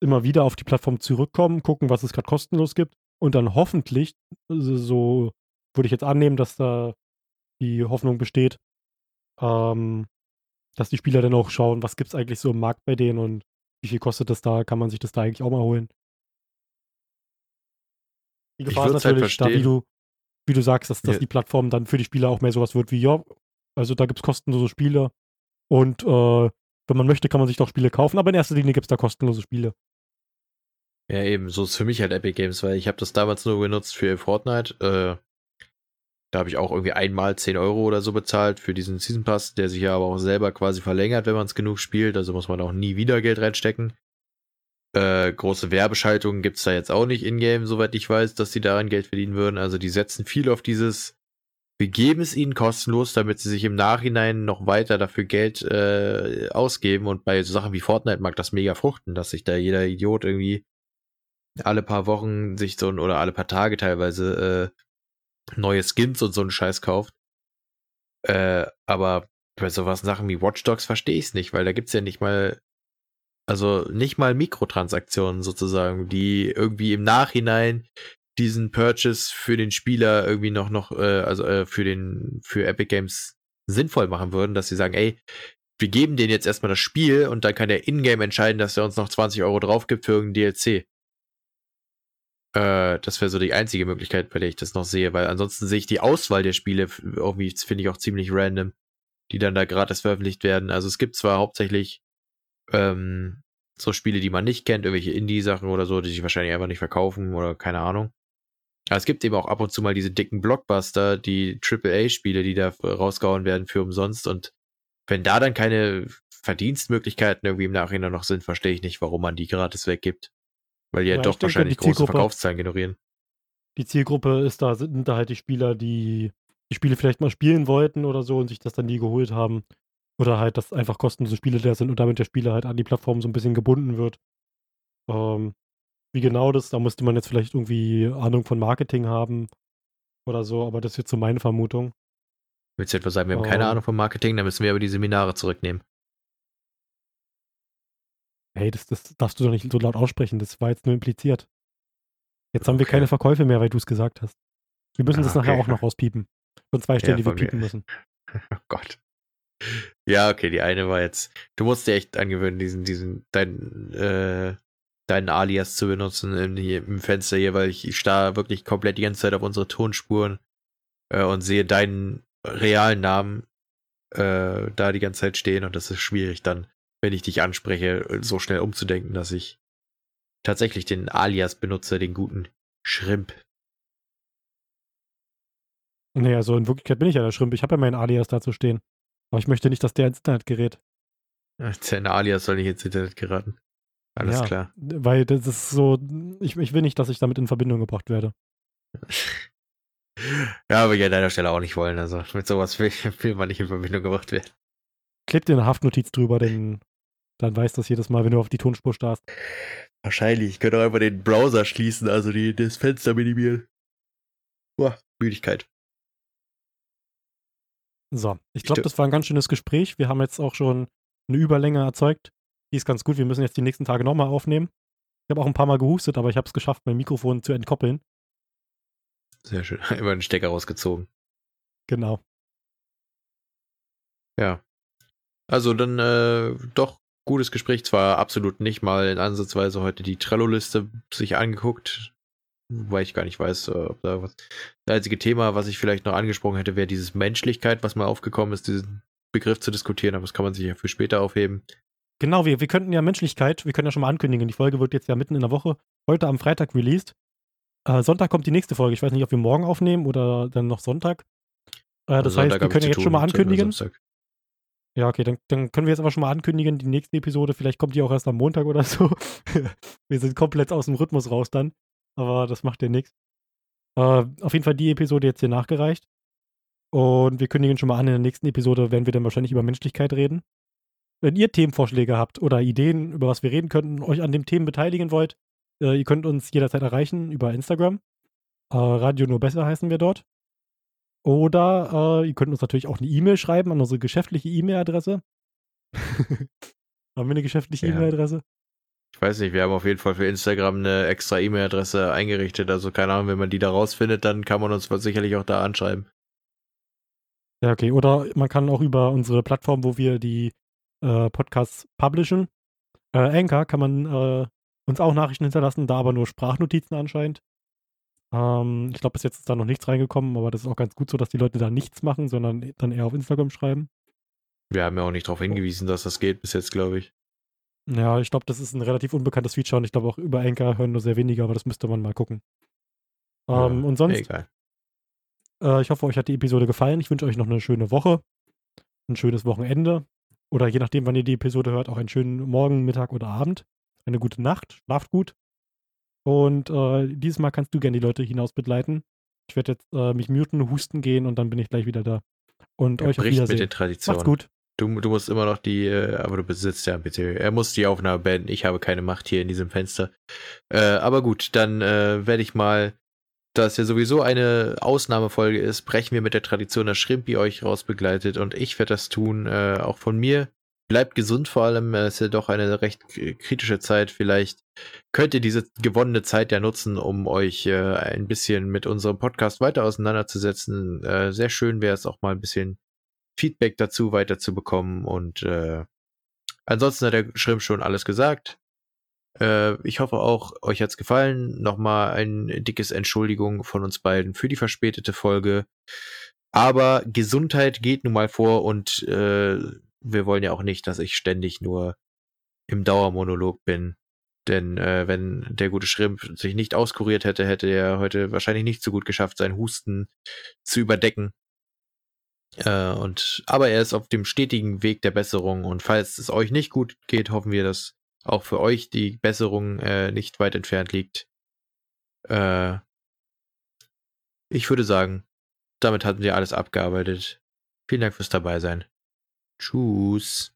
immer wieder auf die Plattform zurückkommen, gucken, was es gerade kostenlos gibt und dann hoffentlich, also so würde ich jetzt annehmen, dass da die Hoffnung besteht, ähm, dass die Spieler dann auch schauen, was gibt es eigentlich so im Markt bei denen und wie viel kostet das da, kann man sich das da eigentlich auch mal holen. Die Gefahr ist halt natürlich, da, wie du, wie du sagst, dass, dass Ja. die Plattform dann für die Spieler auch mehr sowas wird wie, ja, also da gibt es kostenlose Spiele und äh, wenn man möchte, kann man sich doch Spiele kaufen, aber in erster Linie gibt es da kostenlose Spiele. Ja, eben, so ist für mich halt Epic Games, weil ich habe das damals nur genutzt für Fortnite. Äh, da habe ich auch irgendwie einmal 10 Euro oder so bezahlt für diesen Season Pass, der sich ja aber auch selber quasi verlängert, wenn man es genug spielt. Also muss man auch nie wieder Geld reinstecken. Äh, große Werbeschaltungen gibt's da jetzt auch nicht in-game, soweit ich weiß, dass sie daran Geld verdienen würden. Also die setzen viel auf dieses, wir geben es ihnen kostenlos, damit sie sich im Nachhinein noch weiter dafür Geld äh, ausgeben. Und bei so Sachen wie Fortnite mag das mega fruchten, dass sich da jeder Idiot irgendwie alle paar Wochen sich so oder alle paar Tage teilweise äh, neue Skins und so einen Scheiß kauft. Äh, aber bei sowas Sachen wie Watch Dogs verstehe ich es nicht, weil da gibt's ja nicht mal, also nicht mal Mikrotransaktionen sozusagen, die irgendwie im Nachhinein diesen Purchase für den Spieler irgendwie noch noch äh, also äh, für den für Epic Games sinnvoll machen würden, dass sie sagen, ey, wir geben denen jetzt erstmal das Spiel und dann kann der Ingame entscheiden, dass er uns noch 20 Euro drauf gibt für irgendein DLC. Äh, das wäre so die einzige Möglichkeit, bei der ich das noch sehe, weil ansonsten sehe ich die Auswahl der Spiele irgendwie, finde ich auch ziemlich random, die dann da gratis veröffentlicht werden. Also es gibt zwar hauptsächlich ähm, so Spiele, die man nicht kennt, irgendwelche Indie-Sachen oder so, die sich wahrscheinlich einfach nicht verkaufen oder keine Ahnung. Aber es gibt eben auch ab und zu mal diese dicken Blockbuster, die AAA-Spiele, die da rausgehauen werden für umsonst. Und wenn da dann keine Verdienstmöglichkeiten irgendwie im Nachhinein noch sind, verstehe ich nicht, warum man die gratis weggibt. Weil die ja, Ja, ich doch denke, wahrscheinlich die große Verkaufszahlen generieren. Die Zielgruppe ist da, sind da halt die Spieler, die die Spiele vielleicht mal spielen wollten oder so und sich das dann nie geholt haben. Oder halt, dass einfach kostenlose Spiele da sind und damit der Spieler halt an die Plattform so ein bisschen gebunden wird. Ähm, wie genau das, da musste man jetzt vielleicht irgendwie Ahnung von Marketing haben. oder so, aber das ist jetzt so meine Vermutung. Willst du etwa sagen, wir haben keine Ähm. Ahnung vom Marketing, dann müssen wir aber die Seminare zurücknehmen. Hey, das, das darfst du doch nicht so laut aussprechen, das war jetzt nur impliziert. Jetzt haben wir Okay. keine Verkäufe mehr, weil du es gesagt hast. Wir müssen Ah, das nachher okay. auch noch rauspiepen. Von zwei Stellen, die wir von mir. piepen müssen. Oh Gott. Ja, okay, die eine war jetzt. Du musst dir echt angewöhnen, diesen, diesen, deinen, äh, deinen Alias zu benutzen im, hier, im Fenster hier, weil ich starre wirklich komplett die ganze Zeit auf unsere Tonspuren äh, und sehe deinen realen Namen äh, da die ganze Zeit stehen und das ist schwierig dann, wenn ich dich anspreche, so schnell umzudenken, dass ich tatsächlich den Alias benutze, den guten Schrimp. Nee, also in Wirklichkeit bin ich ja der Schrimp. Ich habe ja meinen Alias dazu stehen. Aber ich möchte nicht, dass der ins Internet gerät. Dein Alias soll nicht ins Internet geraten. Alles Ja. klar. Weil das ist so, ich, ich will nicht, dass ich damit in Verbindung gebracht werde. Ja, aber ich an deiner Stelle auch nicht wollen. Also mit sowas will, will man nicht in Verbindung gebracht werden. Kleb dir eine Haftnotiz drüber, denn dann weißt du das jedes Mal, wenn du auf die Tonspur starrst. Wahrscheinlich. Ich könnte auch einfach den Browser schließen, also die, das Fenster minimieren. Boah, Müdigkeit. So, ich glaube, das war ein ganz schönes Gespräch. Wir haben jetzt auch schon eine Überlänge erzeugt. Die ist ganz gut. Wir müssen jetzt die nächsten Tage nochmal aufnehmen. Ich habe auch ein paar Mal gehustet, aber ich habe es geschafft, mein Mikrofon zu entkoppeln. Sehr schön. Immer den Stecker rausgezogen. Genau. Ja. Also dann äh, doch gutes Gespräch. Zwar absolut nicht mal in Ansatzweise heute die Trello-Liste sich angeguckt, weil ich gar nicht weiß, äh, ob da was. Das einzige Thema, was ich vielleicht noch angesprochen hätte, wäre dieses Menschlichkeit, was mal aufgekommen ist, diesen Begriff zu diskutieren, aber das kann man sich ja für später aufheben. Genau, wir, wir könnten ja Menschlichkeit, wir können ja schon mal ankündigen. Die Folge wird jetzt ja mitten in der Woche, heute am Freitag released. Äh, Sonntag kommt die nächste Folge. Ich weiß nicht, ob wir morgen aufnehmen oder dann noch Sonntag. Äh, das Also heißt, Sonntag wir können ja jetzt tun, schon mal Sonntag, ankündigen. Ja, okay, dann, dann können wir jetzt aber schon mal ankündigen, die nächste Episode, vielleicht kommt die auch erst am Montag oder so. wir sind komplett aus dem Rhythmus raus dann, aber das macht ja nichts. Äh, auf jeden Fall die Episode jetzt hier nachgereicht. Und wir kündigen schon mal an, in der nächsten Episode werden wir dann wahrscheinlich über Menschlichkeit reden. Wenn ihr Themenvorschläge habt oder Ideen, über was wir reden könnten, euch an den Themen beteiligen wollt, äh, ihr könnt uns jederzeit erreichen über Instagram. Äh, Radio nur besser heißen wir dort. Oder äh, ihr könnt uns natürlich auch eine E-Mail schreiben an unsere geschäftliche E-Mail-Adresse. Haben wir eine geschäftliche Ja. E-Mail-Adresse? Ich weiß nicht, wir haben auf jeden Fall für Instagram eine extra E-Mail-Adresse eingerichtet. Also keine Ahnung, wenn man die da rausfindet, dann kann man uns sicherlich auch da anschreiben. Ja, okay. Oder man kann auch über unsere Plattform, wo wir die äh, Podcasts publishen, äh, Anchor, kann man äh, uns auch Nachrichten hinterlassen, da aber nur Sprachnotizen anscheinend. Ähm, ich glaube, bis jetzt ist da noch nichts reingekommen, aber das ist auch ganz gut so, dass die Leute da nichts machen, sondern dann eher auf Instagram schreiben. Wir haben ja auch nicht darauf hingewiesen, dass das geht bis jetzt, glaube ich. Ja, ich glaube, das ist ein relativ unbekanntes Feature und ich glaube auch über Anchor hören nur sehr wenige, aber das müsste man mal gucken. Ähm, Ja, und sonst, Egal. Äh, ich hoffe, euch hat die Episode gefallen. Ich wünsche euch noch eine schöne Woche, ein schönes Wochenende oder je nachdem, wann ihr die Episode hört, auch einen schönen Morgen, Mittag oder Abend. Eine gute Nacht, schlaft gut. Und äh, dieses Mal kannst du gerne die Leute hinaus begleiten. Ich werde jetzt äh, mich muten, husten gehen und dann bin ich gleich wieder da. Und Er euch bricht mit Wiedersehen. den Traditionen. Macht's gut. Du, du musst immer noch die, äh, aber du besitzt ja bitte. Er muss die Aufnahme beenden. Ich habe keine Macht hier in diesem Fenster. Äh, aber gut, dann äh, werde ich mal, da es ja sowieso eine Ausnahmefolge ist, brechen wir mit der Tradition, dass Schrimpi euch rausbegleitet und ich werde das tun, auch von mir. Bleibt gesund vor allem, es ist ja doch eine recht kritische Zeit. Vielleicht könnt ihr diese gewonnene Zeit ja nutzen, um euch äh, ein bisschen mit unserem Podcast weiter auseinanderzusetzen. Äh, sehr schön wäre es auch mal ein bisschen Feedback dazu weiterzubekommen. Und äh, ansonsten hat der Schrimp schon alles gesagt. Äh, ich hoffe auch, euch hat's gefallen. Nochmal ein dickes Entschuldigung von uns beiden für die verspätete Folge. Aber Gesundheit geht nun mal vor und äh, wir wollen ja auch nicht, dass ich ständig nur im Dauermonolog bin. Denn äh, wenn der gute Schrimp sich nicht auskuriert hätte, hätte er heute wahrscheinlich nicht so gut geschafft, seinen Husten zu überdecken. Äh, und aber er ist auf dem stetigen Weg der Besserung und falls es euch nicht gut geht, hoffen wir, dass auch für euch die Besserung äh, nicht weit entfernt liegt. Äh, ich würde sagen, damit hatten wir alles abgearbeitet. Vielen Dank fürs Dabeisein. Tschüss.